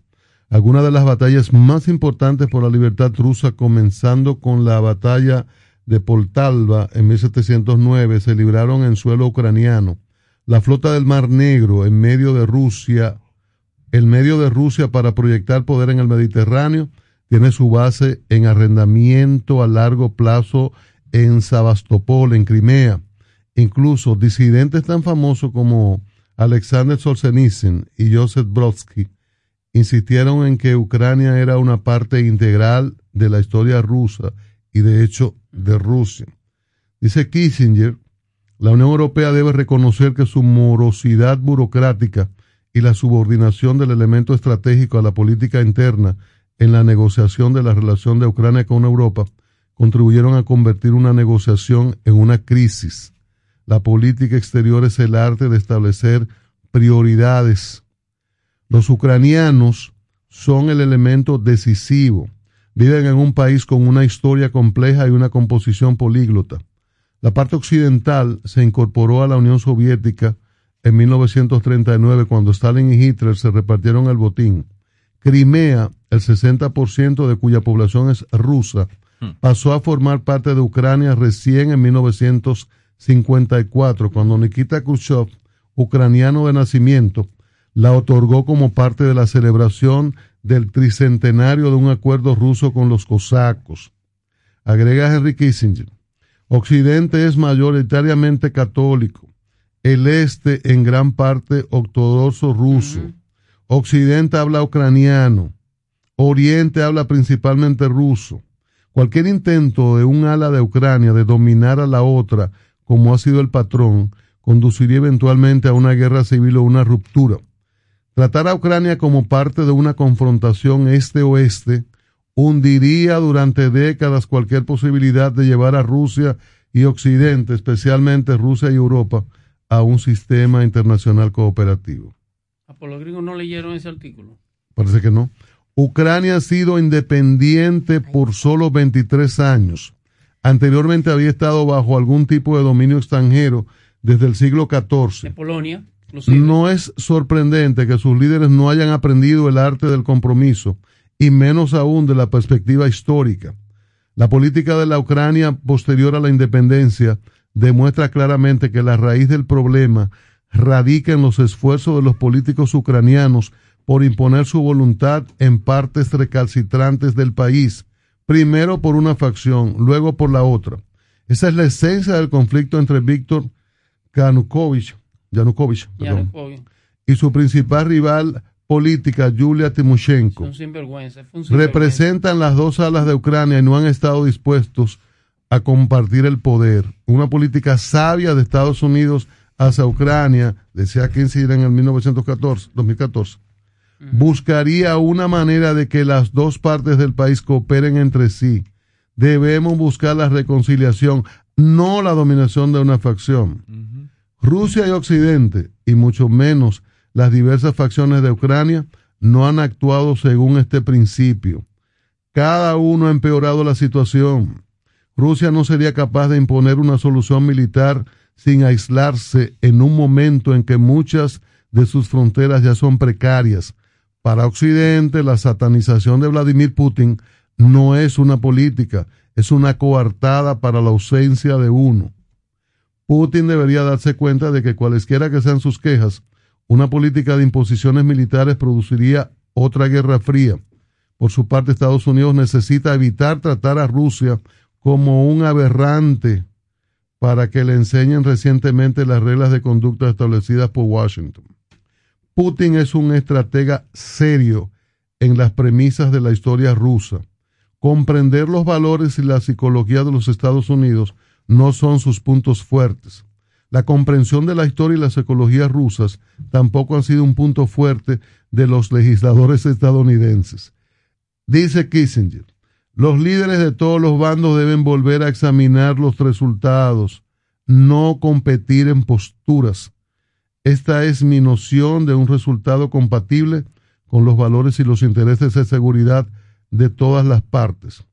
Algunas de las batallas más importantes por la libertad rusa, comenzando con la batalla de Poltava en 1709, se libraron en suelo ucraniano. La flota del Mar Negro en medio de Rusia, el medio de Rusia para proyectar poder en el Mediterráneo, tiene su base en arrendamiento a largo plazo en Sebastopol, en Crimea. Incluso disidentes tan famosos como Alexander Solzhenitsyn y Joseph Brodsky insistieron en que Ucrania era una parte integral de la historia rusa y de hecho de Rusia. Dice Kissinger La Unión Europea debe reconocer que su morosidad burocrática y la subordinación del elemento estratégico a la política interna en la negociación de la relación de Ucrania con Europa contribuyeron a convertir una negociación en una crisis. La política exterior es el arte de establecer prioridades. Los ucranianos son el elemento decisivo. Viven en un país con una historia compleja y una composición políglota. La parte occidental se incorporó a la Unión Soviética en 1939 cuando Stalin y Hitler se repartieron el botín. Crimea, el 60% de cuya población es rusa, pasó a formar parte de Ucrania recién en 1954, cuando Nikita Khrushchev, ucraniano de nacimiento, la otorgó como parte de la celebración del tricentenario de un acuerdo ruso con los cosacos. Agrega Henry Kissinger, Occidente es mayoritariamente católico, el este en gran parte ortodoxo ruso. Occidente habla ucraniano, Oriente habla principalmente ruso. Cualquier intento de un ala de Ucrania de dominar a la otra, como ha sido el patrón, conduciría eventualmente a una guerra civil o una ruptura. Tratar a Ucrania como parte de una confrontación este-oeste hundiría durante décadas cualquier posibilidad de llevar a Rusia y Occidente, especialmente Rusia y Europa, a un sistema internacional cooperativo. ¿A por los gringos no leyeron ese artículo? Parece que no. Ucrania ha sido independiente por solo 23 años. Anteriormente había estado bajo algún tipo de dominio extranjero desde el siglo XIV. De Polonia. No es sorprendente que sus líderes no hayan aprendido el arte del compromiso y menos aún de la perspectiva histórica. La política de la Ucrania posterior a la independencia demuestra claramente que la raíz del problema radica en los esfuerzos de los políticos ucranianos por imponer su voluntad en partes recalcitrantes del país, primero por una facción, luego por la otra. Esa es la esencia del conflicto entre Víctor Yanukovych, Yanukovych, y su principal rival política, Yulia Timoshenko, representan las dos alas de Ucrania y no han estado dispuestos a compartir el poder. Una política sabia de Estados Unidos hacia Ucrania, decía Kissinger en el 1914, 2014, buscaría una manera de que las dos partes del país cooperen entre sí. Debemos buscar la reconciliación, no la dominación de una facción. Rusia y Occidente, y mucho menos las diversas facciones de Ucrania, no han actuado según este principio. Cada uno ha empeorado la situación. Rusia no sería capaz de imponer una solución militar sin aislarse en un momento en que muchas de sus fronteras ya son precarias. Para Occidente, la satanización de Vladimir Putin no es una política, es una coartada para la ausencia de uno. Putin debería darse cuenta de que cualesquiera que sean sus quejas, una política de imposiciones militares produciría otra guerra fría. Por su parte, Estados Unidos necesita evitar tratar a Rusia como un aberrante para que le enseñen recientemente las reglas de conducta establecidas por Washington. Putin es un estratega serio en las premisas de la historia rusa. Comprender los valores y la psicología de los Estados Unidos no son sus puntos fuertes. La comprensión de la historia y la psicología rusas tampoco han sido un punto fuerte de los legisladores estadounidenses. Dice Kissinger, los líderes de todos los bandos deben volver a examinar los resultados, no competir en posturas. Esta es mi noción de un resultado compatible con los valores y los intereses de seguridad de todas las partes.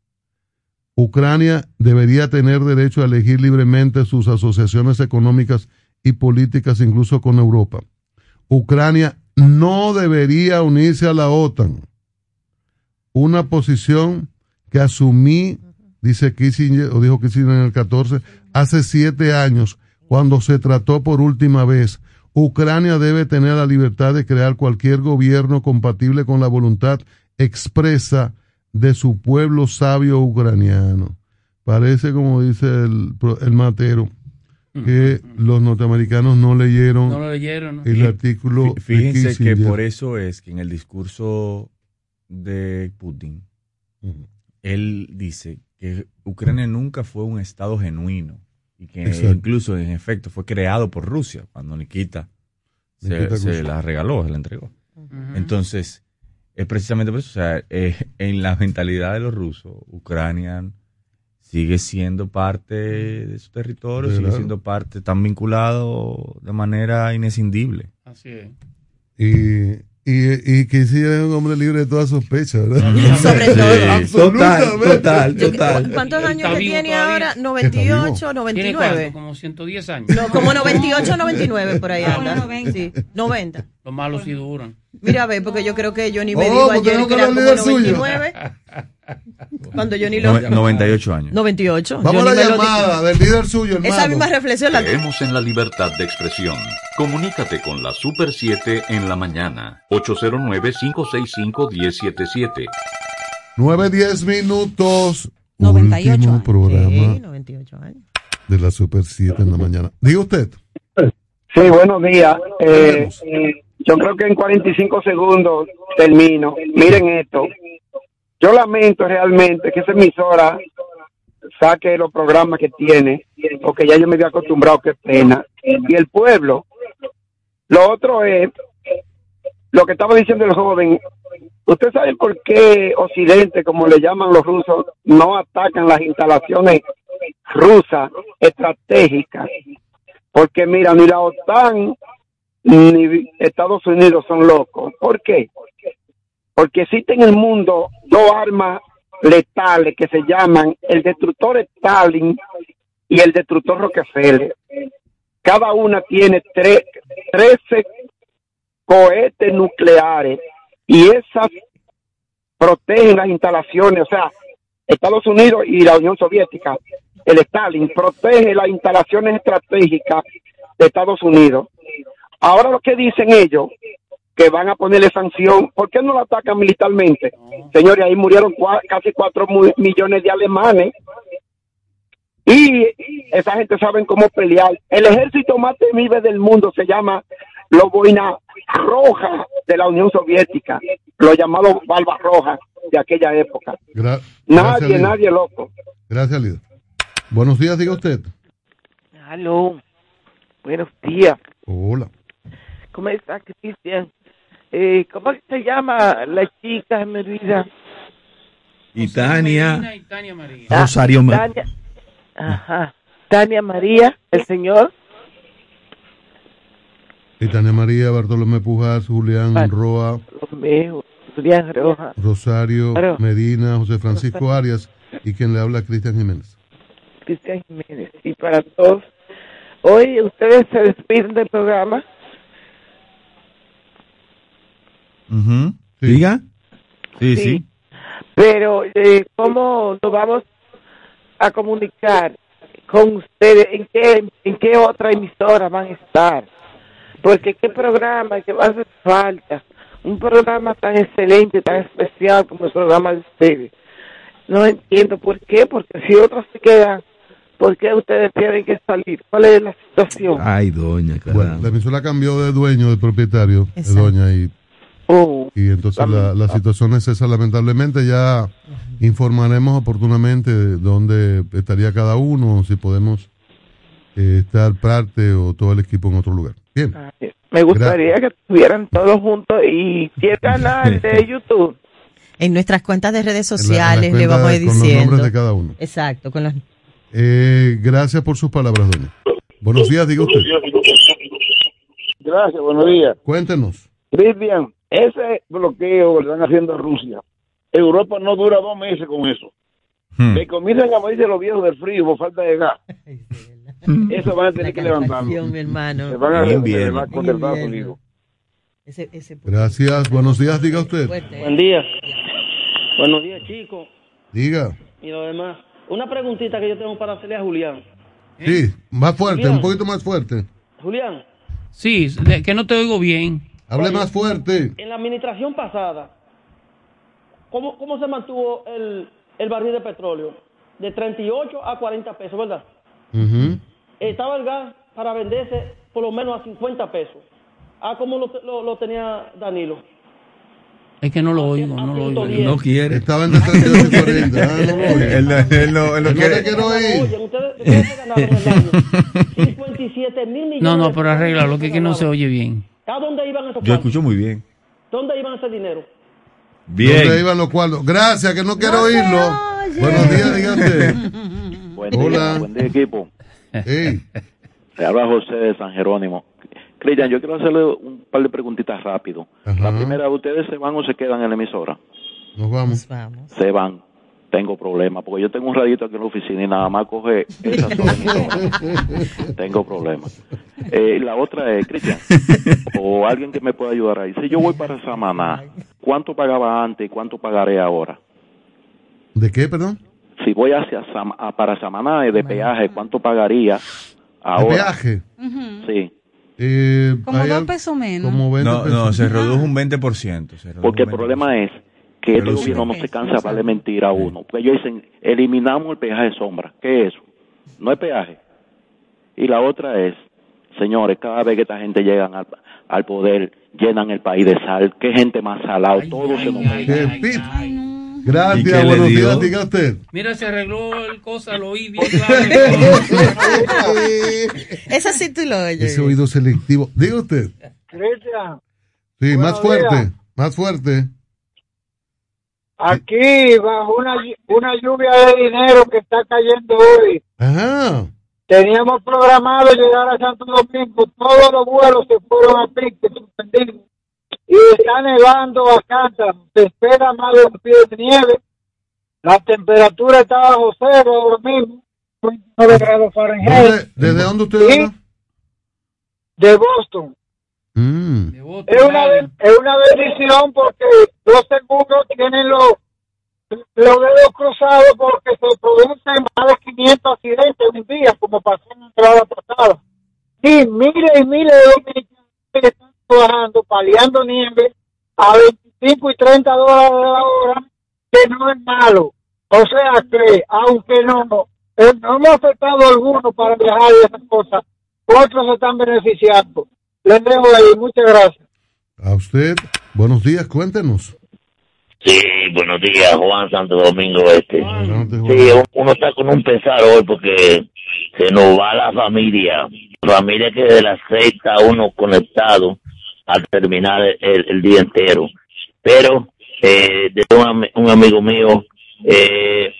Ucrania debería tener derecho a elegir libremente sus asociaciones económicas y políticas, incluso con Europa. Ucrania no debería unirse a la OTAN. Una posición que asumí, dice Kissinger, o dijo Kissinger en el 14, hace siete años, cuando se trató por última vez. Ucrania debe tener la libertad de crear cualquier gobierno compatible con la voluntad expresa de su pueblo sabio ucraniano. Parece, como dice el, el matero, que los norteamericanos no leyeron, el artículo. Fíjense que por eso es que en el discurso de Putin, él dice que Ucrania nunca fue un Estado genuino y que Exacto. incluso en efecto fue creado por Rusia cuando Nikita se, Nikita se Khrushchev. la regaló, se la entregó. Entonces, es precisamente por eso, o sea, eh, en la mentalidad de los rusos, Ucrania sigue siendo parte de su territorio, sigue siendo parte, están vinculados de manera inescindible. Así es. Y, y, y que sí es un hombre libre de toda sospecha, ¿verdad? Sobre Sí, todo. absolutamente. total, Yo- total. ¿Cuántos años Está que tiene todavía. ahora? Está 98, vivo. ¿Tiene 99. cuánto? Como 110 años. No, como 98, 99 por ahí anda. Sí, 90. Los malos sí duran. Mira, a ver, porque yo creo que Johnny me Oh, dijo ayer no que era como líder suyo. 99. Cuando Johnny lo... Nove- 98 años. 98. Vamos a la llamada del líder suyo, hermano. Esa misma reflexión la Creemos en la libertad de expresión. Comunícate con la Super 7 en la mañana. 809-565-1077. 9, 10 minutos. 98 Último años. programa Sí, 98 años. de la Super 7 en la mañana. Diga usted. Sí, buenos días. Eh, yo creo que en 45 segundos termino. Miren esto. Yo lamento realmente que esa emisora saque los programas que tiene, porque ya yo me había acostumbrado, qué pena. Y el pueblo. Lo otro es lo que estaba diciendo el joven. ¿Usted sabe por qué Occidente, como le llaman los rusos, no atacan las instalaciones rusas estratégicas? Porque mira, ni la OTAN ni Estados Unidos son locos. ¿Por qué? Porque existen en el mundo dos armas letales que se llaman el destructor Stalin y el destructor Rockefeller. Cada una tiene tre- 13 cohetes nucleares y esas protegen las instalaciones, o sea, Estados Unidos y la Unión Soviética, el Stalin protege las instalaciones estratégicas de Estados Unidos. Ahora lo que dicen ellos, que van a ponerle sanción, ¿por qué no lo atacan militarmente? Señores, ahí murieron cua- casi cuatro millones de alemanes y esa gente saben cómo pelear. El ejército más temible del mundo se llama los boina roja de la Unión Soviética, los llamados barbas rojas de aquella época. Gra- Nadie, nadie loco. Gracias, líder. Buenos días, diga usted. Aló, buenos días. Hola. ¿Cómo está, Cristian? Eh, ¿Cómo se llama la chica, mi vida? Y Tania, Medina y Tania María. Rosario Ma- Tania, ajá. Tania María, el señor. Y Tania María, Bartolomé Pujas, Julián. Roa, Romeo, Julián Roja. Rosario. Medina, José Francisco Arias y quien le habla, Cristian Jiménez. Cristian Jiménez. Y para todos, hoy ustedes se despiden del programa. Diga. Sí, Sí. sí. Pero, eh, ¿cómo nos vamos a comunicar con ustedes? ¿En qué, ¿En qué otra emisora van a estar? Porque qué programa que va a hacer falta. Un programa tan excelente, tan especial como el programa de ustedes. No entiendo por qué, porque si otros se quedan, ¿por qué ustedes tienen que salir? ¿Cuál es la situación? Ay, doña, Bueno, la emisora cambió de dueño, de propietario, de doña, y, y entonces la, la situación es esa. Lamentablemente ya informaremos oportunamente de dónde estaría cada uno, si podemos eh, estar parte o todo el equipo en otro lugar. Bien. Me gustaría que estuvieran todos juntos y ¿qué canal de YouTube? En nuestras cuentas de redes En la- en sociales la le vamos a ir con los diciendo. nombres de cada uno. Exacto, con los Eh, gracias por sus palabras, doña. Buenos días, diga usted. Gracias, buenos días. Cuéntenos. Cristian, ese bloqueo que le están haciendo a Rusia, Europa no dura dos meses con eso. Hmm. Le comienzan a morirse los viejos del frío por falta de gas. Eso van a tener que levantarlo. mi hermano. Se van a. Unidos. Ese, ese Gracias. Buenos días, diga usted. Buen día. Buenos días, chicos. Diga. Y lo demás. Una preguntita que yo tengo para hacerle a Julián. Sí, más fuerte, Julián. un poquito más fuerte. Julián, Sí, de- que no te oigo bien. Hable más fuerte. en la administración pasada, ¿cómo, cómo se mantuvo el, el barril de petróleo? De 38 a 40 pesos, ¿verdad? Ujú. Estaba el gas para venderse por lo menos a 50 pesos. Ah, ¿cómo lo, lo- lo tenía Danilo? Es que no lo oigo, no lo oigo. No quiere. Estaba en 38 y 40. Ah, no lo oye. Él no- él no- él no No quiere- te quiero oír. Oye, ustedes, ustedes se ganaron el año 57 mil millones. No, no, pero arregla, lo que es que no se oye bien. ¿A dónde iban esos Yo cuartos? escucho muy bien. ¿Dónde iban ese dinero? Bien. ¿Dónde iban los cuadros? Gracias, que no quiero oírlo. Buenos días, dígate. Buen Hola. día, buen día equipo. Hey. Se habla José de San Jerónimo. Cristian, yo quiero hacerle un par de preguntitas rápido. La primera, ¿ustedes se van o se quedan en la emisora? Nos vamos. Se van. Tengo problemas, porque yo tengo un radito aquí en la oficina y nada más coge esa. Tengo problemas. Eh, la otra es, Cristian, o alguien que me pueda ayudar ahí. Si yo voy para Samaná, ¿cuánto pagaba antes y cuánto pagaré ahora? ¿De qué, perdón? Si voy hacia Sam- a- para Samaná de peaje, ¿cuánto pagaría ¿De ahora? peaje? Sí. Eh, Como dos pesos menos. Como 20 No, pesos. no, se redujo un 20%. se redujo Porque un el problema es que este gobierno no se cansa de darle mentira a uno. Porque ellos dicen, eliminamos el peaje de sombra. ¿Qué es eso? No es peaje. Y la otra es, señores, cada vez que esta gente llega al, al poder, llenan el país de sal. ¿Qué gente más salado? Todo se nos Qué mete. pip. ¿Y Gracias, buenos días, diga usted. Mira, se arregló el cosa, lo oí bien claro. Esa sí tú lo oyes. Ese oído selectivo. Diga usted. Cristian, Sí, más fuerte, más fuerte. Aquí bajo una, una lluvia de dinero que está cayendo hoy, Ajá. teníamos programado llegar a Santo Domingo, todos los vuelos se fueron a pique, suspendidos. Y está nevando a cántaro, se espera más de un pie de nieve, la temperatura está bajo cero ahora mismo, 29 grados Fahrenheit. ¿Dónde- ¿Desde dónde usted habla? de Boston. Mm. Es una, es una bendición porque los seguros tienen los, los dedos cruzados porque se producen más de 500 accidentes en un día, como pasó en la entrada pasada. Y miles y miles de dominicanos que están trabajando, paliando nieve a 25 y 30 dólares la hora, que no es malo. O sea que, aunque no, eh, no hemos afectado a algunos para viajar y esas cosas, otros se están beneficiando. Les dejo ahí, muchas gracias. A usted, buenos días, cuéntenos. Sí, buenos días, Juan Santo Domingo Este. Sí, un- uno está con un pesar hoy porque se nos va la familia. Familia que de las seis está uno conectado al terminar el, el día entero. Pero, eh, de un, un amigo mío, eh,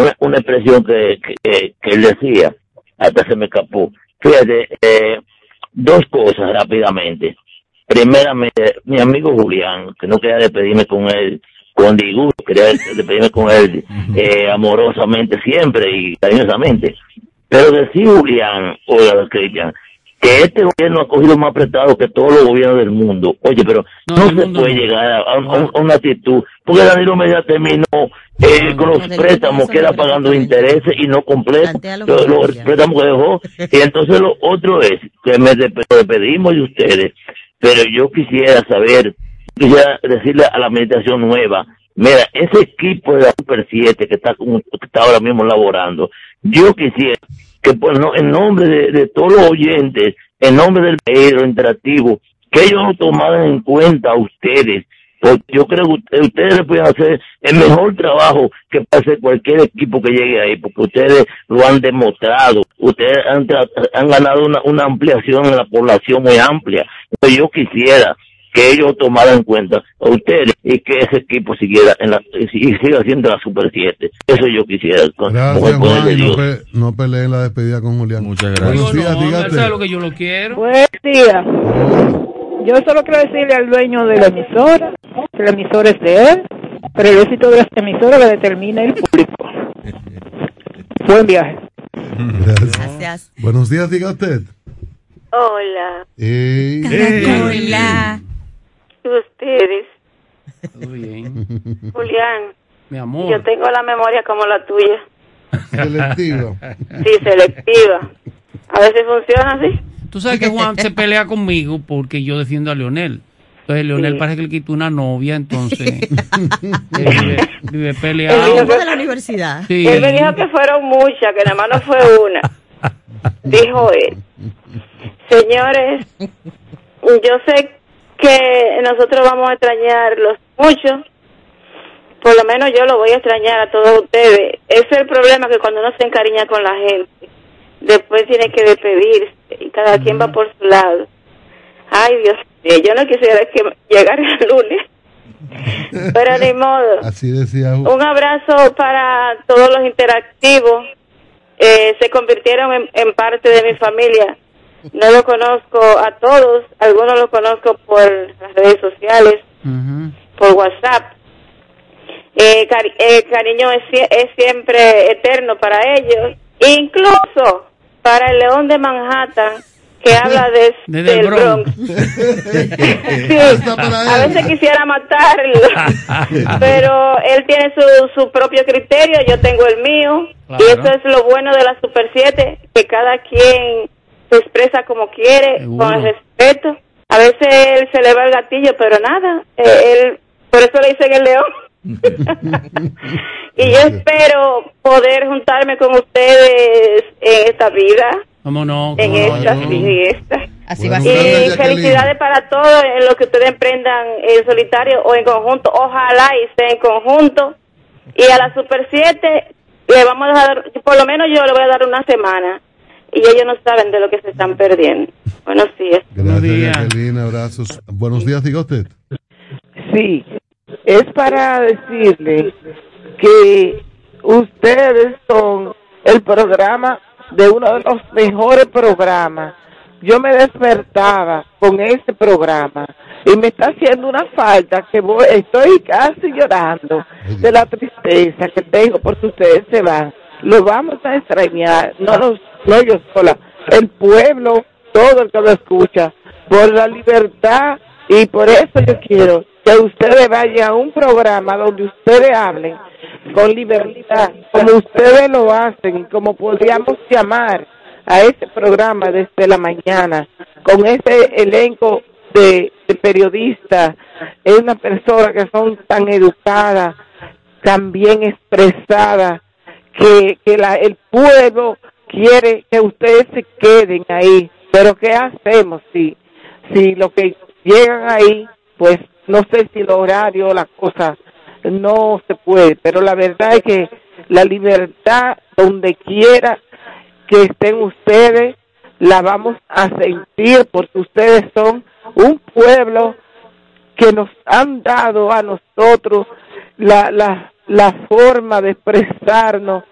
una, una expresión que, que, que él decía, hasta se me escapó. Fíjate, eh, dos cosas rápidamente. Primeramente, mi amigo Julián, que no quería despedirme con él con disgusto, quería despedirme con él eh, amorosamente siempre y cariñosamente. Pero decir Julián, oiga, Cristian, que este gobierno ha cogido más apretado que todos los gobiernos del mundo. Oye, pero no, se puede llegar a, a- a- a una actitud, porque Danilo Medina terminó eh, con los préstamos que era pagando intereses y no completos, los, los préstamos que dejó. Y entonces lo otro es que me despe- despedimos de ustedes, pero yo quisiera saber, quisiera decirle a la administración nueva, mira, ese equipo de la Super 7 que está, que está ahora mismo laborando, yo quisiera que pues, no, en nombre de, todos los oyentes, en nombre del medio interactivo, que ellos lo tomaran en cuenta a ustedes, porque yo creo que usted- ustedes pueden hacer el mejor trabajo que hacer cualquier equipo que llegue ahí, porque ustedes lo han demostrado, ustedes han, han ganado una, una ampliación en la población muy amplia. Entonces yo quisiera que ellos tomaran en cuenta a ustedes y que ese equipo siguiera en la, y siga siendo la Super 7. Eso yo quisiera. Con, con Gracias, poder Juan. No, Dios. pe- no peleen la despedida con Julián. Muchas gracias. Buenos días, No, él dígate. sabe lo que yo lo quiero. Buen día. Yo solo quiero decirle al dueño de la emisora que la emisora es de él, pero el éxito de la emisora lo determina el público. Buen viaje. Gracias. Buenos días, diga usted. Hola, Ey. Hola. Ustedes. Todo bien. Julián, Mi amor. yo tengo la memoria como la tuya. Selectiva. Sí, selectiva. A veces funciona así. Tú sabes que Juan se pelea conmigo porque yo defiendo a Leonel. Entonces Leonel Sí. parece que le quitó una novia, entonces vive, vive El peleado. hijo de la universidad. Sí. Él me dijo que fueron muchas, que nada más no fue una. Dijo él. Señores, yo sé que nosotros vamos a extrañarlos mucho. Por lo menos yo lo voy a extrañar a todos ustedes. Ese es el problema que cuando uno se encariña con la gente, después tiene que despedirse y cada quien va por su lado. Ay, Dios mío, yo no quisiera que llegara el lunes, pero ni modo. Así decía. Un abrazo para todos los interactivos. Eh, se convirtieron en, en parte de mi familia. No lo conozco a todos, algunos lo conozco por las redes sociales, por WhatsApp. Eh, cari- eh, cariño es, es siempre eterno para ellos, incluso para el león de Manhattan que habla de, Desde el del Bronx. Sí, a veces quisiera matarlo, pero él tiene su, su propio criterio, yo tengo el mío, y eso es lo bueno de la Super 7, que cada quien se expresa como quiere, Seguro. con el respeto. A veces él se le va el gatillo, pero nada, eh, él, por eso le dicen el león. y yo espero poder juntarme con ustedes en esta vida, ¿Cómo no? en ¿Cómo no? esta, Yo- sí, en esta. Así va a Y felicidades para todos en lo que ustedes emprendan en solitario o en conjunto. Ojalá y sea en conjunto. Y a la Super 7 le vamos a dar, por lo menos yo le voy a dar una semana. Y ellos no saben de lo que se están perdiendo. Buenos días. Gracias, Jacqueline. Abrazos. Buenos días, diga usted. Sí, es para decirle que ustedes son el programa de uno de los mejores programas. Yo me despertaba con ese programa y me está haciendo una falta que voy, estoy casi llorando de la tristeza que tengo porque ustedes se van. Lo vamos a extrañar, no, los, no yo sola, el pueblo, todo el que lo escucha, por la libertad y por eso yo quiero que ustedes vayan a un programa donde ustedes hablen con libertad, como ustedes lo hacen como podríamos llamar a ese programa desde la mañana, con ese elenco de, de periodistas, es una persona que son tan educadas, tan bien expresadas, que, que la, el pueblo quiere que ustedes se queden ahí. Pero ¿qué hacemos si, si lo que llegan ahí, pues no sé si el horario, la cosa no se puede, pero la verdad es que la libertad donde quiera que estén ustedes, la vamos a sentir porque ustedes son un pueblo que nos han dado a nosotros la, la, la forma de expresarnos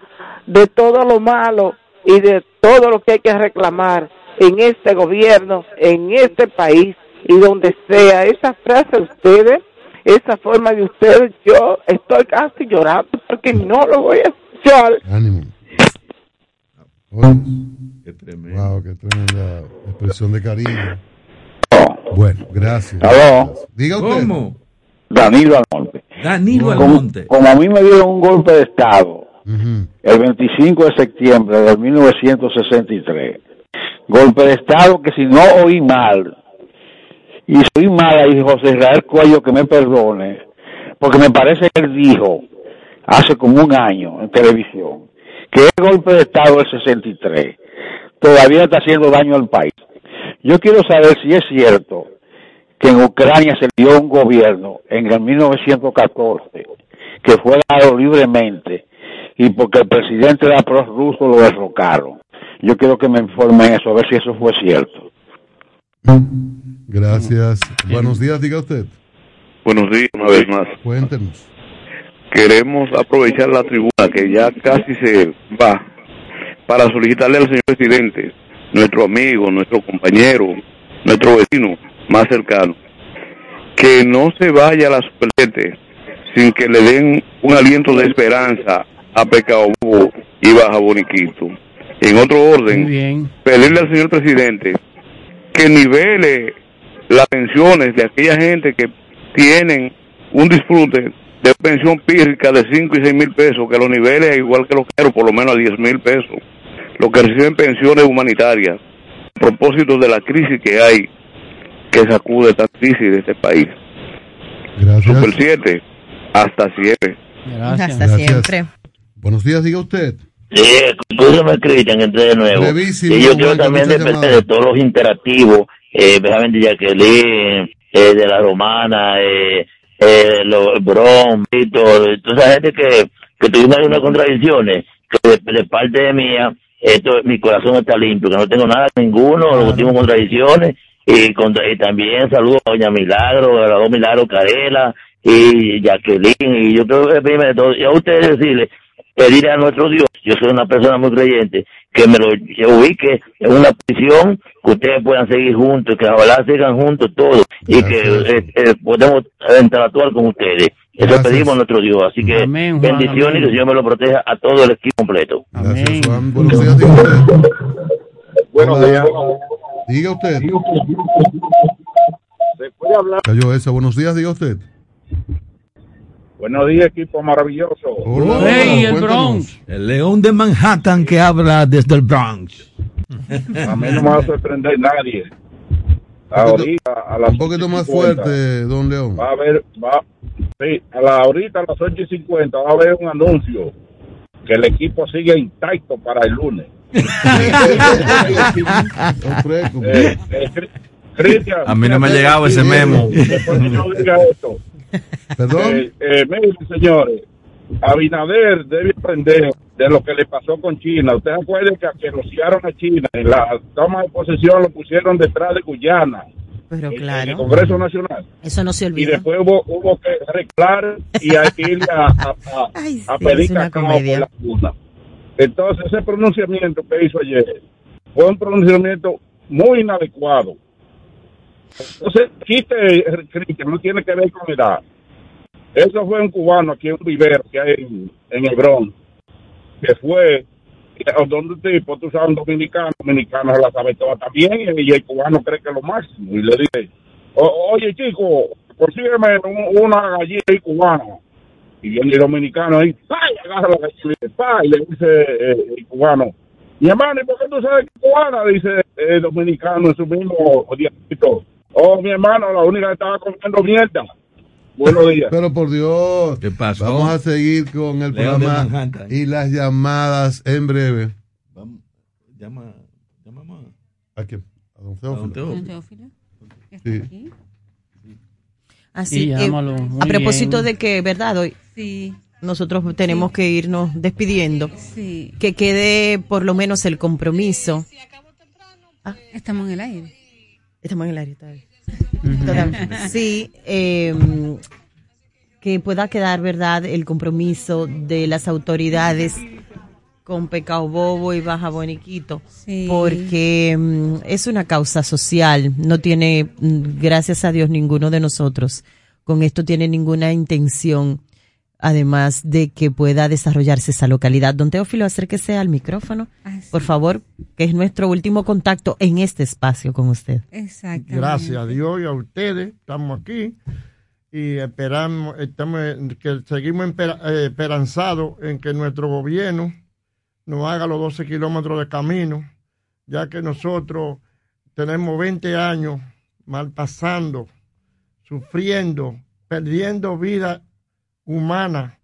de todo lo malo y de todo lo que hay que reclamar en este gobierno, en este país y donde sea. Esa frase de ustedes, esa forma de ustedes, yo estoy casi llorando porque no lo voy a escuchar. Ánimo. Qué tremendo. Wow, qué tremenda expresión de cariño. Bueno, gracias. Aló. Diga usted. ¿Cómo? Danilo Almonte. Danilo Como- Almonte. Como a mí me dieron un golpe de Estado el 25 de septiembre de 1963. Golpe de Estado que si no oí mal, y si oí mal ahí José Israel Cuello que me perdone, porque me parece que él dijo hace como un año en televisión que el golpe de Estado del 63 todavía está haciendo daño al país. Yo quiero saber si es cierto que en Ucrania se dio un gobierno en el 1914 que fue dado libremente y porque el presidente era pro-ruso lo derrocaron. Yo quiero que me informen eso, a ver si eso fue cierto. Gracias. Buenos días, diga usted. Buenos días, una vez más. Cuéntenos. Queremos aprovechar la tribuna que ya casi se va para solicitarle al señor presidente, nuestro amigo, nuestro compañero, nuestro vecino más cercano, que no se vaya a la Super sin que le den un aliento de esperanza a Pecado Bobo y Baja Boniquito. En otro orden, pedirle al señor presidente que nivele las pensiones de aquella gente que tienen un disfrute de pensión pírrica de 5 y 6 mil pesos, que los niveles igual que los quiero, por lo menos a 10 mil pesos, los que reciben pensiones humanitarias, a propósito de la crisis que hay, que sacude esta crisis de este país. Gracias. Super 7, hasta siempre. Hasta siempre. Buenos días, diga usted. Sí, escúchame, Cristian, de nuevo. Brevísimo, y yo quiero también depender de todos los interactivos, eh, de Jacqueline, eh, de la Romana, eh, eh, los Bron, Víctor, toda esa gente que, que tuvimos algunas contradicciones, que de, de parte de mía, esto, mi corazón está limpio, que no tengo nada, ninguno, los últimos contradicciones. Y, contra, y también saludo a Doña Milagro, a la dos Milagro Carela y Jacqueline. Y yo creo que primero de todo, y a ustedes decirle, pedirle a nuestro Dios, yo soy una persona muy creyente, que me lo ubique en una posición que ustedes puedan seguir juntos, que ojalá sigan juntos todos y que eh, eh, podemos interactuar con ustedes. Eso pedimos a nuestro Dios. Así que bendiciones y que el Señor me lo proteja a todo el equipo completo. Gracias, Juan. Buenos días, diga usted. Buenos días. Diga usted. ¿Se puede hablar? Cayó esa. Buenos días, diga usted. Buenos días, equipo maravilloso. Hey, el Bronx. El león de Manhattan que habla desde el Bronx. A mí no me va a sorprender nadie. Ahorita, a las Un poquito más 8:50, fuerte, don León. Va a haber, va, sí, a la, ahorita a las 8 y 50 va a haber un anuncio que el equipo sigue intacto para el lunes. Eh, eh, Cri- Cristian, A mí no me ha llegado ese memo. después que yo diga esto, Perdón. Eh, eh, miren, señores, Abinader debe aprender de lo que le pasó con China. Ustedes acuerdan que, que rociaron a China en la toma de posesión lo pusieron detrás de Guyana, Pero en el claro, Congreso Nacional. eso no se Y olvida. después hubo, hubo que arreglar y hay que ir a, a, a- Ay, a sí, pedir cacao por la cuna. Entonces, ese pronunciamiento que hizo ayer fue un pronunciamiento muy inadecuado. Entonces, quite, que no tiene que ver con edad. Eso fue un cubano aquí en un vivero que hay en, en Bronx, que fue donde tipo, tú sabes, un dominicano, dominicano se la sabe toda también, y el cubano cree que es lo máximo. Y le dice, "O- oye chico, consígueme un- una gallina cubana. Y viene el dominicano ahí, ¡ay! agarra la gallina y le dice eh, el cubano, mi hermano, ¿y por qué tú sabes que cubana? Dice el dominicano en su mismo dialecto. Oh, mi hermano, la única que estaba comiendo mierda. Buenos días. Pero por Dios. ¿Qué pasó? Vamos a seguir con el León programa y las llamadas en breve. Llama, llama ¿A quién? A don a Teófilo. don Teófilo. Don Teófilo. Sí. Así Sí, que, muy a propósito bien. de que, ¿verdad? Hoy Sí, nosotros tenemos que irnos despidiendo. sí. Que quede por lo menos el compromiso. Estamos en el aire. Estamos en el área todavía. Todavía. Sí, eh, que pueda quedar, ¿verdad?, el compromiso de las autoridades con Pecado Bobo y Baja Boniquito, Sí. porque mm, es una causa social, no tiene, mm, gracias a Dios, ninguno de nosotros con esto tiene ninguna intención, además de que pueda desarrollarse esa localidad. Don Teófilo, acérquese al micrófono, Ah, por favor, que es nuestro último contacto en este espacio con usted. Exactamente. Gracias a Dios y a ustedes, estamos aquí y esperamos, estamos, que seguimos eh, esperanzados en que nuestro gobierno nos haga los 12 kilómetros de camino, ya que nosotros tenemos 20 años mal pasando, sufriendo, perdiendo vida humana,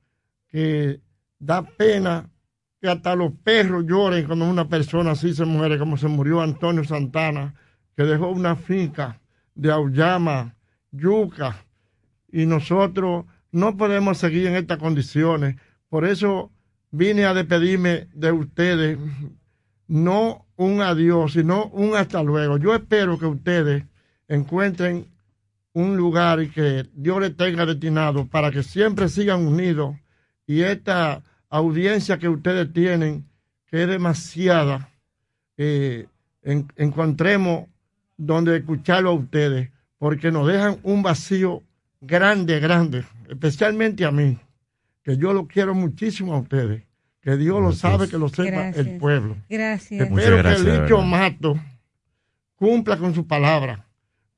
que da pena que hasta los perros lloren cuando una persona así se muere, como se murió Antonio Santana, que dejó una finca de auyama, yuca, y nosotros no podemos seguir en estas condiciones. Por eso vine a despedirme de ustedes, no un adiós, sino un hasta luego. Yo espero que ustedes encuentren un lugar y que Dios les tenga destinado para que siempre sigan unidos y esta audiencia que ustedes tienen, que es demasiada, eh, en- encontremos donde escucharlo a ustedes, porque nos dejan un vacío grande, grande, especialmente a mí, que yo lo quiero muchísimo a ustedes, que Dios lo sabe, que lo sepa Gracias. el pueblo. Gracias. Espero gracias, que el dicho. Mato cumpla con su palabra,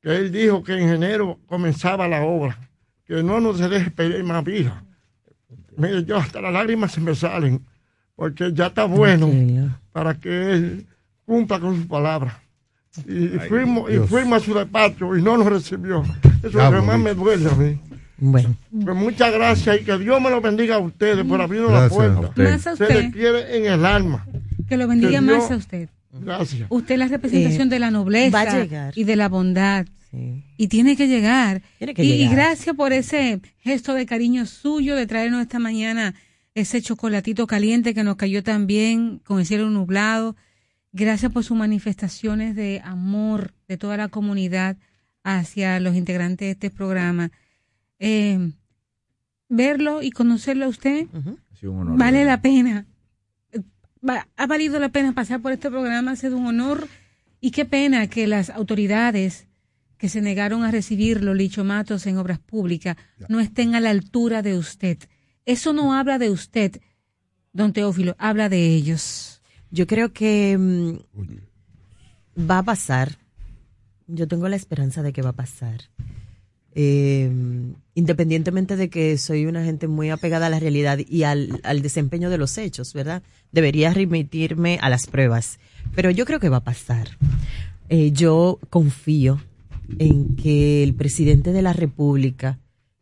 que él dijo que en enero comenzaba la obra, que no nos deje pedir más vida. Mire, yo hasta las lágrimas se me salen, porque ya está bueno para que él cumpla con su palabra. Y, fuimos, y fuimos a su despacho y no nos recibió. Eso es lo que más me duele a mí. Bueno, Pues muchas gracias y que Dios me lo bendiga a ustedes por abrirnos la puerta. A Se le quiere en el alma. Que lo bendiga Que Dios- más a usted. Gracias. Usted es la representación Eh, de la nobleza va a llegar. y de la bondad. sí. Y tiene que llegar. Tiene que y, gracias por ese gesto de cariño suyo de traernos esta mañana ese chocolatito caliente que nos cayó también con el cielo nublado. Gracias por sus manifestaciones de amor de toda la comunidad hacia los integrantes de este programa. Eh, verlo y conocerlo a usted vale la pena. Ha valido la pena pasar por este programa, ha sido un honor y qué pena que las autoridades que se negaron a recibir los lichomatos en obras públicas no estén a la altura de usted. Eso no habla de usted, don Teófilo, habla de ellos. Yo creo que mm, va a pasar. Yo tengo la esperanza de que va a pasar. Eh, independientemente de que soy una gente muy apegada a la realidad y al, al, desempeño de los hechos, ¿verdad? Debería remitirme a las pruebas. Pero yo creo que va a pasar. Eh, yo confío en que el presidente de la República,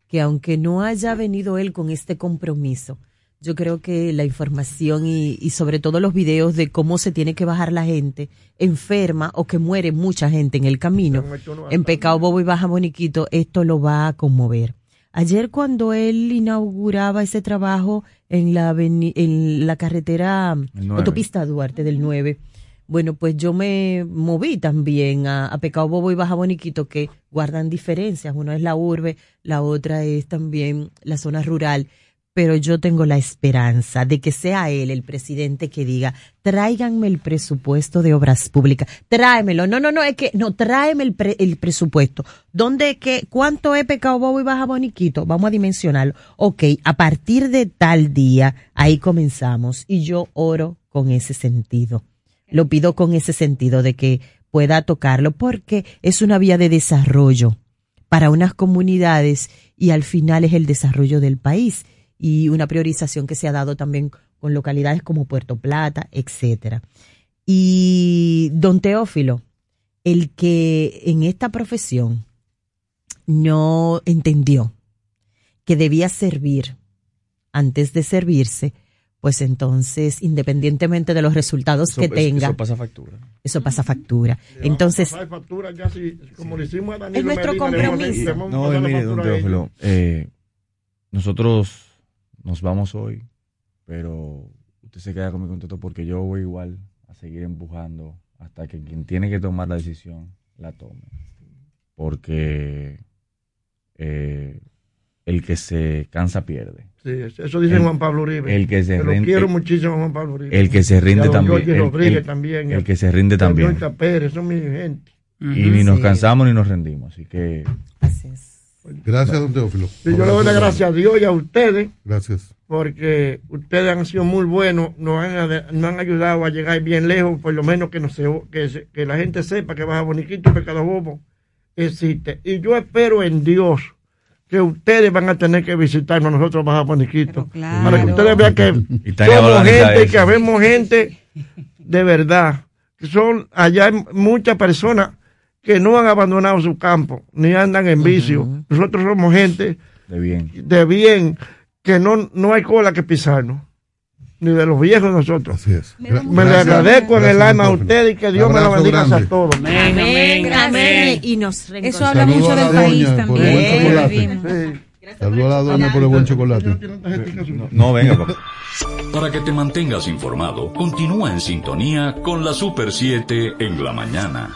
que aunque no haya venido él con este compromiso, yo creo que la información y, y, sobre todo los videos de cómo se tiene que bajar la gente enferma o que muere mucha gente en el camino, en Pecado Bobo y Baja Boniquito, esto lo va a conmover. Ayer cuando él inauguraba ese trabajo en la, en la carretera autopista Duarte del 9, bueno, pues yo me moví también a, a Pecado Bobo y Baja Boniquito que guardan diferencias. Una es la urbe, la otra es también la zona rural pero yo tengo la esperanza de que sea él el presidente que diga, tráiganme el presupuesto de obras públicas, tráemelo, no, no, no, es que, no, tráeme el, el presupuesto, ¿dónde, qué, cuánto es pecado bobo y baja boniquito? Vamos a dimensionarlo. Ok, a partir de tal día, ahí comenzamos, y yo oro con ese sentido. Lo pido con ese sentido de que pueda tocarlo, porque es una vía de desarrollo para unas comunidades y al final es el desarrollo del país y una priorización que se ha dado también con localidades como Puerto Plata, etcétera. Y don Teófilo, el que en esta profesión no entendió que debía servir antes de servirse, pues entonces, independientemente de los resultados que tenga, eso pasa factura. Eso pasa factura. entonces, factura ya si, como le hicimos a es nuestro compromiso. No, mire, don Teófilo, eh, nosotros nos vamos hoy, pero usted se queda con mi contento porque yo voy igual a seguir empujando hasta que quien tiene que tomar la decisión la tome. Porque eh, el que se cansa pierde. Sí, eso dice Juan Pablo Uribe. El que se rinde. quiero muchísimo Juan Pablo Uribe. El que se rinde también. El, Rodríguez también. El, que se rinde también. Pérez, son mi gente. Y ni nos cansamos ni nos rendimos. Así que. Así es. Gracias, don Teófilo. yo le doy las gracias a Dios y a ustedes. Gracias. Porque ustedes han sido muy buenos, nos han, han ayudado a llegar bien lejos, por lo menos que, no se, que, que la gente sepa que Baja Boniquito y Pecado Bobo existe. Y yo espero en Dios que ustedes van a tener que visitarnos nosotros Baja Boniquito. Para que ustedes vean que somos gente, que habemos gente de verdad. Que son allá muchas personas que no han abandonado su campo, ni andan en vicio. Nosotros somos gente de bien, de bien que no, no hay cola que pisarnos. Ni de los viejos nosotros. Así es. Me, le agradezco en el alma a ustedes y que Dios me lo bendiga a todos. Amén, amén, amén. Y nos Eso habla mucho del país también. Saludos a la doña por el buen chocolate. No, no venga, papá. Para que te mantengas informado, continúa en sintonía con la Super 7 en la mañana.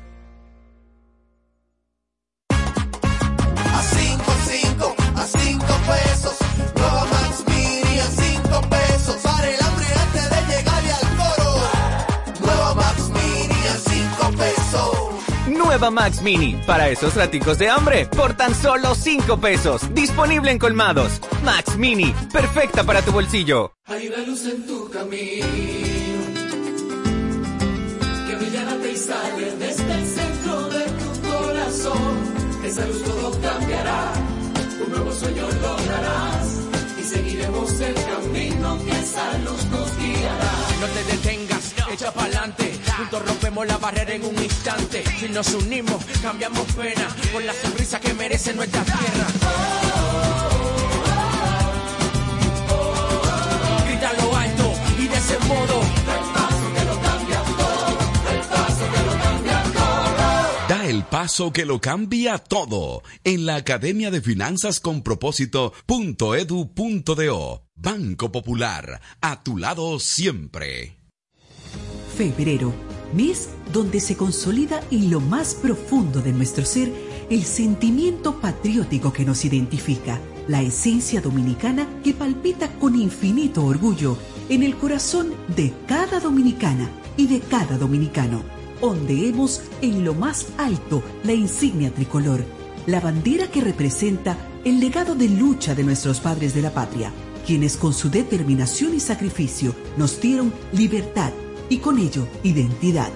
Nueva Max Mini, para esos raticos de hambre, por tan solo 5 pesos. Disponible en colmados. Max Mini, perfecta para tu bolsillo. Hay una luz en tu camino que brillará y sale desde el centro de tu corazón. Esa luz todo cambiará, un nuevo sueño lograrás y seguiremos el camino que esa luz nos guiará. No te detengas, echa pa'lante. Juntos rompemos la barrera en un instante. Si nos unimos, cambiamos pena por la sonrisa que merece nuestra tierra. Grita lo alto y de ese modo. Da el paso que lo cambia todo en la Academia de Finanzas con Propósito.edu.do. Banco Popular, a tu lado siempre. Febrero, mes donde se consolida en lo más profundo de nuestro ser el sentimiento patriótico que nos identifica, la esencia dominicana que palpita con infinito orgullo en el corazón de cada dominicana y de cada dominicano. Ondeemos en lo más alto la insignia tricolor, la bandera que representa el legado de lucha de nuestros padres de la patria, quienes con su determinación y sacrificio nos dieron libertad y con ello identidad.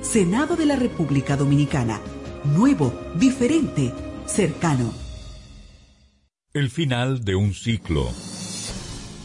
Senado de la República Dominicana. Nuevo, diferente, cercano. El final de un ciclo.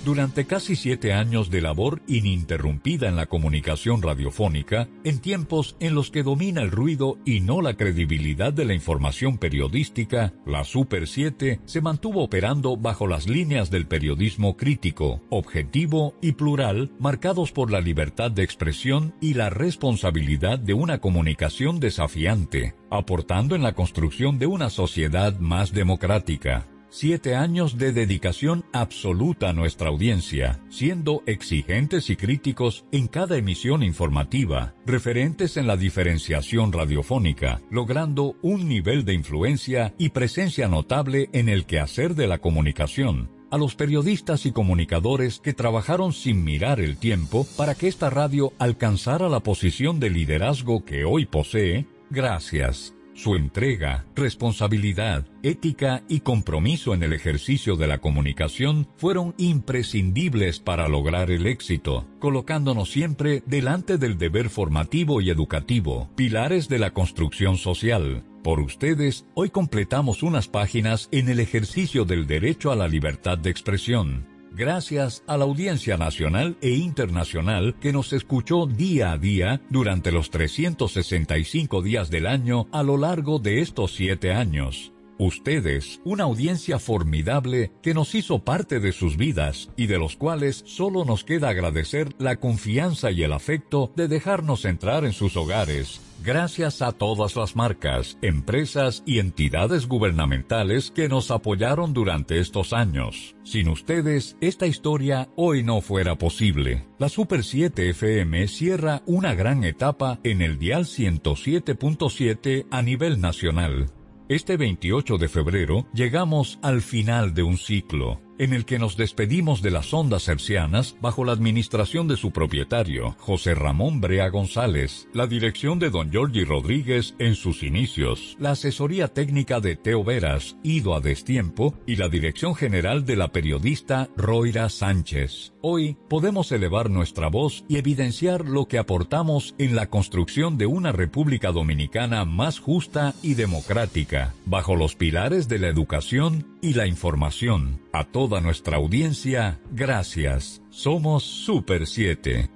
Durante casi siete años de labor ininterrumpida en la comunicación radiofónica, en tiempos en los que domina el ruido y no la credibilidad de la información periodística, la Super 7 se mantuvo operando bajo las líneas del periodismo crítico, objetivo y plural, marcados por la libertad de expresión y la responsabilidad de una comunicación desafiante, aportando en la construcción de una sociedad más democrática. Siete años de dedicación absoluta a nuestra audiencia, siendo exigentes y críticos en cada emisión informativa, referentes en la diferenciación radiofónica, logrando un nivel de influencia y presencia notable en el quehacer de la comunicación. A los periodistas y comunicadores que trabajaron sin mirar el tiempo para que esta radio alcanzara la posición de liderazgo que hoy posee, gracias. Su entrega, responsabilidad, ética y compromiso en el ejercicio de la comunicación fueron imprescindibles para lograr el éxito, colocándonos siempre delante del deber formativo y educativo, pilares de la construcción social. Por ustedes, hoy completamos unas páginas en el ejercicio del derecho a la libertad de expresión gracias a la audiencia nacional e internacional que nos escuchó día a día durante los 365 días del año a lo largo de estos siete años. Ustedes, una audiencia formidable que nos hizo parte de sus vidas y de los cuales solo nos queda agradecer la confianza y el afecto de dejarnos entrar en sus hogares. Gracias a todas las marcas, empresas y entidades gubernamentales que nos apoyaron durante estos años. Sin ustedes, esta historia hoy no fuera posible. La Super 7 FM cierra una gran etapa en el dial 107.7 a nivel nacional. Este 28 de febrero llegamos al final de un ciclo, en el que nos despedimos de las ondas hercianas bajo la administración de su propietario, José Ramón Brea González, la dirección de don Giorgi Rodríguez en sus inicios, la asesoría técnica de Teo Veras, ido a destiempo, y la dirección general de la periodista Roira Sánchez. Hoy podemos elevar nuestra voz y evidenciar lo que aportamos en la construcción de una República Dominicana más justa y democrática, bajo los pilares de la educación y la información. A toda nuestra audiencia, gracias. Somos Super 7.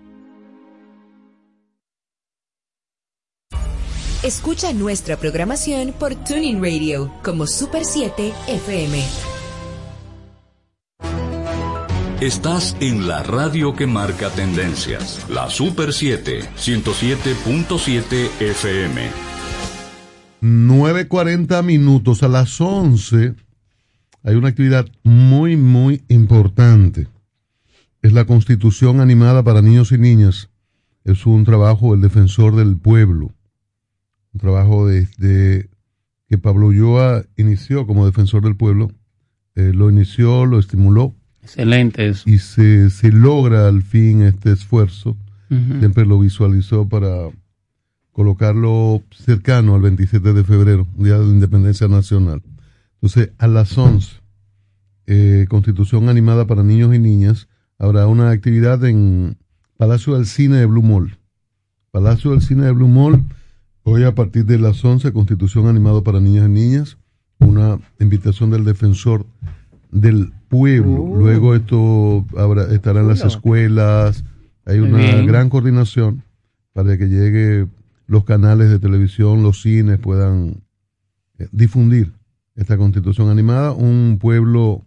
Escucha nuestra programación por Tuning Radio como Super 7 FM. Estás en la radio que marca tendencias, la Super 7, 107.7 FM. 9.40 minutos a las 11 hay una actividad muy, muy importante. Es la Constitución animada para niños y niñas. Es un trabajo del defensor del pueblo. Un trabajo desde que Pablo Ulloa inició como defensor del pueblo. Eh, lo inició, lo estimuló. Excelente eso. Y se, se logra al fin este esfuerzo. Siempre lo visualizó para colocarlo cercano al 27 de febrero, Día de la Independencia Nacional. Entonces, a las 11, eh, Constitución Animada para Niños y Niñas, habrá una actividad en Palacio del Cine de Blue Mall. Palacio del Cine de Blue Mall, hoy a partir de las 11, Constitución Animada para Niños y Niñas, una invitación del defensor del pueblo. Uh. Luego esto habrá, estará en las escuelas, hay una bien. gran coordinación para que llegue los canales de televisión, los cines puedan eh, difundir esta constitución animada, un pueblo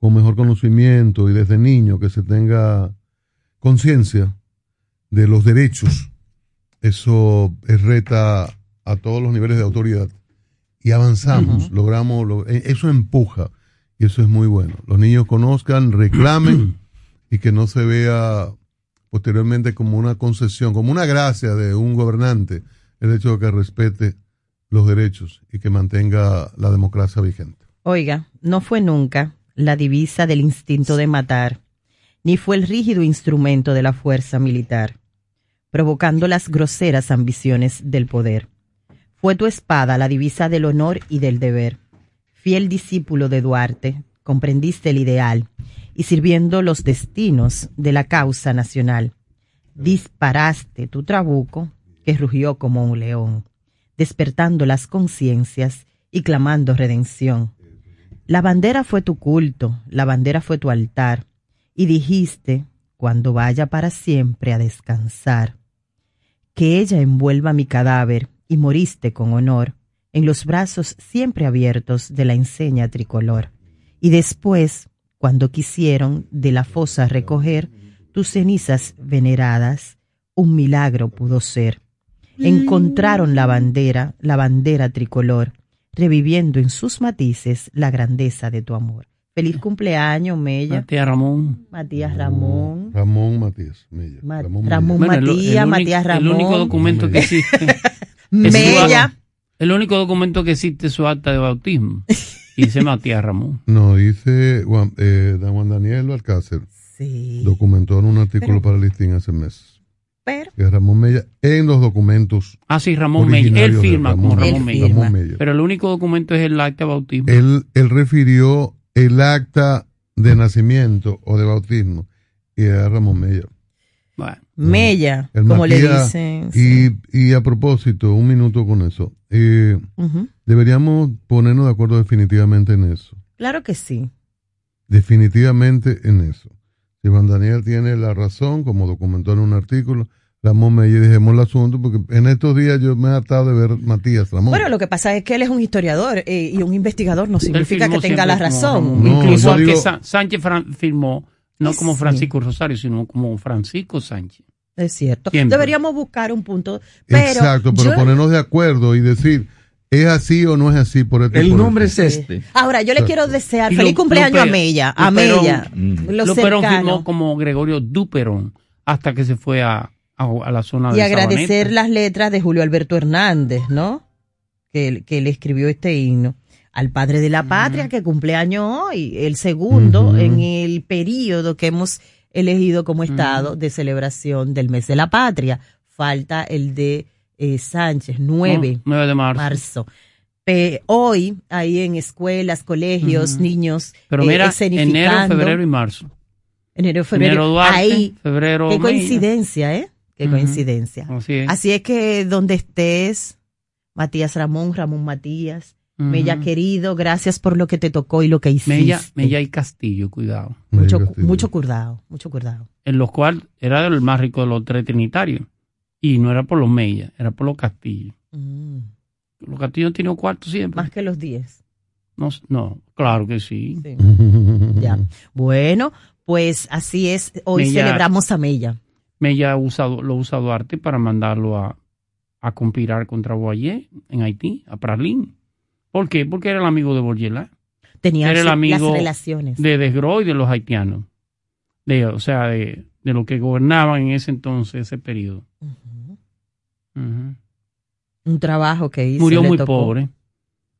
con mejor conocimiento y desde niño que se tenga conciencia de los derechos. Eso es reta a todos los niveles de autoridad y avanzamos, logramos, lo- eh, eso empuja y eso es muy bueno. Los niños conozcan, reclamen y que no se vea posteriormente como una concesión, como una gracia de un gobernante el hecho de que respete los derechos y que mantenga la democracia vigente. Oiga, no fue nunca la divisa del instinto de matar, ni fue el rígido instrumento de la fuerza militar, provocando las groseras ambiciones del poder. Fue tu espada la divisa del honor y del deber. Fiel discípulo de Duarte, comprendiste el ideal y sirviendo los destinos de la causa nacional, disparaste tu trabuco que rugió como un león, despertando las conciencias y clamando redención. La bandera fue tu culto, la bandera fue tu altar, y dijiste, cuando vaya para siempre a descansar, que ella envuelva mi cadáver, y moriste con honor, en los brazos siempre abiertos de la enseña tricolor. Y después, cuando quisieron de la fosa recoger tus cenizas veneradas, un milagro pudo ser. Encontraron la bandera, la bandera tricolor, reviviendo en sus matices la grandeza de tu amor. Feliz cumpleaños, Mella. Matías Ramón. Matías Ramón. Ramón Matías Mella. Ma- Ramón. Bueno, el- el Matías, único- Matías Ramón. El único documento que existe. Mella. El único documento que existe es su acta de bautismo. Y dice Matías Ramón. No, dice Juan, eh, Juan Daniel Alcácer. Sí. Documentó en un artículo Pero- para el listín hace meses. Pero, Que Ramón Mella, en los documentos. Ah, sí, Ramón Mella. Él firma como Ramón Mella. firma. Ramón Mella. Pero el único documento es el acta de bautismo. Él, él refirió el acta de nacimiento o de bautismo y a Ramón Mella. Bueno, Mella, El como le dicen. Y, y a propósito, un minuto con eso. Eh, deberíamos ponernos de acuerdo definitivamente en eso. Claro que sí. Definitivamente en eso. Juan Daniel tiene la razón, como documentó en un artículo, Ramón Mella, dejemos el asunto, porque en estos días yo me he hartado de ver Matías Ramón. Bueno, lo que pasa es que él es un historiador eh, y un investigador no significa que tenga la razón. No, Incluso yo aunque digo- Sa- Sánchez Fran- firmó no como Sí. Francisco Rosario, sino como Francisco Sánchez. Es cierto. Siempre. Deberíamos buscar un punto. Pero Exacto, pero yo- ponernos de acuerdo y decir, ¿es así o no es así? Por El por nombre es este. Ahora, yo le quiero desear Y feliz cumpleaños a Mella. A Mella. Mm. Cercanos. firmó como Gregorio Duperón hasta que se fue a, a, a la zona Y de agradecer Sabaneta. las letras de Julio Alberto Hernández, ¿no? Que, que le escribió este himno. Al padre de la patria que cumple año hoy, el segundo en el periodo que hemos elegido como estado de celebración del mes de la patria. Falta el de eh, Sánchez, 9 No, 9 de marzo. hoy, ahí en escuelas, colegios, niños, Pero eh, mira, enero, febrero y marzo. Enero, febrero. Enero Duarte, ahí, febrero qué coincidencia, ¿eh? Qué coincidencia. Así es. Así es que donde estés, Matías Ramón, Ramón Matías, Ujú. Mella querido, gracias por lo que te tocó y lo que hiciste. Mella, Mella y Castillo, cuidado. mucho, Castillo. mucho cuidado, mucho cuidado. En los cuales era el más rico de los tres trinitarios. Y no era por los Mella, era por los Castillos. Mm, Los Castillos han tenido cuarto siempre. Más que los 10. No, no, claro que sí. Sí. Ya. Bueno, pues así es. Hoy Mella- celebramos a Mella. Mella ha usado, lo usa Duarte para mandarlo a, a conspirar contra Boyer en Haití, a Pralín. ¿Por qué? Porque era el amigo de Bourgelat. Tenía Era el su- amigo las relaciones. de Desgros y de los haitianos. De, o sea, de, de los que gobernaban en ese entonces, ese periodo. Un trabajo que hizo. Murió muy tocó. pobre.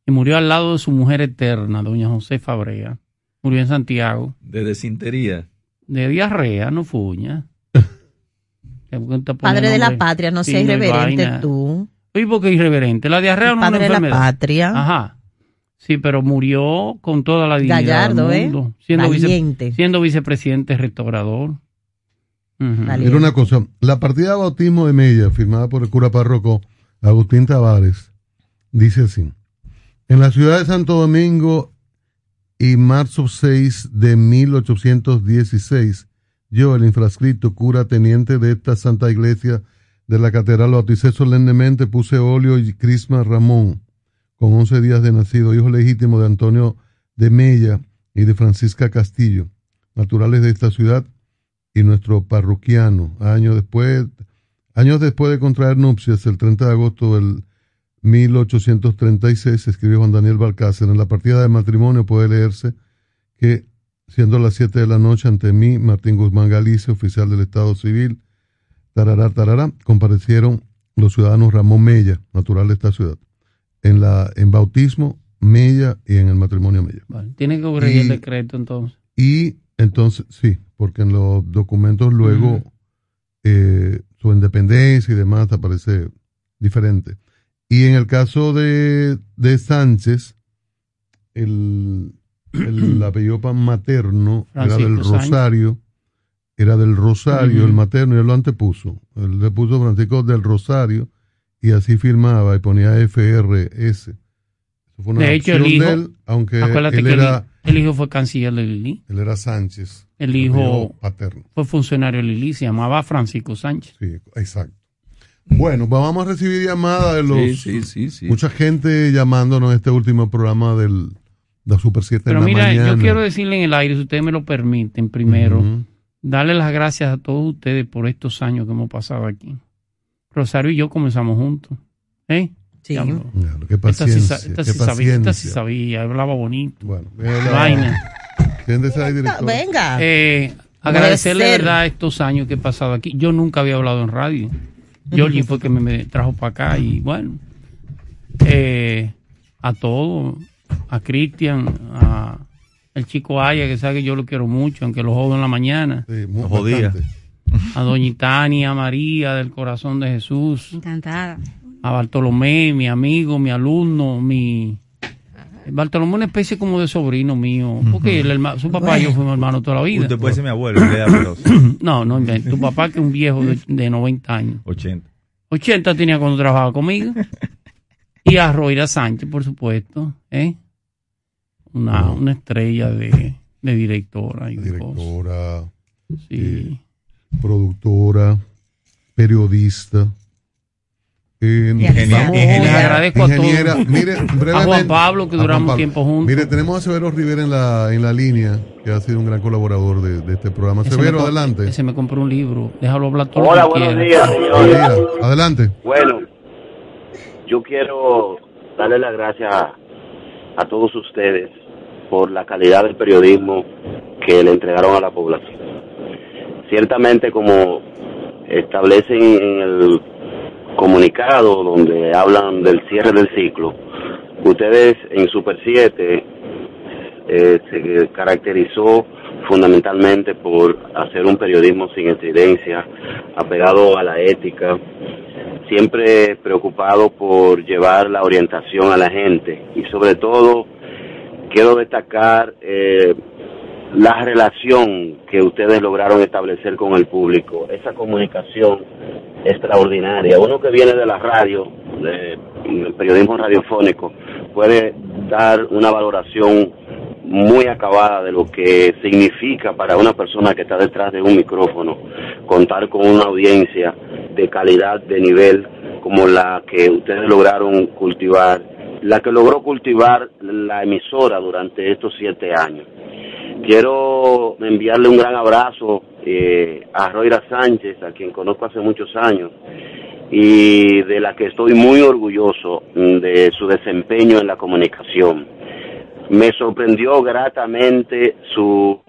Y murió al lado de su mujer eterna, doña José Fabrea. Murió en Santiago. De desintería. De diarrea, no fuña. Padre de la patria, no seas irreverente tú. ¿Y por qué irreverente? La diarrea no es una Padre de la patria. Ajá. Sí, pero murió con toda la dignidad Gallardo, del ¿eh? mundo, siendo, vice- siendo vicepresidente restaurador. Era una cosa. La partida de bautismo de Mella, firmada por el cura párroco Agustín Tavares, dice así. En la ciudad de Santo Domingo y marzo 6 de 1816, yo, el infrascrito cura teniente de esta santa iglesia de la catedral, lo bauticé solemnemente, puse óleo y crisma Ramón, con 11 días de nacido, hijo legítimo de Antonio de Mella y de Francisca Castillo, naturales de esta ciudad, y nuestro parroquiano, años después, años después de contraer nupcias, el 30 de agosto del 1836, escribió Juan Daniel Balcácer, en la partida de matrimonio puede leerse que, siendo las 7 de la noche ante mí, Martín Guzmán Galicia, oficial del Estado Civil, tarará, tarará, comparecieron los ciudadanos Ramón Mella, natural de esta ciudad, en la en bautismo Mella y en el matrimonio Mella. Vale, Tiene que corregir el decreto entonces. Y entonces, sí, porque en los documentos luego eh, su independencia y demás aparece diferente. Y en el caso de, de Sánchez, el, el apellido materno era del Sánchez. Rosario, era del Rosario, el materno, y él lo antepuso. Él le puso Francisco del Rosario y así firmaba y ponía FRS. Eso fue una De hecho, el opción hijo, de él, aunque él era, el, hijo fue canciller de Lili. él era Sánchez. El hijo paterno. fue funcionario de Lili, se llamaba Francisco Sánchez. Sí, exacto. Bueno, pues vamos a recibir llamadas de los. Sí, sí, sí, sí. Mucha gente llamándonos en este último programa del de Super 7 Pero en la mira, mañana. yo quiero decirle en el aire, si ustedes me lo permiten, primero, darle las gracias a todos ustedes por estos años que hemos pasado aquí. Rosario y yo comenzamos juntos. ¿Eh? Sí. Diablo. Claro, qué Esta sí, paciencia. esta qué sí sabía, esta sí paciencia. sabía, hablaba bonito. Bueno, Vaina. Director. Venga. Eh, agradecerle de verdad estos años que he pasado aquí. Yo nunca había hablado en radio. Georgie fue que me, me trajo para acá y bueno, eh, a todos, a Cristian, a el chico Aya, que sabe que yo lo quiero mucho, aunque lo jodo en la mañana. Sí, muy Jodía. A Doña Tania, María del Corazón de Jesús, Encantada. A Bartolomé, mi amigo, mi alumno, mi... Bartolomé es una especie como de sobrino mío, porque el su papá y yo fuimos hermanos toda la vida. Usted puede ser mi abuelo. No, no, tu papá que es un viejo de, de 90 años. 80. 80 tenía cuando trabajaba conmigo. Y a Roira Sánchez, por supuesto, ¿eh? Una, una estrella de, de directora y de. Directora, Sí. productora, periodista. Eh, Ingeniera. vamos- Les agradezco a ingeniera. todos. Mire, A Juan brevemente- Pablo, que duramos Pablo. tiempo juntos. Mire, tenemos a Severo Rivera en la, en la línea, que ha sido un gran colaborador de, de este programa. Ese Severo, adelante. Ese me compró un libro. Déjalo hablar todo Hola, lo que buenos días, Buen señores. día. Adelante. Bueno, yo quiero darle las gracias a, a todos ustedes por la calidad del periodismo que le entregaron a la población. Ciertamente, como establecen en el comunicado donde hablan del cierre del ciclo, ustedes en Super 7 eh, se caracterizó fundamentalmente por hacer un periodismo sin incidencia, apegado a la ética, siempre preocupado por llevar la orientación a la gente. Y sobre todo quiero destacar eh, la relación que ustedes lograron establecer con el público, esa comunicación extraordinaria. Uno que viene de la radio, de- del periodismo radiofónico, puede dar una valoración muy acabada de lo que significa para una persona que está detrás de un micrófono contar con una audiencia de calidad, de nivel, como la que ustedes lograron cultivar, la que logró cultivar la emisora durante estos siete años. Quiero enviarle un gran abrazo eh, a Roira Sánchez, a quien conozco hace muchos años, y de la que estoy muy orgulloso mm, de su desempeño en la comunicación. Me sorprendió gratamente su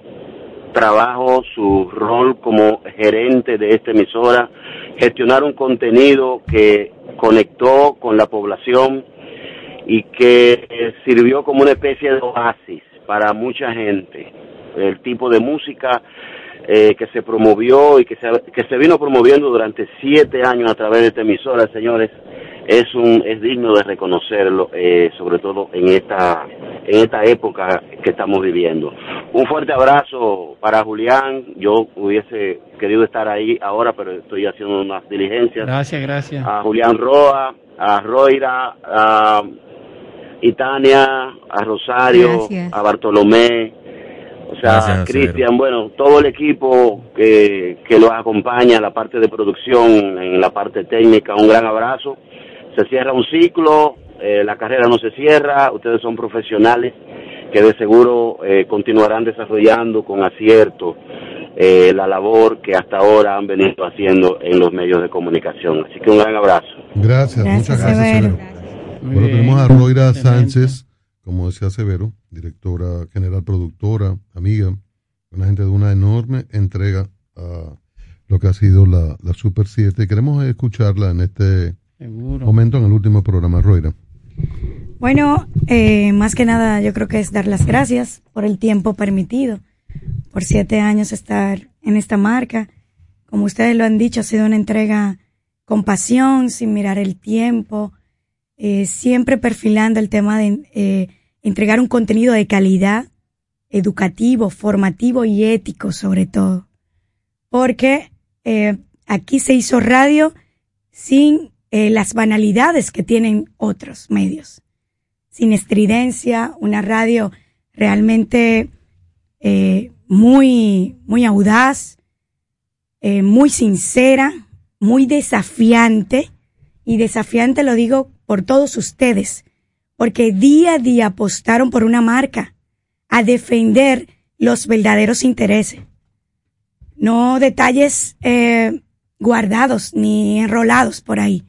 trabajo, su rol como gerente de esta emisora, gestionar un contenido que conectó con la población y que sirvió como una especie de oasis para mucha gente. El tipo de música eh, que se promovió y que se, que se vino promoviendo durante siete años a través de esta emisora, señores, es un es digno de reconocerlo, eh, sobre todo en esta en esta época que estamos viviendo. Un fuerte abrazo para Julián. Yo hubiese querido estar ahí ahora, pero estoy haciendo unas diligencias. Gracias, gracias. A Julián Roa, a Roira, a Itania, a Rosario, Gracias. a Bartolomé, o sea, Gracias, Cristian, bueno, todo el equipo que, que los acompaña, la parte de producción, en la parte técnica, un gran abrazo. Se cierra un ciclo, eh, la carrera no se cierra, ustedes son profesionales que de seguro eh, continuarán desarrollando con acierto eh, la labor que hasta ahora han venido haciendo en los medios de comunicación. Así que un gran abrazo. Gracias, muchas gracias, Bueno, tenemos a Roira Sánchez, como decía Severo, directora general, productora, amiga, una gente de una enorme entrega a lo que ha sido la, la Super 7. Queremos escucharla en este Seguro. momento, en el último programa, Roira. Bueno, eh, más que nada yo creo que es dar las gracias por el tiempo permitido, por siete años estar en esta marca. Como ustedes lo han dicho, ha sido una entrega con pasión, sin mirar el tiempo, eh, siempre perfilando el tema de eh, entregar un contenido de calidad, educativo, formativo y ético sobre todo. Porque eh, aquí se hizo radio sin las banalidades que tienen otros medios sin estridencia, una radio realmente muy, muy audaz, muy sincera, muy desafiante, y desafiante lo digo por todos ustedes, porque día a día apostaron por una marca a defender los verdaderos intereses, no detalles eh, guardados ni enrolados por ahí.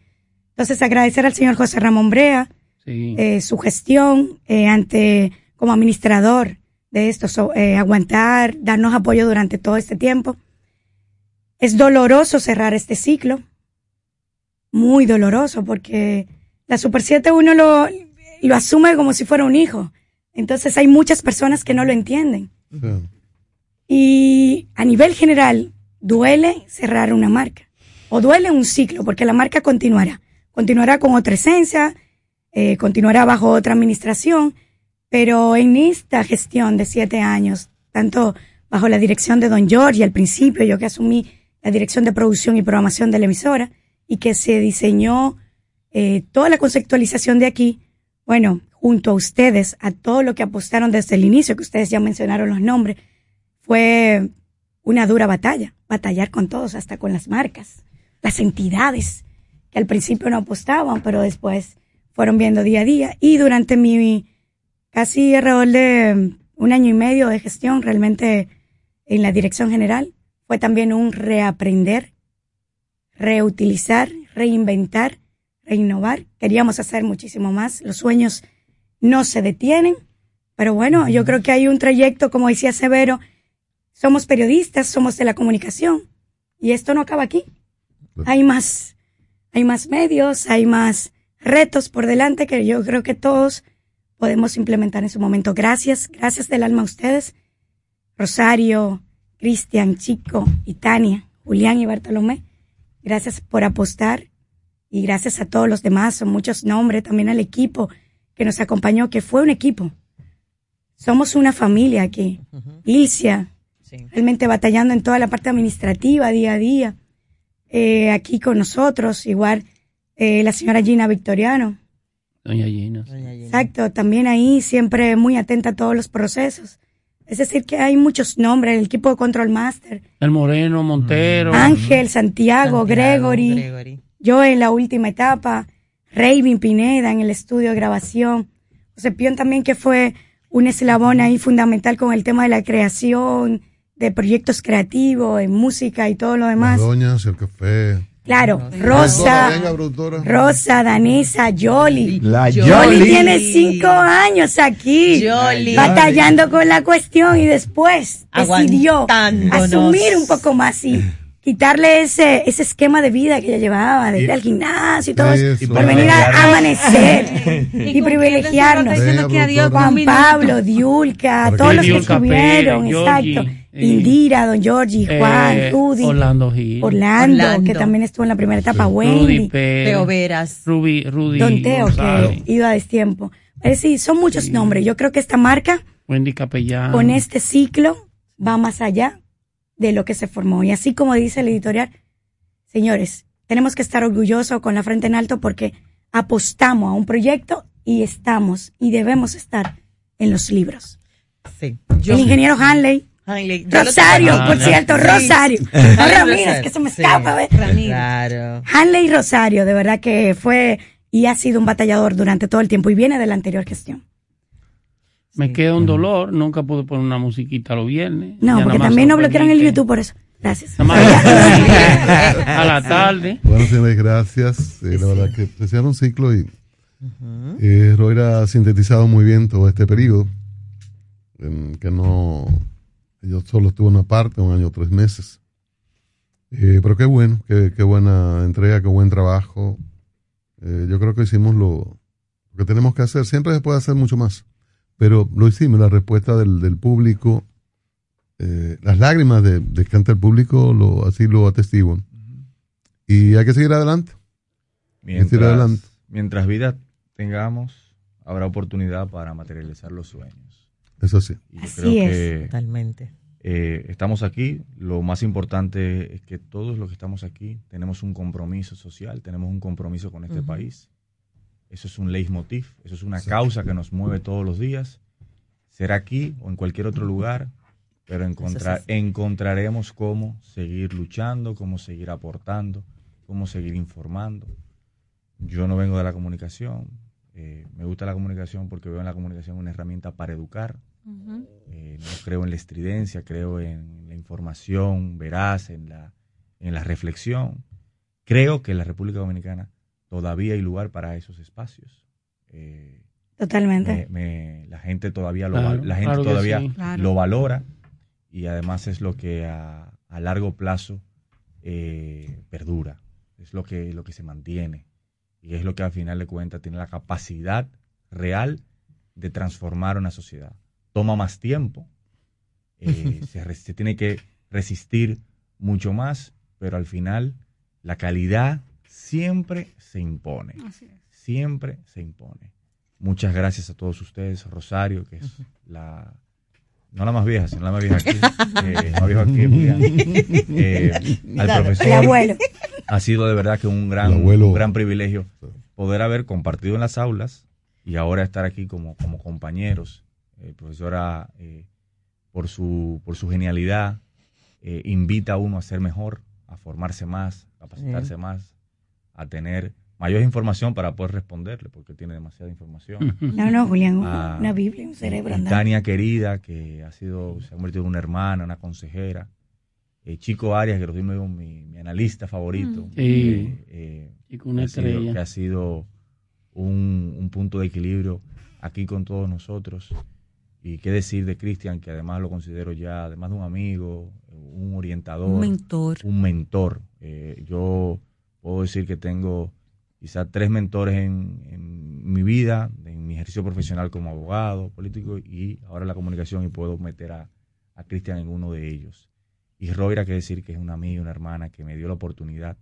Entonces agradecer al señor José Ramón Brea, Sí. eh, su gestión eh, ante como administrador de esto, so- aguantar, darnos apoyo durante todo este tiempo. Es doloroso cerrar este ciclo, muy doloroso, porque la Super 7 uno lo, lo asume como si fuera un hijo. Entonces hay muchas personas que no lo entienden. Y a nivel general, duele cerrar una marca. O duele un ciclo, porque la marca continuará. Continuará con otra esencia, eh, continuará bajo otra administración, pero en esta gestión de siete años, tanto bajo la dirección de Don George al principio, yo que asumí la dirección de producción y programación de la emisora, y que se diseñó eh, toda la conceptualización de aquí, bueno, junto a ustedes, a todo lo que apostaron desde el inicio, que ustedes ya mencionaron los nombres, fue una dura batalla, batallar con todos, hasta con las marcas, las entidades que al principio no apostaban, pero después fueron viendo día a día. Y durante mi casi alrededor de un año y medio de gestión, realmente en la dirección general, fue también un reaprender, reutilizar, reinventar, reinnovar. Queríamos hacer muchísimo más. Los sueños no se detienen, pero bueno, yo creo que hay un trayecto, como decía Severo, somos periodistas, somos de la comunicación y esto no acaba aquí. Hay más, hay más medios, hay más retos por delante que yo creo que todos podemos implementar en su momento. Gracias, gracias del alma a ustedes. Rosario, Cristian, Chico y Tania, Julián y Bartolomé. Gracias por apostar y gracias a todos los demás, son muchos nombres, también al equipo que nos acompañó, que fue un equipo. Somos una familia aquí. Ilcia, realmente batallando en toda la parte administrativa día a día. Eh, aquí con nosotros, igual eh, la señora Gina Victoriano. Doña Gina. Exacto, también ahí siempre muy atenta a todos los procesos. Es decir, que hay muchos nombres, el equipo de Control Master, El Moreno, Montero. Ángel, Santiago, Gregory, yo en la última etapa, Raven Pineda en el estudio de grabación, José Pion también que fue un eslabón ahí fundamental con el tema de la creación, de proyectos creativos, en música y todo lo demás. Doñas, el café. Claro, Rosa, productora. Rosa, Danesa, Yoli. La Yoli Yoli. tiene cinco años aquí, Yoli. batallando con la cuestión y después decidió asumir un poco más y quitarle ese, ese esquema de vida que ella llevaba, de ir al gimnasio y todo eso, Eso. por venir a amanecer y privilegiarnos. diciendo que adiós con Juan. Pablo, Diulca, Porque todos los que estuvieron, Pérez, exacto. Yogi, Indira, Don Georgie, Juan, Eh, Rudy. Orlando Gil. Orlando, Orlando. que también estuvo en la primera etapa. Rudy Wendy. Pérez. Teo Veras. Ruby, Rudy Don Teo, que iba a destiempo. Es decir, son muchos nombres. Yo creo que esta marca, Wendy Capellán. con este ciclo, va más allá de lo que se formó. Y así como dice el editorial, señores, tenemos que estar orgullosos con la frente en alto porque apostamos a un proyecto y estamos y debemos estar en los libros. Sí. el ingeniero Hanley. Hanley, Rosario, por cierto. Rosario. Ramírez, que se me Sí. escapa, ¿ves? Claro. Hanley Rosario, de verdad que fue y ha sido un batallador durante todo el tiempo y viene de la anterior gestión. Me queda un dolor, nunca pude poner una musiquita los viernes. No, Ya porque también nos bloquearon el YouTube por eso. Gracias. a la tarde. Bueno, señores, gracias. Eh, la verdad que se un ciclo y eh, Roira ha sintetizado muy bien todo este periodo. en que no. Yo solo estuve una parte, un año, tres meses. Eh, pero qué bueno, qué, qué buena entrega, qué buen trabajo. Eh, yo creo que hicimos lo, lo que tenemos que hacer. Siempre se puede hacer mucho más, pero lo hicimos. La respuesta del, del público, eh, las lágrimas de, de que ante el público lo, así lo atestiguan. Y hay que seguir adelante. Seguir adelante. Mientras, mientras vida tengamos, habrá oportunidad para materializar los sueños. Eso sí. Y Así creo es. que, Totalmente. eh, estamos aquí. Lo más importante es que todos los que estamos aquí tenemos un compromiso social, tenemos un compromiso con este país. Eso es un leitmotiv, eso es una causa que nos mueve todos los días. Será aquí o en cualquier otro lugar, pero encontrar, encontraremos cómo seguir luchando, cómo seguir aportando, cómo seguir informando. Yo no vengo de la comunicación. eh, me gusta la comunicación porque veo en la comunicación una herramienta para educar. Eh, no creo en la estridencia, creo en la información veraz, en la, en la reflexión. Creo que en la República Dominicana todavía hay lugar para esos espacios. Eh, Totalmente. me- me- la gente todavía, lo, Claro, la gente claro todavía sí. Claro. lo valora y además es lo que a, a largo plazo eh, perdura, es lo que, lo que se mantiene y es lo que al final de cuentas tiene la capacidad real de transformar una sociedad. Toma más tiempo, eh, se tiene que resistir mucho más, pero al final la calidad siempre se impone. Siempre se impone. Muchas gracias a todos ustedes, Rosario, que es la no la más vieja, sino la más vieja aquí, eh, la más vieja aquí. Eh, al profesor. el abuelo. Ha sido de verdad que un gran, un gran privilegio poder haber compartido en las aulas y ahora estar aquí como, como compañeros. Eh, profesora, eh, por, su, por su genialidad, eh, invita a uno a ser mejor, a formarse más, a capacitarse más, a tener mayor información para poder responderle, porque tiene demasiada información. No, no, Julián, Ah, una Biblia, un cerebro. Tania querida, que ha sido, se ha convertido en una hermana, una consejera. Eh, Chico Arias, que lo digo mi, mi analista favorito. Mm. Sí. Eh, eh, una que ha sido- estrella. que ha sido un, un punto de equilibrio aquí con todos nosotros. Y qué decir de Cristian, que además lo considero ya, además de un amigo, un orientador. Un mentor. Un mentor. Eh, yo puedo decir que tengo quizás tres mentores en, mi vida, en mi ejercicio profesional como abogado, político y ahora en la comunicación y puedo meter a, a Cristian en uno de ellos. Y Roira, que decir que es una amiga, una hermana que me dio la oportunidad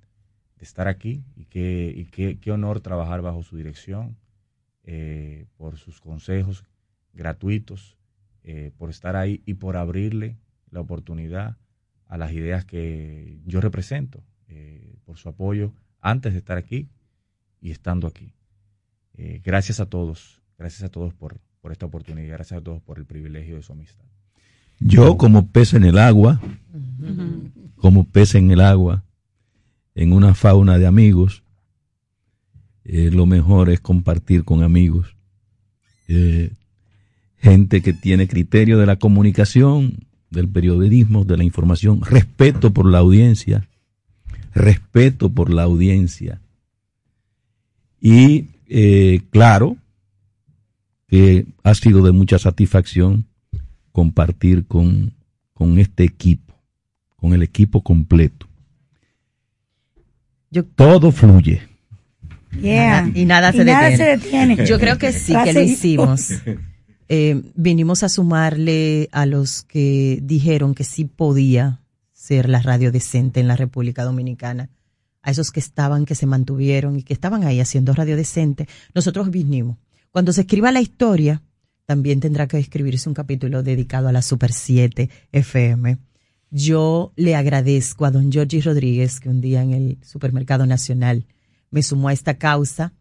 de estar aquí y qué y qué honor trabajar bajo su dirección, eh, por sus consejos gratuitos, eh, por estar ahí y por abrirle la oportunidad a las ideas que yo represento, eh, por su apoyo antes de estar aquí y estando aquí. Eh, gracias a todos, gracias a todos por, por esta oportunidad, gracias a todos por el privilegio de su amistad. Yo como pez en el agua, como pez en el agua, en una fauna de amigos, eh, lo mejor es compartir con amigos. Eh, gente que tiene criterio de la comunicación, del periodismo, de la información, respeto por la audiencia, respeto por la audiencia. Y eh, claro que ha sido de mucha satisfacción compartir con, con este equipo, con el equipo completo. Todo fluye. Yeah. Y nada Y se nada detiene. se detiene. Yo creo que sí, que lo hicimos. Eh, vinimos a sumarle a los que dijeron que sí podía ser la radio decente en la República Dominicana, a esos que estaban, que se mantuvieron y que estaban ahí haciendo radio decente. Nosotros vinimos. Cuando se escriba la historia, también tendrá que escribirse un capítulo dedicado a la Super 7 FM. Yo le agradezco a don Georgie Rodríguez, que un día en el Supermercado Nacional me sumó a esta causa,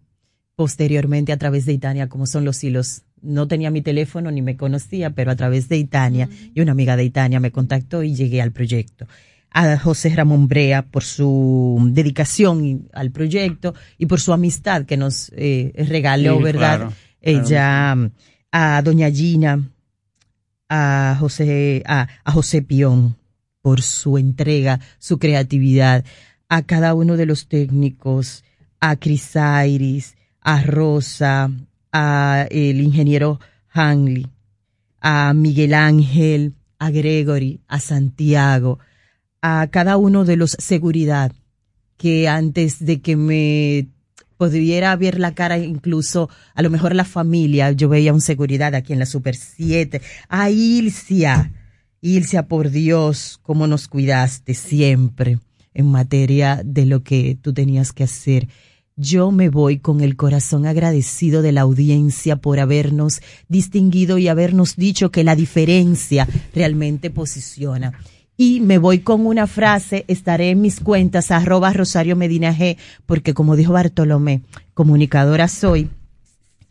posteriormente a través de Itania, como son los hilos. No tenía mi teléfono ni me conocía, pero a través de Itania y una amiga de Itania me contactó y llegué al proyecto. A José Ramón Brea por su dedicación al proyecto y por su amistad que nos eh, regaló, Sí, ¿verdad? claro, Ella, a doña Gina, a José, a, a José Pion por su entrega, su creatividad, a cada uno de los técnicos, a Crisairis, a Rosa, a el ingeniero Hanley, a Miguel Ángel, a Gregory, a Santiago, a cada uno de los seguridad que antes de que me pudiera ver la cara incluso a lo mejor la familia, yo veía un seguridad aquí en la Super 7, a Ilcia, Ilcia por Dios, cómo nos cuidaste siempre en materia de lo que tú tenías que hacer. Yo me voy con el corazón agradecido de la audiencia por habernos distinguido y habernos dicho que la diferencia realmente posiciona. Y me voy con una frase, estaré en mis cuentas, arroba Rosario Medina G, porque como dijo Bartolomé, comunicadora soy,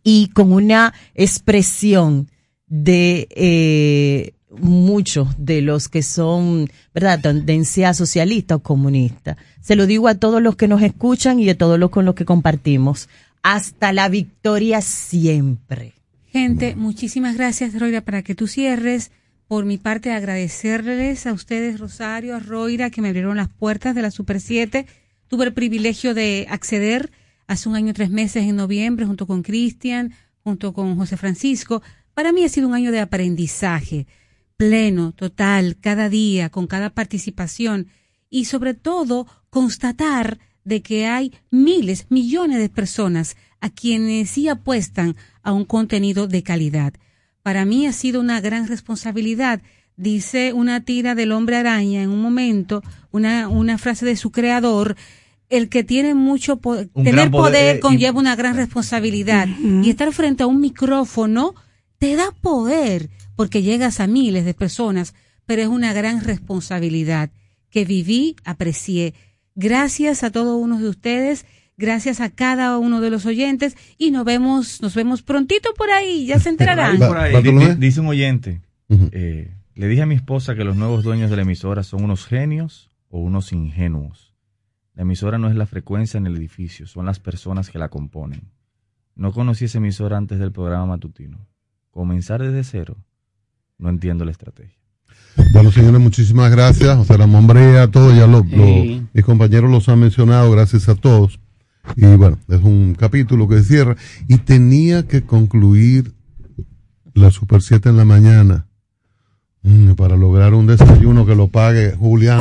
y con una expresión de eh, muchos de los que son, ¿verdad?, tendencia socialista o comunista. Se lo digo a todos los que nos escuchan y a todos los con los que compartimos. Hasta la victoria siempre. Gente, muchísimas gracias, Roira, para que tú cierres. Por mi parte, agradecerles a ustedes, Rosario, a Roira, que me abrieron las puertas de la Super 7. Tuve el privilegio de acceder hace un año, tres meses, en noviembre, junto con Cristian, junto con José Francisco. Para mí ha sido un año de aprendizaje pleno, total, cada día, con cada participación y sobre todo constatar de que hay miles, millones de personas a quienes sí apuestan a un contenido de calidad. Para mí ha sido una gran responsabilidad. Dice una tira del hombre araña en un momento, una, una frase de su creador, el que tiene mucho poder, Un tener poder eh, conlleva una gran responsabilidad. Y estar frente a un micrófono te da poder porque llegas a miles de personas, pero es una gran responsabilidad que viví, aprecié. Gracias a todos uno de ustedes, gracias a cada uno de los oyentes y nos vemos, nos vemos prontito por ahí, ya se enterarán. Por ahí, dice un oyente, eh, le dije a mi esposa que los nuevos dueños de la emisora son unos genios o unos ingenuos. La emisora no es la frecuencia en el edificio, son las personas que la componen. No conocí esa emisora antes del programa matutino. Comenzar desde cero, no entiendo la estrategia. Bueno, señores, muchísimas gracias. José Ramón Brea, todos ya los, Sí. mis compañeros los han mencionado, gracias a todos. Y bueno, es un capítulo que cierra. Y tenía que concluir la Super 7 en la mañana mm, para lograr un desayuno que lo pague Julián.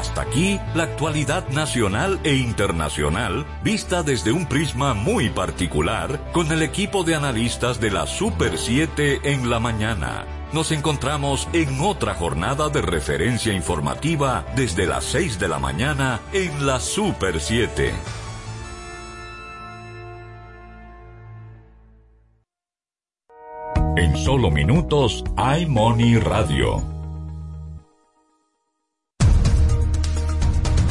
Hasta aquí la actualidad nacional e internacional vista desde un prisma muy particular con el equipo de analistas de la Super 7 en la mañana. Nos encontramos en otra jornada de referencia informativa desde las 6 de la mañana en la Super 7. En solo minutos, iMoney Radio.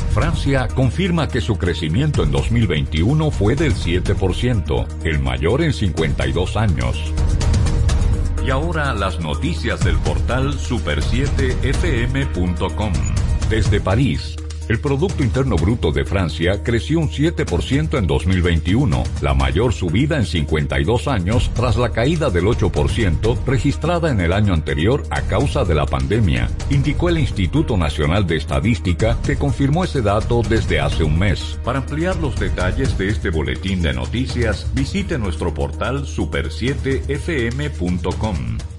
Francia confirma que su crecimiento en 2021 fue del 7%, el mayor en 52 años. Y ahora las noticias del portal super7fm.com. Desde París, el Producto Interno Bruto de Francia creció un 7% en 2021, la mayor subida en 52 años tras la caída del 8% registrada en el año anterior a causa de la pandemia, indicó el Instituto Nacional de Estadística que confirmó ese dato desde hace un mes. Para ampliar los detalles de este boletín de noticias, visite nuestro portal super7fm.com.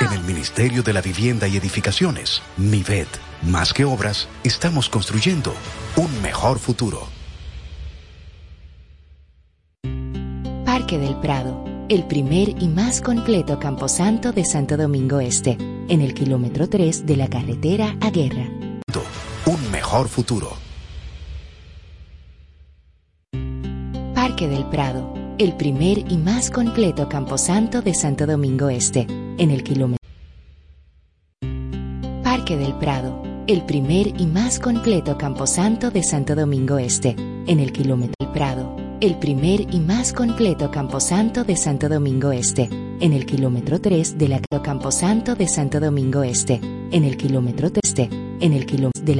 En el Ministerio de la Vivienda y Edificaciones, MIVET, más que obras, estamos construyendo un mejor futuro. Parque del Prado, el primer y más completo camposanto de Santo Domingo Este, en el kilómetro 3 de la carretera a Guerra. Un mejor futuro. Parque del Prado, el primer y más completo camposanto de Santo Domingo Este, en el kilómetro. Parque del Prado, el primer y más completo camposanto de Santo Domingo Este, en el kilómetro del Prado, el primer y más completo camposanto de Santo Domingo Este, en el kilómetro 3 de la Camposanto de Santo Domingo Este, en el kilómetro 3 en el kilómetro de la